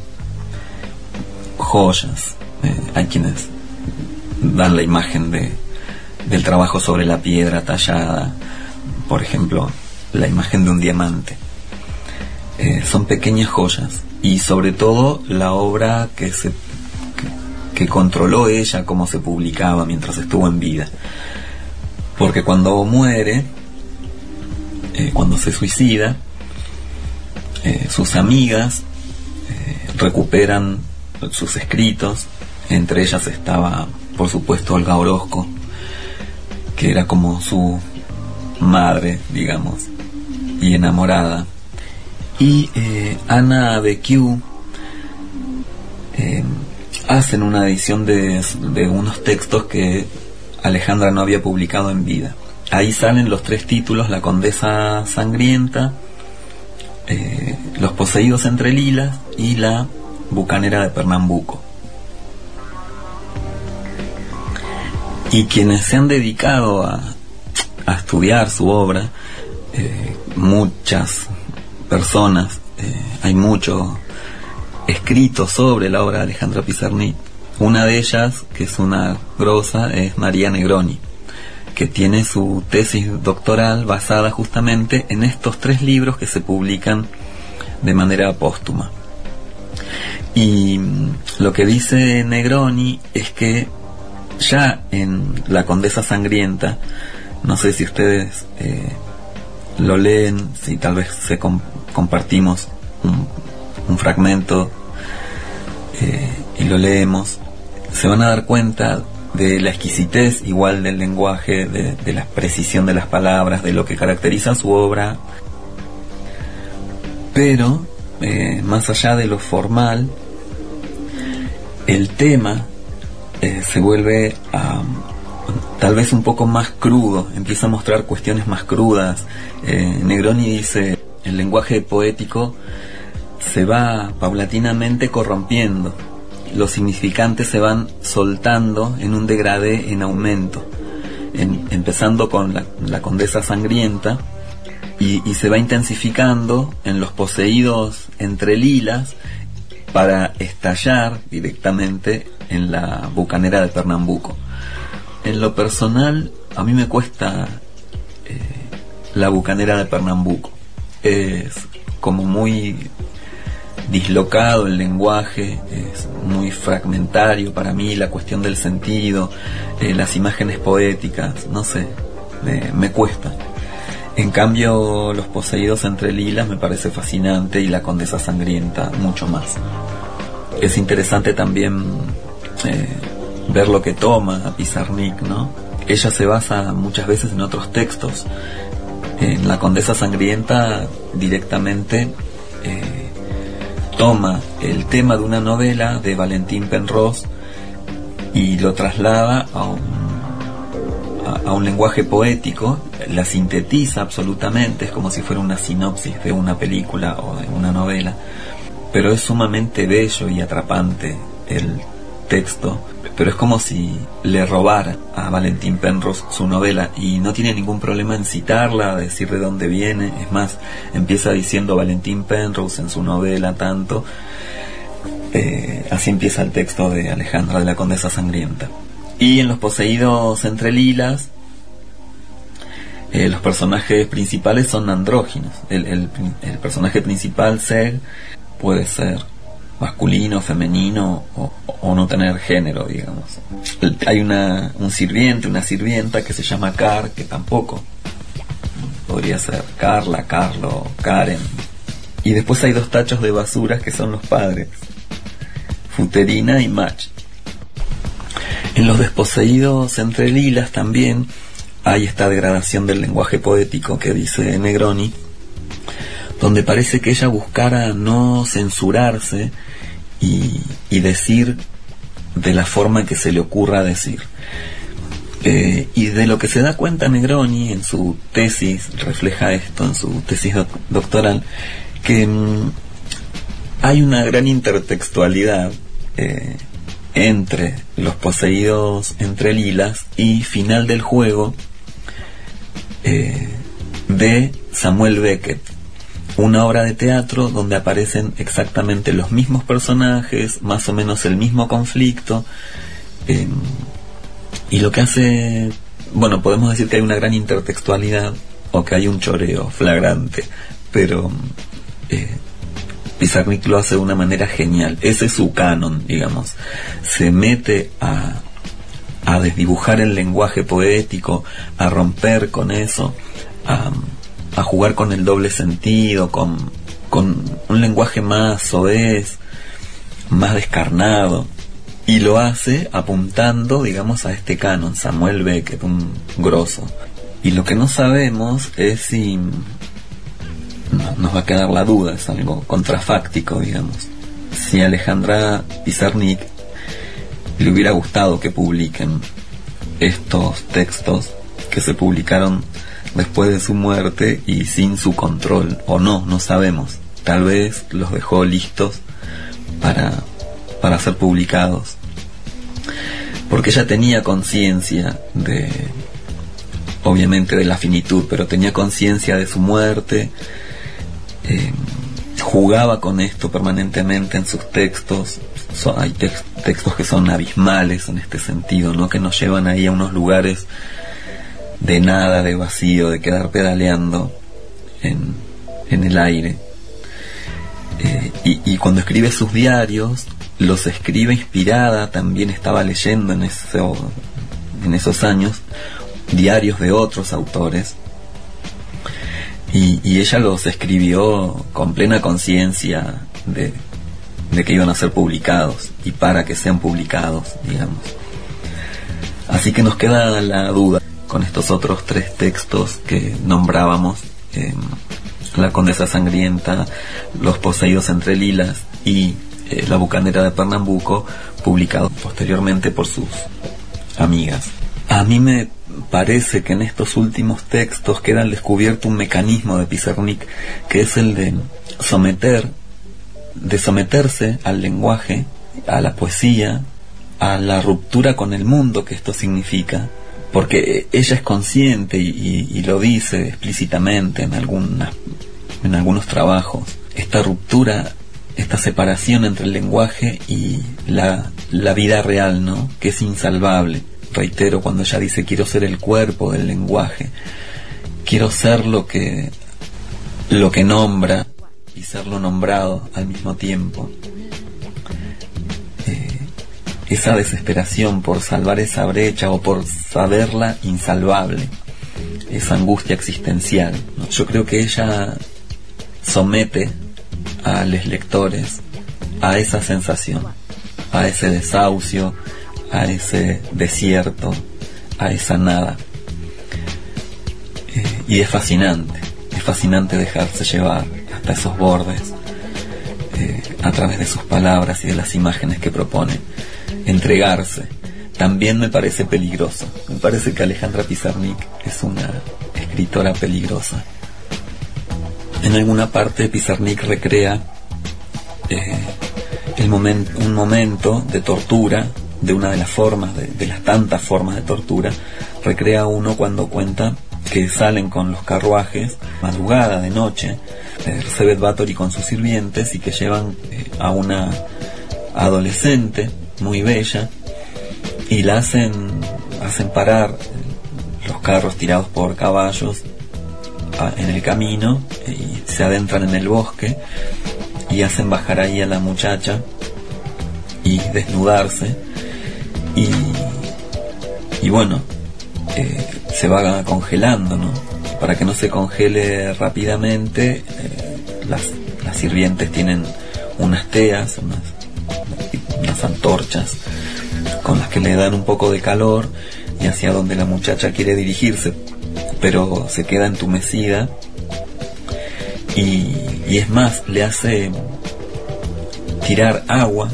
joyas. Eh, hay quienes dan la imagen de, del trabajo sobre la piedra tallada, por ejemplo, la imagen de un diamante. Eh, son pequeñas joyas y sobre todo la obra que se que, que controló ella cómo se publicaba mientras estuvo en vida porque cuando muere eh, cuando se suicida eh, sus amigas eh, recuperan sus escritos. Entre ellas estaba por supuesto Olga Orozco que era como su madre digamos y enamorada. Y Ana BQ eh, hacen una edición de, de unos textos que Alejandra no había publicado en vida. Ahí salen los tres títulos, La Condesa Sangrienta, eh, Los Poseídos entre Lilas y La Bucanera de Pernambuco. Y quienes se han dedicado a, estudiar su obra, eh, muchas personas, eh, hay mucho escrito sobre la obra de Alejandra Pizarnik. Una de ellas, que es una grosa, es María Negroni, que tiene su tesis doctoral basada justamente en estos tres libros que se publican de manera póstuma. Y lo que dice Negroni es que ya en La Condesa Sangrienta, no sé si ustedes eh, lo leen, si tal vez se com- compartimos un, un fragmento eh, y lo leemos, se van a dar cuenta de la exquisitez igual del lenguaje, de, la precisión de las palabras, de lo que caracteriza su obra, pero eh, más allá de lo formal, el tema eh, se vuelve a tal vez un poco más crudo, empieza a mostrar cuestiones más crudas. Eh, Negroni dice, el lenguaje poético se va paulatinamente corrompiendo, los significantes se van soltando en un degradé en aumento, en- empezando con la, la condesa sangrienta y, y se va intensificando en los poseídos entre lilas para estallar directamente en la bucanera de Pernambuco. En lo personal, a mí me cuesta eh, la bucanera de Pernambuco. Es como muy dislocado el lenguaje, es muy fragmentario para mí la cuestión del sentido, eh, las imágenes poéticas, no sé, me, cuesta. En cambio, Los poseídos entre lilas me parece fascinante y La condesa sangrienta mucho más. Es interesante también eh, ver lo que toma Pizarnik, ¿no? Ella se basa muchas veces en otros textos. En La condesa sangrienta directamente eh, toma el tema de una novela de Valentín Penrose y lo traslada a un, a, un lenguaje poético, la sintetiza absolutamente, es como si fuera una sinopsis de una película o de una novela, pero es sumamente bello y atrapante el texto, pero es como si le robara a Valentín Penrose su novela y no tiene ningún problema en citarla, decir de dónde viene, es más, empieza diciendo Valentín Penrose en su novela tanto, eh, así empieza el texto de Alejandra de la Condesa Sangrienta. Y en Los Poseídos entre Lilas, eh, los personajes principales son andróginos. El, el- personaje principal, Seg, puede ser masculino, femenino o, no tener género, digamos. Hay una, un sirviente, una sirvienta que se llama Car, que tampoco podría ser Carla, Carlo, Karen. Y después hay dos tachos de basuras que son los padres, Futerina y Match. En los desposeídos entre lilas también hay esta degradación del lenguaje poético que dice Negroni, donde parece que ella buscara no censurarse y, decir de la forma que se le ocurra decir. Eh, y de lo que se da cuenta Negroni en su tesis, refleja esto en su tesis doc- doctoral, que mm, hay una gran intertextualidad eh, entre los poseídos entre lilas y final del juego eh, de Samuel Beckett, una obra de teatro donde aparecen exactamente los mismos personajes, más o menos el mismo conflicto, eh, y lo que hace, bueno, podemos decir que hay una gran intertextualidad o que hay un choreo flagrante, pero eh, Pizarnik lo hace de una manera genial. Ese es su canon, digamos. Se mete a, a desdibujar el lenguaje poético, a romper con eso, a, a jugar con el doble sentido, con, con un lenguaje más soez, más descarnado. Y lo hace apuntando, digamos, a este canon, Samuel Beckett, un grosso. Y lo que no sabemos es si no- nos va a quedar la duda, es algo contrafáctico, digamos. Si Alejandra Pizarnik le hubiera gustado que publiquen estos textos que se publicaron después de su muerte y sin su control, o no, no sabemos. Tal vez los dejó listos para, para ser publicados. Porque ella tenía conciencia de, obviamente de la finitud, pero tenía conciencia de su muerte, eh, jugaba con esto permanentemente en sus textos. So- hay tex- textos que son abismales en este sentido, ¿no? que nos llevan ahí a unos lugares de nada, de vacío, de quedar pedaleando en, en el aire. Eh, y, cuando escribe sus diarios, los escribe inspirada, también estaba leyendo en, eso, en esos años diarios de otros autores, y, y ella los escribió con plena conciencia de, de que iban a ser publicados y para que sean publicados, digamos. Así que nos queda la duda con estos otros tres textos que nombrábamos, eh, La Condesa Sangrienta, Los Poseídos entre Lilas y eh, La Bucanera de Pernambuco, publicado posteriormente por sus amigas. A mí me parece que en estos últimos textos queda descubierto un mecanismo de Pizarnik que es el de someter, de someterse al lenguaje, a la poesía, a la ruptura con el mundo que esto significa, porque ella es consciente y, lo dice explícitamente en, alguna- en algunos trabajos, esta ruptura, esta separación entre el lenguaje y la, la vida real, ¿no? Que es insalvable. Reitero cuando ella dice quiero ser el cuerpo del lenguaje, quiero ser lo que lo que nombra y ser lo nombrado al mismo tiempo. Esa desesperación por salvar esa brecha o por saberla insalvable, esa angustia existencial. Yo creo que ella somete a los lectores a esa sensación, a ese desahucio, a ese desierto, a esa nada. Eh, y es fascinante, es fascinante dejarse llevar hasta esos bordes eh, a través de sus palabras y de las imágenes que propone, entregarse. También me parece peligroso, me parece que Alejandra Pizarnik es una escritora peligrosa. En alguna parte Pizarnik recrea eh, el momen- un momento de tortura, de una de las formas, de, de las tantas formas de tortura, recrea uno cuando cuenta que salen con los carruajes, madrugada, de noche, Recebet Bathory con sus sirvientes y que llevan eh, a una adolescente muy bella y la hacen, hacen parar los carros tirados por caballos en el camino y se adentran en el bosque y hacen bajar ahí a la muchacha y desnudarse y, y bueno eh, se va congelando ¿no? para que no se congele rápidamente eh, las, las sirvientes tienen unas teas unas, unas antorchas con las que le dan un poco de calor y hacia donde la muchacha quiere dirigirse pero se queda entumecida y, es más, le hace tirar agua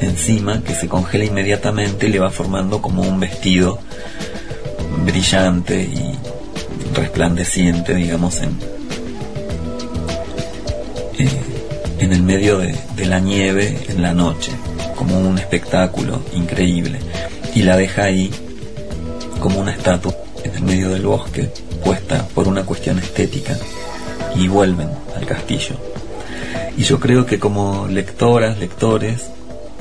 encima que se congela inmediatamente y le va formando como un vestido brillante y resplandeciente, digamos, en, eh, en el medio de, de la nieve en la noche, como un espectáculo increíble. Y la deja ahí como una estatua en el medio del bosque, puesta por una cuestión estética, y vuelven al castillo. Y yo creo que como lectoras, lectores,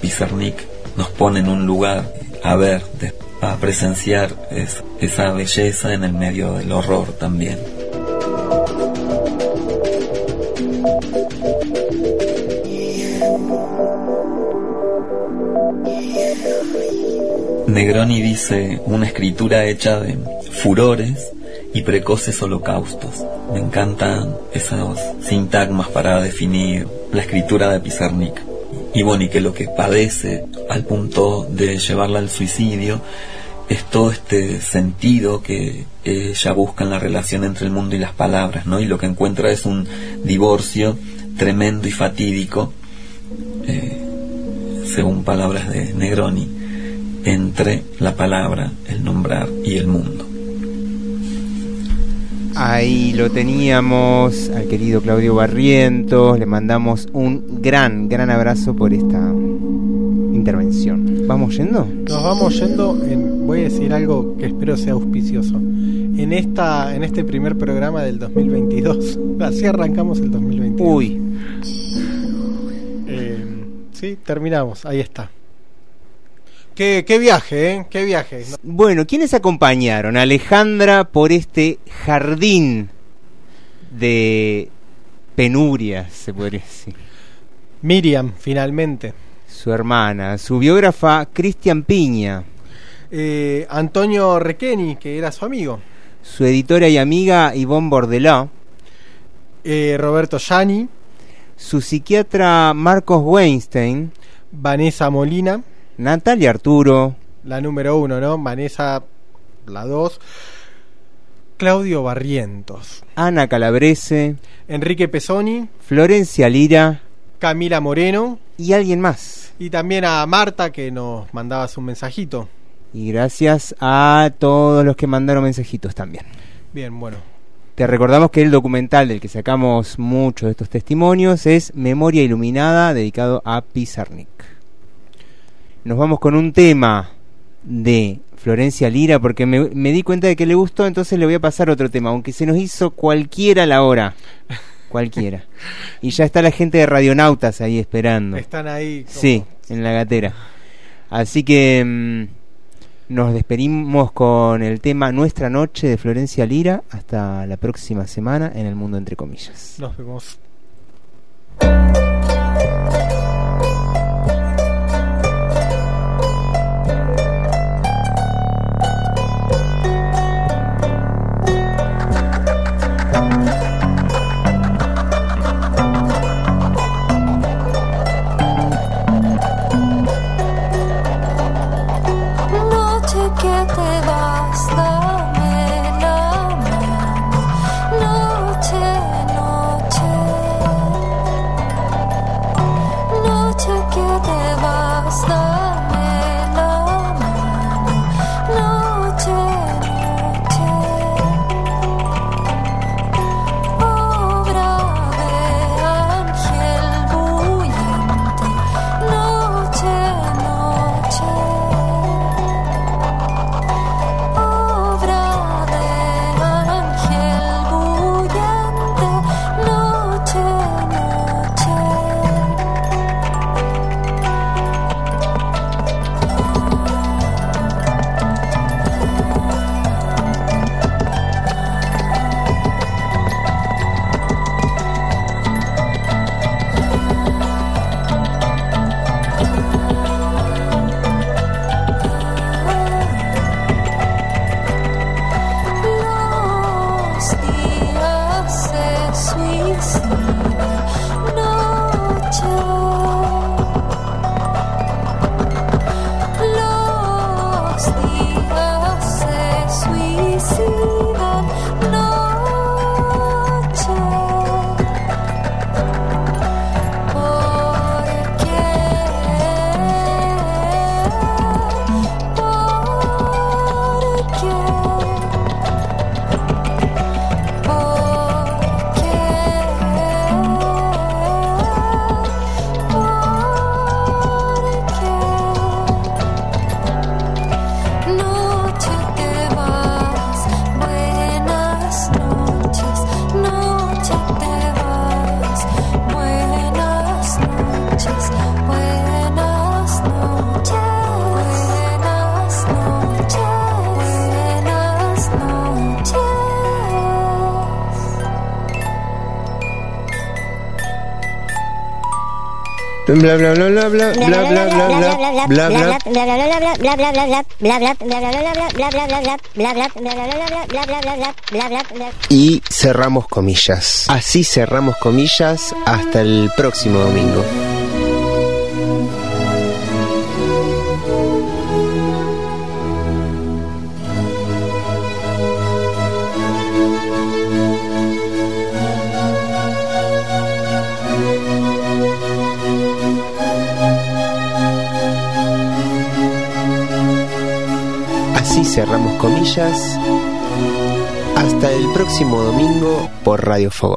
Pizarnik nos pone en un lugar a ver, a presenciar es- esa belleza en el medio del horror también. Negroni dice una escritura hecha de furores y precoces holocaustos. Me encantan esos sintagmas para definir la escritura de Pizarnik. Y bueno, y que lo que padece al punto de llevarla al suicidio es todo este sentido que ella busca en la relación entre el mundo y las palabras, ¿no? Y lo que encuentra es un divorcio tremendo y fatídico, eh, según palabras de Negroni, entre la palabra, el nombrar y el mundo. Ahí lo teníamos al querido Claudio Barrientos. Le mandamos un gran, gran abrazo por esta intervención. ¿Vamos yendo? Nos vamos yendo, en, voy a decir algo que espero sea auspicioso. En esta en este primer programa del 2022, así arrancamos el 2022. Uy. Eh, sí, terminamos, ahí está. Qué, qué viaje, ¿eh? Qué viaje. Bueno, ¿quiénes acompañaron a Alejandra por este jardín de penurias, se podría decir? Miriam, finalmente. Su hermana, su biógrafa Cristian Piña, Eh, Antonio Requeni, que era su amigo. su editora y amiga Yvonne Bordelá, Eh, Roberto Yani, su psiquiatra Marcos Weinstein, Vanessa Molina, Natalia Arturo, la número uno, ¿no? Vanessa, la dos. Claudio Barrientos. Ana Calabrese, Enrique Pesoni, Florencia Lira, Camila Moreno. Y alguien más. Y también a Marta que nos mandaba su mensajito. Y gracias a todos los que mandaron mensajitos también. Bien, bueno. Te recordamos que el documental del que sacamos muchos de estos testimonios es Memoria Iluminada, dedicado a Pizarnik. Nos vamos con un tema de Florencia Lira, porque me, me di cuenta de que le gustó, entonces le voy a pasar otro tema, aunque se nos hizo cualquiera la hora. Cualquiera. Y ya está la gente de Radionautas ahí esperando. Están ahí. como- Sí, en la gatera. Así que mm, nos despedimos con el tema Nuestra Noche de Florencia Lira. Hasta la próxima semana en el mundo entre comillas. Nos vemos. Bla bla bla bla bla bla bla bla bla bla bla bla y cerramos comillas. Así cerramos comillas hasta el próximo domingo. Hasta el próximo domingo por Radio Fogón.